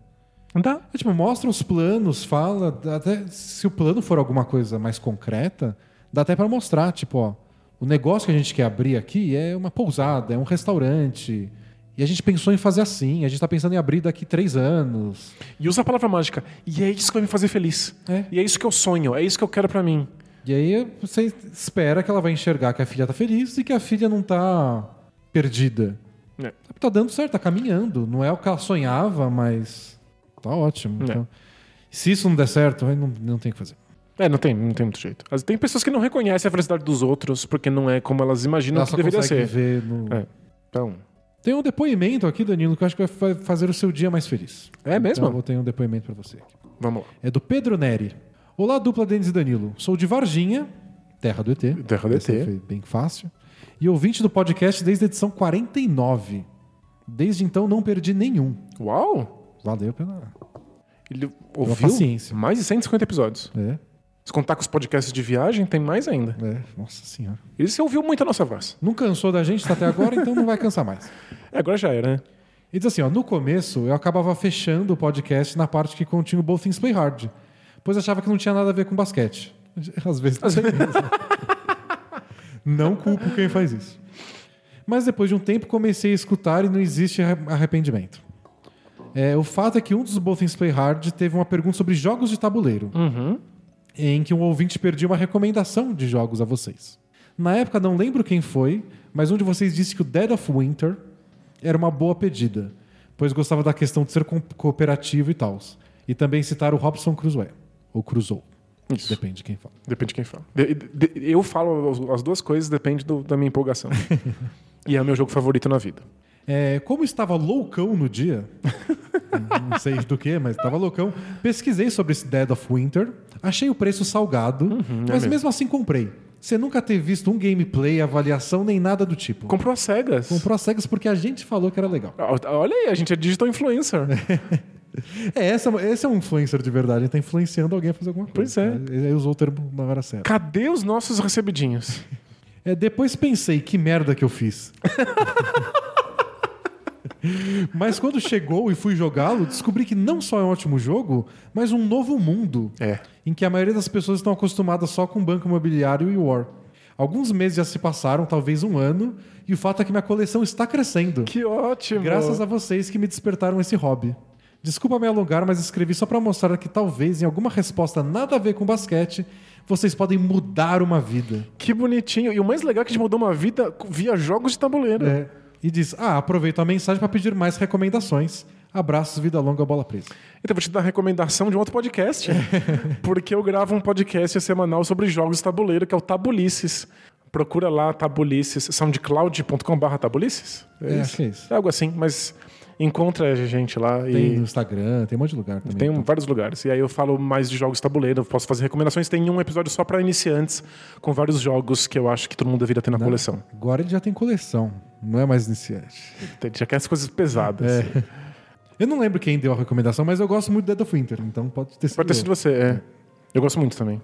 Dá. É, tipo, mostra os planos, fala. Até se o plano for alguma coisa mais concreta, dá até pra mostrar, tipo, ó, o negócio que a gente quer abrir aqui é uma pousada, é um restaurante. E a gente pensou em fazer assim, a gente tá pensando em abrir daqui três anos. E usa a palavra mágica. E é isso que vai me fazer feliz. É. E é isso que eu sonho, é isso que eu quero pra mim. E aí você espera que ela vai enxergar que a filha tá feliz e que a filha não tá perdida. É. Tá dando certo, tá caminhando. Não é o que ela sonhava, mas tá ótimo. É. Então, se isso não der certo, aí não, não tem o que fazer. É, não tem, não tem muito jeito. Tem pessoas que não reconhecem a felicidade dos outros porque não é como elas imaginam Ela que só deveria ser. ver no... É. Então, Tem um depoimento aqui, Danilo, que eu acho que vai fa- fazer o seu dia mais feliz. É mesmo? Então eu vou ter um depoimento pra você. vamos lá. É do Pedro Neri. Olá, dupla Denis e Danilo. Sou de Varginha, terra do ET. Terra do ET. Foi bem fácil. E ouvinte do podcast desde a edição 49. Desde então não perdi nenhum. Uau! Valeu pela. Ele ouviu paciência. mais de 150 episódios. É, Se contar com os podcasts de viagem, tem mais ainda. é, nossa senhora. E você ouviu muito a nossa voz. Não cansou da gente tá até agora, então não vai cansar mais. É, agora já era, né? E diz assim, ó, no começo eu acabava fechando o podcast na parte que continha o Both Things Play Hard, pois achava que não tinha nada a ver com basquete. (laughs) Às vezes não tem mesmo. Não culpo quem faz isso. Mas depois de um tempo comecei a escutar e não existe arre- arrependimento. É, o fato é que um dos Both Play Hard teve uma pergunta sobre jogos de tabuleiro, em que um ouvinte perdia uma recomendação de jogos a vocês. Na época não lembro quem foi, mas um de vocês disse que o Dead of Winter era uma boa pedida, pois gostava da questão de ser co- cooperativo e tal. E também citar o Robson Crusoe, ou Crusoe, Isso. depende de quem fala. Depende de quem fala. De- de- eu falo as- as duas coisas, depende do- da minha empolgação. (laughs) e é o meu jogo favorito na vida. É, como estava loucão no dia, (laughs) não sei do que, mas estava loucão, pesquisei sobre esse Dead of Winter, achei o preço salgado, mas mesmo. mesmo assim comprei. Você nunca ter visto um gameplay, avaliação, nem nada do tipo. Comprou as cegas. Comprou as cegas porque a gente falou que era legal. Ah, Olha aí, a gente é digital influencer. (laughs) É, essa, esse é um influencer de verdade, ele tá influenciando alguém a fazer alguma Pois coisa. é. Ele usou o termo na hora certa. Cadê os nossos recebidinhos? (laughs) É, depois pensei, que merda que eu fiz. (laughs) Mas quando chegou e fui jogá-lo, descobri que não só é um ótimo jogo, mas um novo mundo. É. Em que a maioria das pessoas estão acostumadas só com banco imobiliário e War. Alguns meses já se passaram, talvez um ano, e o fato é que minha coleção está crescendo. Que ótimo. Graças a vocês que me despertaram esse hobby. Desculpa me alongar, mas escrevi só para mostrar que talvez em alguma resposta nada a ver com basquete, vocês podem mudar uma vida. Que bonitinho. E o mais legal é que a gente mudou uma vida via jogos de tabuleiro. É. E diz: Ah, aproveito a mensagem para pedir mais recomendações. Abraços, vida longa, bola presa. Então, vou te dar a recomendação de um outro podcast. (laughs) porque eu gravo um podcast semanal sobre jogos de tabuleiro, que é o Tabulices. Procura lá Tabulices, soundcloud.com.br Tabulices? É, acho que é isso. É algo assim, mas encontra a gente lá Tem e no Instagram, tem um monte de lugar também. tem Então, vários lugares. E aí eu falo mais de jogos de tabuleiro, posso fazer recomendações. Tem um episódio só para iniciantes, com vários jogos que eu acho que todo mundo deveria ter na coleção. Agora ele já tem coleção, não é mais iniciante. Tem- Já quer as coisas pesadas. É. Eu não lembro quem deu a recomendação, mas eu gosto muito de Dead of Winter, então pode ter sido. Pode ter eu. sido você, é. Eu gosto muito também,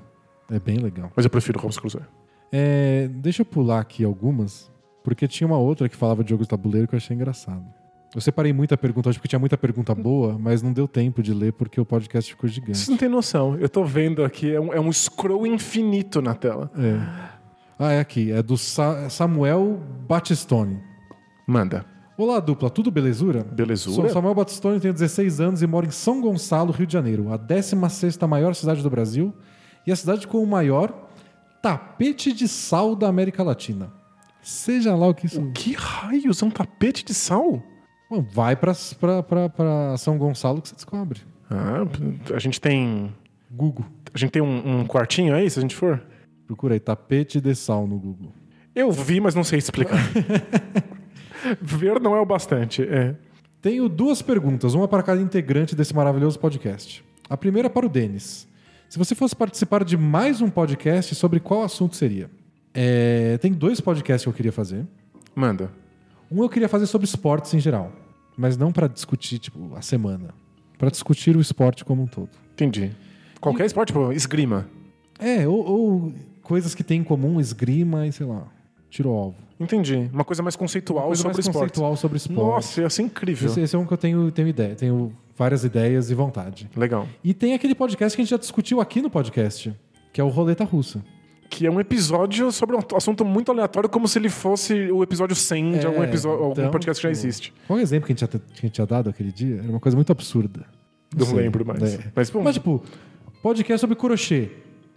É bem legal. mas eu prefiro Robson Crusoe. É, deixa eu pular aqui algumas, porque tinha uma outra que falava de jogos de tabuleiro que eu achei engraçado. Eu separei muita pergunta hoje porque tinha muita pergunta boa, mas não deu tempo de ler porque o podcast ficou gigante. Vocês não têm noção. Eu tô vendo aqui, é um, é um scroll infinito na tela. É. Ah, é aqui. É do Sa- Samuel Batistone. Manda. Olá, dupla. Tudo belezura? Belezura? Sou Samuel Batistone, tenho 16 anos e moro em São Gonçalo, Rio de Janeiro, a 16ª maior cidade do Brasil e a cidade com o maior tapete de sal da América Latina. Seja lá o que isso... Que raios? É um tapete de sal? Bom, vai pra, pra, pra, pra São Gonçalo que você descobre. Ah, a gente tem. Google. A gente tem um, um quartinho aí, se a gente for? Procura aí, tapete de sal no Google. Eu vi, mas não sei explicar. (laughs) Ver não é o bastante. É. Tenho duas perguntas, uma para cada integrante desse maravilhoso podcast. A primeira é para o Denis. Se você fosse participar de mais um podcast, sobre qual assunto seria? É, tem dois podcasts que eu queria fazer. Manda. Um eu queria fazer sobre esportes em geral, mas não para discutir tipo a semana, para discutir o esporte como um todo. Entendi. Qualquer esporte, tipo, esgrima. É, ou, ou coisas que tem em comum, esgrima e sei lá, tiro ao alvo. Entendi. Uma coisa mais conceitual Coisa sobre mais esporte. conceitual sobre esporte. Nossa, ia ser incrível. Esse, esse é um que eu tenho, tenho ideia, tenho várias ideias e vontade. Legal. E tem aquele podcast que a gente já discutiu aqui no podcast, que é o Roleta Russa. Que é um episódio sobre um assunto muito aleatório, como se ele fosse o episódio 100 de algum, É, episódio, algum então, podcast que já tipo, existe. Qual é o exemplo que a gente, tinha, que a gente dado aquele dia? Era uma coisa muito absurda. Não sei. lembro mais. É. Mas, bom, Mas, tipo, podcast sobre crochê.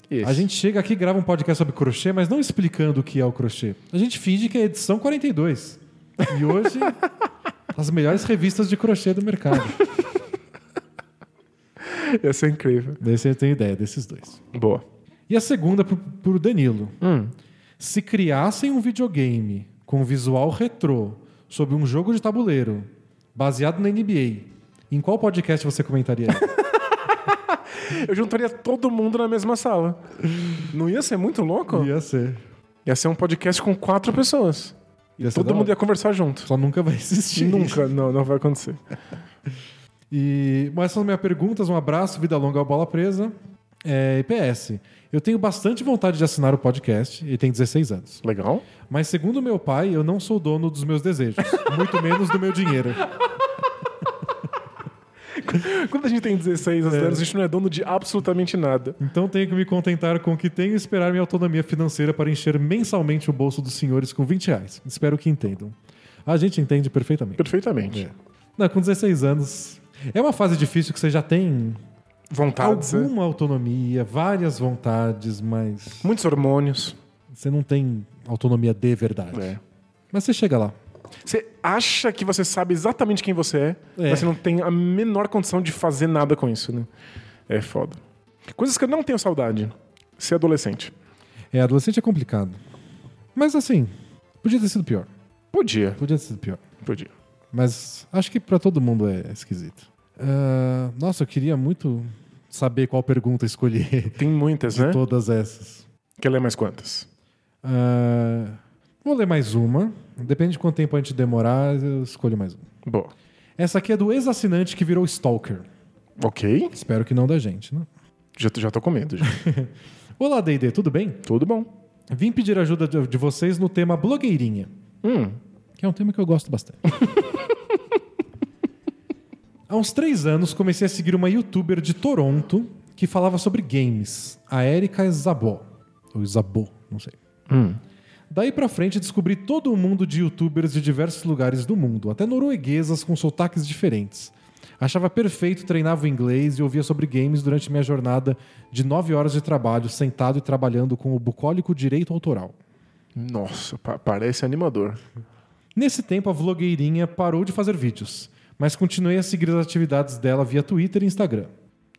Isso. A gente chega aqui e grava um podcast sobre crochê, mas não explicando o que é o crochê. A gente finge que é edição 42. E hoje, (laughs) as melhores revistas de crochê do mercado. ia ser incrível. Desse eu tenho ideia, desses dois. Boa. E a segunda pro, pro Danilo. Hum. Se criassem um videogame com visual retrô sobre um jogo de tabuleiro baseado na NBA, em qual podcast você comentaria? (laughs) (laughs) Eu juntaria todo mundo na mesma sala. Não ia ser muito louco? Ia ser. Ia ser um podcast com quatro pessoas. Ia Todo mundo hora. ia conversar junto. Só nunca vai existir. Nunca, não, não vai acontecer. E, mas essas são minhas perguntas. Um abraço, vida longa ao bola presa. É, e PS, eu tenho bastante vontade de assinar o podcast. Ele tem 16 anos. Legal. Mas segundo meu pai, eu não sou dono dos meus desejos. muito menos do meu dinheiro. (laughs) Quando a gente tem 16 anos, a gente não é dono de absolutamente nada. Então tenho que me contentar com o que tenho e esperar minha autonomia financeira para encher mensalmente o bolso dos senhores com 20 reais. Espero que entendam. A gente entende perfeitamente. Perfeitamente. É. Não, com 16 anos. É uma fase difícil que você já tem Vontades, né? alguma autonomia, várias vontades, mas Muitos hormônios. você não tem autonomia de verdade. É. Mas você chega lá. Você acha que você sabe exatamente quem você é, É. mas você não tem a menor condição de fazer nada com isso, né? É foda. Coisas que eu não tenho saudade. Ser adolescente. É, adolescente é complicado. Mas assim, podia ter sido pior. Podia, Podia ter sido pior. podia. Mas acho que pra todo mundo é esquisito. Ah, nossa, eu queria muito saber qual pergunta escolher (laughs) Tem muitas, né? todas essas. Quer ler mais quantas? Ah, vou ler mais uma. Depende de quanto tempo a gente demorar, eu escolho mais uma. Boa. Essa aqui é do ex-assinante que virou Stalker. Ok. Espero que não da gente, né? Já, já tô com medo. Já. (laughs) Olá, D&D, tudo bem? Tudo bom. Vim pedir ajuda de de vocês no tema blogueirinha, Hum. que é um tema que eu gosto bastante. (laughs) Há uns três anos comecei a seguir uma youtuber de Toronto que falava sobre games, a Erika Zabó. Ou Zabô, não sei. Hum. Daí pra frente descobri todo o mundo de youtubers de diversos lugares do mundo, até norueguesas com sotaques diferentes. Achava perfeito, treinava o inglês e ouvia sobre games durante minha jornada de nove horas de trabalho, sentado e trabalhando com o bucólico direito autoral. Nossa, pa- parece animador. Nesse tempo, a vlogueirinha parou de fazer vídeos, mas continuei a seguir as atividades dela via Twitter e Instagram.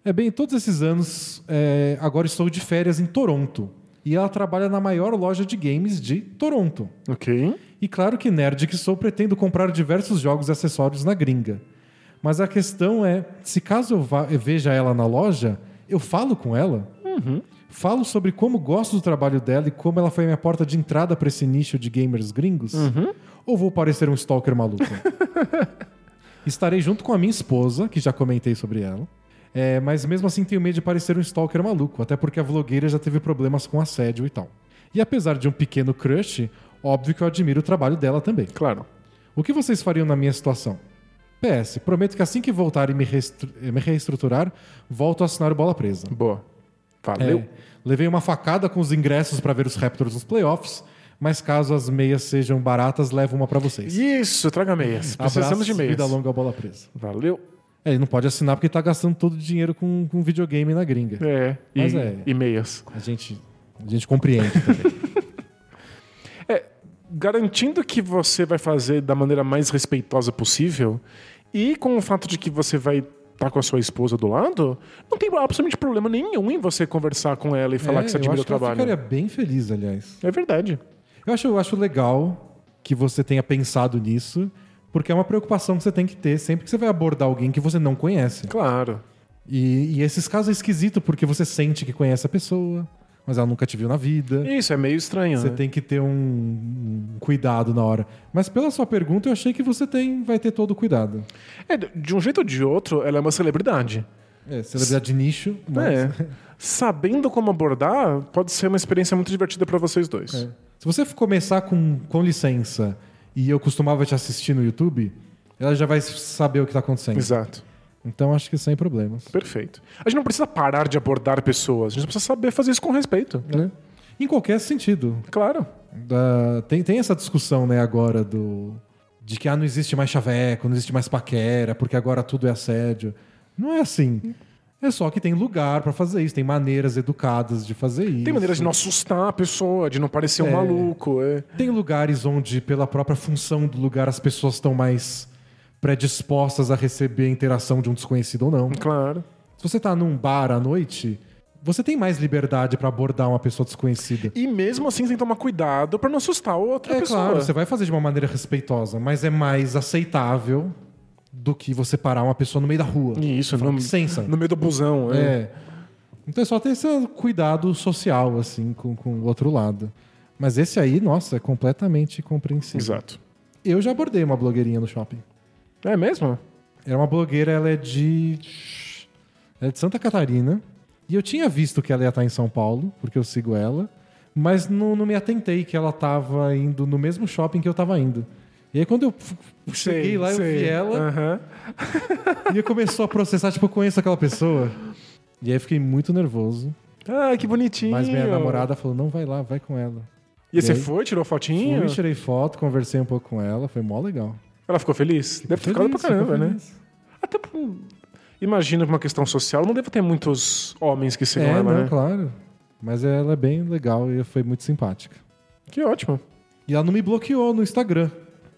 É bem, todos esses anos, é, agora estou de férias em Toronto. E ela trabalha na maior loja de games de Toronto. Ok. E claro que nerd que sou, pretendo comprar diversos jogos e acessórios na gringa. Mas a questão é, se caso eu, vá- eu veja ela na loja, eu falo com ela? Falo sobre como gosto do trabalho dela e como ela foi a minha porta de entrada para esse nicho de gamers gringos? Ou vou parecer um stalker maluco? (laughs) Estarei junto com a minha esposa, que já comentei sobre ela. É, mas mesmo assim tenho medo de parecer um stalker maluco, até porque a vlogueira já teve problemas com assédio e tal. E apesar de um pequeno crush, óbvio que eu admiro o trabalho dela também. Claro. O que vocês fariam na minha situação? PS, prometo que assim que voltar e me, reestru- me reestruturar, volto a assinar o Bola Presa. Boa. É, Valeu. levei uma facada com os ingressos para ver os Raptors nos playoffs, mas caso as meias sejam baratas, levo uma para vocês. Isso, traga meias. Precisamos Abraços, de meias. Vida longa ao Bola Presa. Valeu. É, ele não pode assinar porque tá gastando todo o dinheiro com, com videogame na gringa. É. Mas e, é. e meias. A gente, a gente compreende também. (laughs) É, garantindo que você vai fazer da maneira mais respeitosa possível e com o fato de que você vai estar com a sua esposa do lado, não tem absolutamente problema nenhum em você conversar com ela e falar É, que você eu admira acho o trabalho. ficaria bem feliz, aliás. É verdade. Eu acho, eu acho legal que você tenha pensado nisso, porque é uma preocupação que você tem que ter sempre que você vai abordar alguém que você não conhece. Claro. E, e esses casos é esquisito porque você sente que conhece a pessoa, mas ela nunca te viu na vida. Isso é meio estranho. Você né? tem que ter um, um cuidado na hora. Mas pela sua pergunta, eu achei que você tem, vai ter todo o cuidado. É, de um jeito ou de outro, ela é uma celebridade. É, celebridade de nicho, mas... É. Sabendo como abordar, pode ser uma experiência muito divertida para vocês dois. É. Se você começar com, com licença e eu costumava te assistir no YouTube, ela já vai saber o que está acontecendo. Exato. Então acho que sem problemas. Perfeito. A gente não precisa parar de abordar pessoas, a gente precisa saber fazer isso com respeito. Né? Em qualquer sentido. Claro. Da- tem, tem essa discussão, né, agora do. De que ah, não existe mais chaveco, não existe mais paquera, porque agora tudo é assédio. Não é assim. É só que tem lugar pra fazer isso, tem maneiras educadas de fazer isso. Tem maneiras de não assustar a pessoa, de não parecer um É. maluco. É. Tem lugares onde, pela própria função do lugar, as pessoas estão mais predispostas a receber a interação de um desconhecido ou não. Claro. Se você tá num bar à noite, você tem mais liberdade pra abordar uma pessoa desconhecida. E mesmo assim, você tem que tomar cuidado pra não assustar outra É pessoa. claro, você vai fazer de uma maneira respeitosa, mas é mais aceitável do que você parar uma pessoa no meio da rua. Isso, no, licença. no meio do busão. É. É. Então é só ter esse cuidado social, assim, com, com o outro lado. Mas esse aí, nossa, é completamente compreensível. Exato. Eu já abordei uma blogueirinha no shopping. É mesmo? Era uma blogueira, ela é de. Ela é de Santa Catarina. E eu tinha visto que ela ia estar em São Paulo, porque eu sigo ela. Mas não, não me atentei que ela estava indo no mesmo shopping que eu estava indo. E aí quando eu cheguei Sei, lá, eu sei. vi ela Aham. (laughs) e começou a processar, tipo, eu conheço aquela pessoa. E aí eu fiquei muito nervoso. Ah, que bonitinho. Mas minha namorada falou: não, vai lá, vai com ela. E você E aí? foi, tirou fotinho? Fui, tirei foto, conversei um pouco com ela, foi mó legal. Ela ficou feliz? Deve ter ficado pra caramba, ficou né? Até por... Imagino que uma questão social não deve ter muitos homens que sigam É, ela, não, né? claro. Mas ela é bem legal e foi muito simpática. Que ótimo. E ela não me bloqueou no Instagram.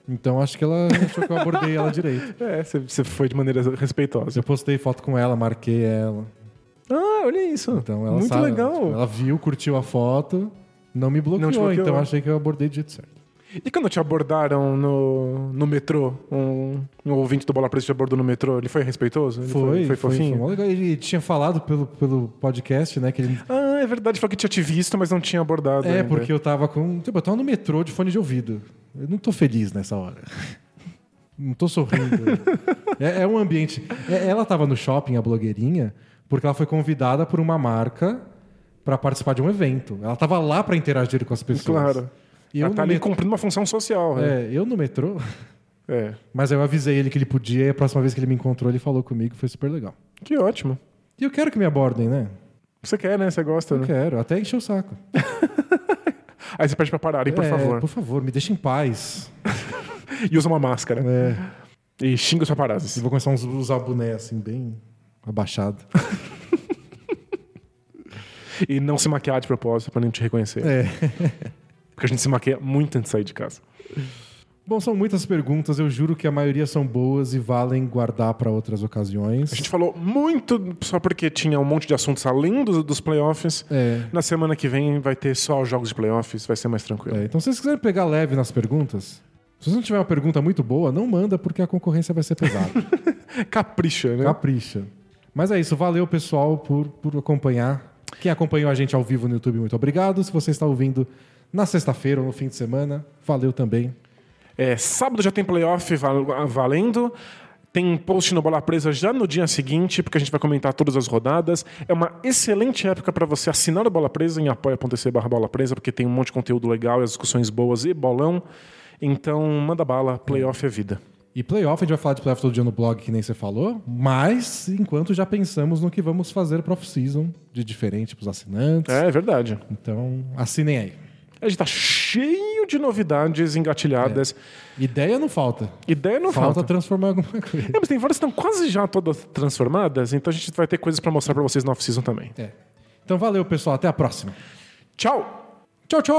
Então acho que ela achou que eu abordei ela direito. (laughs) É, você- foi de maneira respeitosa. Eu postei foto com ela, marquei ela. Ah, olha isso. Então ela Muito sabe, legal. tipo, ela viu, curtiu a foto, não me bloqueou, Não bloqueou. então achei que eu abordei do jeito certo. E quando te abordaram no, no metrô, um, um ouvinte do Bola Presa te abordou no metrô, ele foi respeitoso? Ele Foi, foi, foi, fofinho? foi legal. Ele tinha falado pelo, pelo podcast, né? Que ele, Ah, é verdade, falou que tinha te visto, mas não tinha abordado. é, ainda. porque eu tava com. Tipo, eu tava no metrô de fone de ouvido. Eu não tô feliz nessa hora. (laughs) Não tô sorrindo. (laughs) é, é um ambiente. é- ela tava no shopping, a blogueirinha, porque ela foi convidada por uma marca pra participar de um evento. Ela tava lá pra interagir com as pessoas. Claro. E eu tá ali metrô- cumprindo uma função social. né? É, eu no metrô. (laughs) É. Mas aí eu avisei ele que ele podia e a próxima vez que ele me encontrou, ele falou comigo, foi super legal. Que ótimo. E eu quero que me abordem, né? Você quer, né? Você gosta, Eu né? quero, até encher o saco. (laughs) Aí você pede pra pararem, por É, favor. Por favor, me deixa em paz. (laughs) E usa uma máscara. É. E xinga os paparazzi. Eu vou começar a us- usar o boné assim, bem abaixado. E não se maquiar de propósito pra nem te reconhecer. É. Porque a gente se maquia muito antes de sair de casa. Bom, são muitas perguntas, eu juro que a maioria são boas e valem guardar para outras ocasiões. A gente falou muito só porque tinha um monte de assuntos além dos, dos playoffs. É. Na semana que vem vai ter só os jogos de playoffs, vai ser mais tranquilo. É, então, se vocês quiserem pegar leve nas perguntas, se você não tiver uma pergunta muito boa, não manda porque a concorrência vai ser pesada. (laughs) Capricha, né? Capricha. Mas é isso, valeu pessoal por, por acompanhar. Quem acompanhou a gente ao vivo no YouTube, muito obrigado. Se você está ouvindo na sexta-feira ou no fim de semana, valeu também. É, sábado já tem playoff val- valendo. Tem post no Bola Presa já no dia seguinte, porque a gente vai comentar todas as rodadas. É uma excelente época para você assinar o Bola Presa em apoia.se barra Bola Presa, porque tem um monte de conteúdo legal e as discussões boas e bolão. Então, manda bala, playoff é vida. E playoff, a gente vai falar de playoff todo dia no blog, que nem você falou, mas enquanto já pensamos no que vamos fazer para off-season de diferente para os assinantes. É, é verdade. Então, assinem aí. A gente tá cheio de novidades engatilhadas. Ideia não falta. Ideia não falta, falta. transformar alguma coisa. É, mas tem várias que estão quase já todas transformadas, então a gente vai ter coisas para mostrar para vocês no off-season também. É. Então, valeu, pessoal. Até a próxima. Tchau! Tchau, tchau!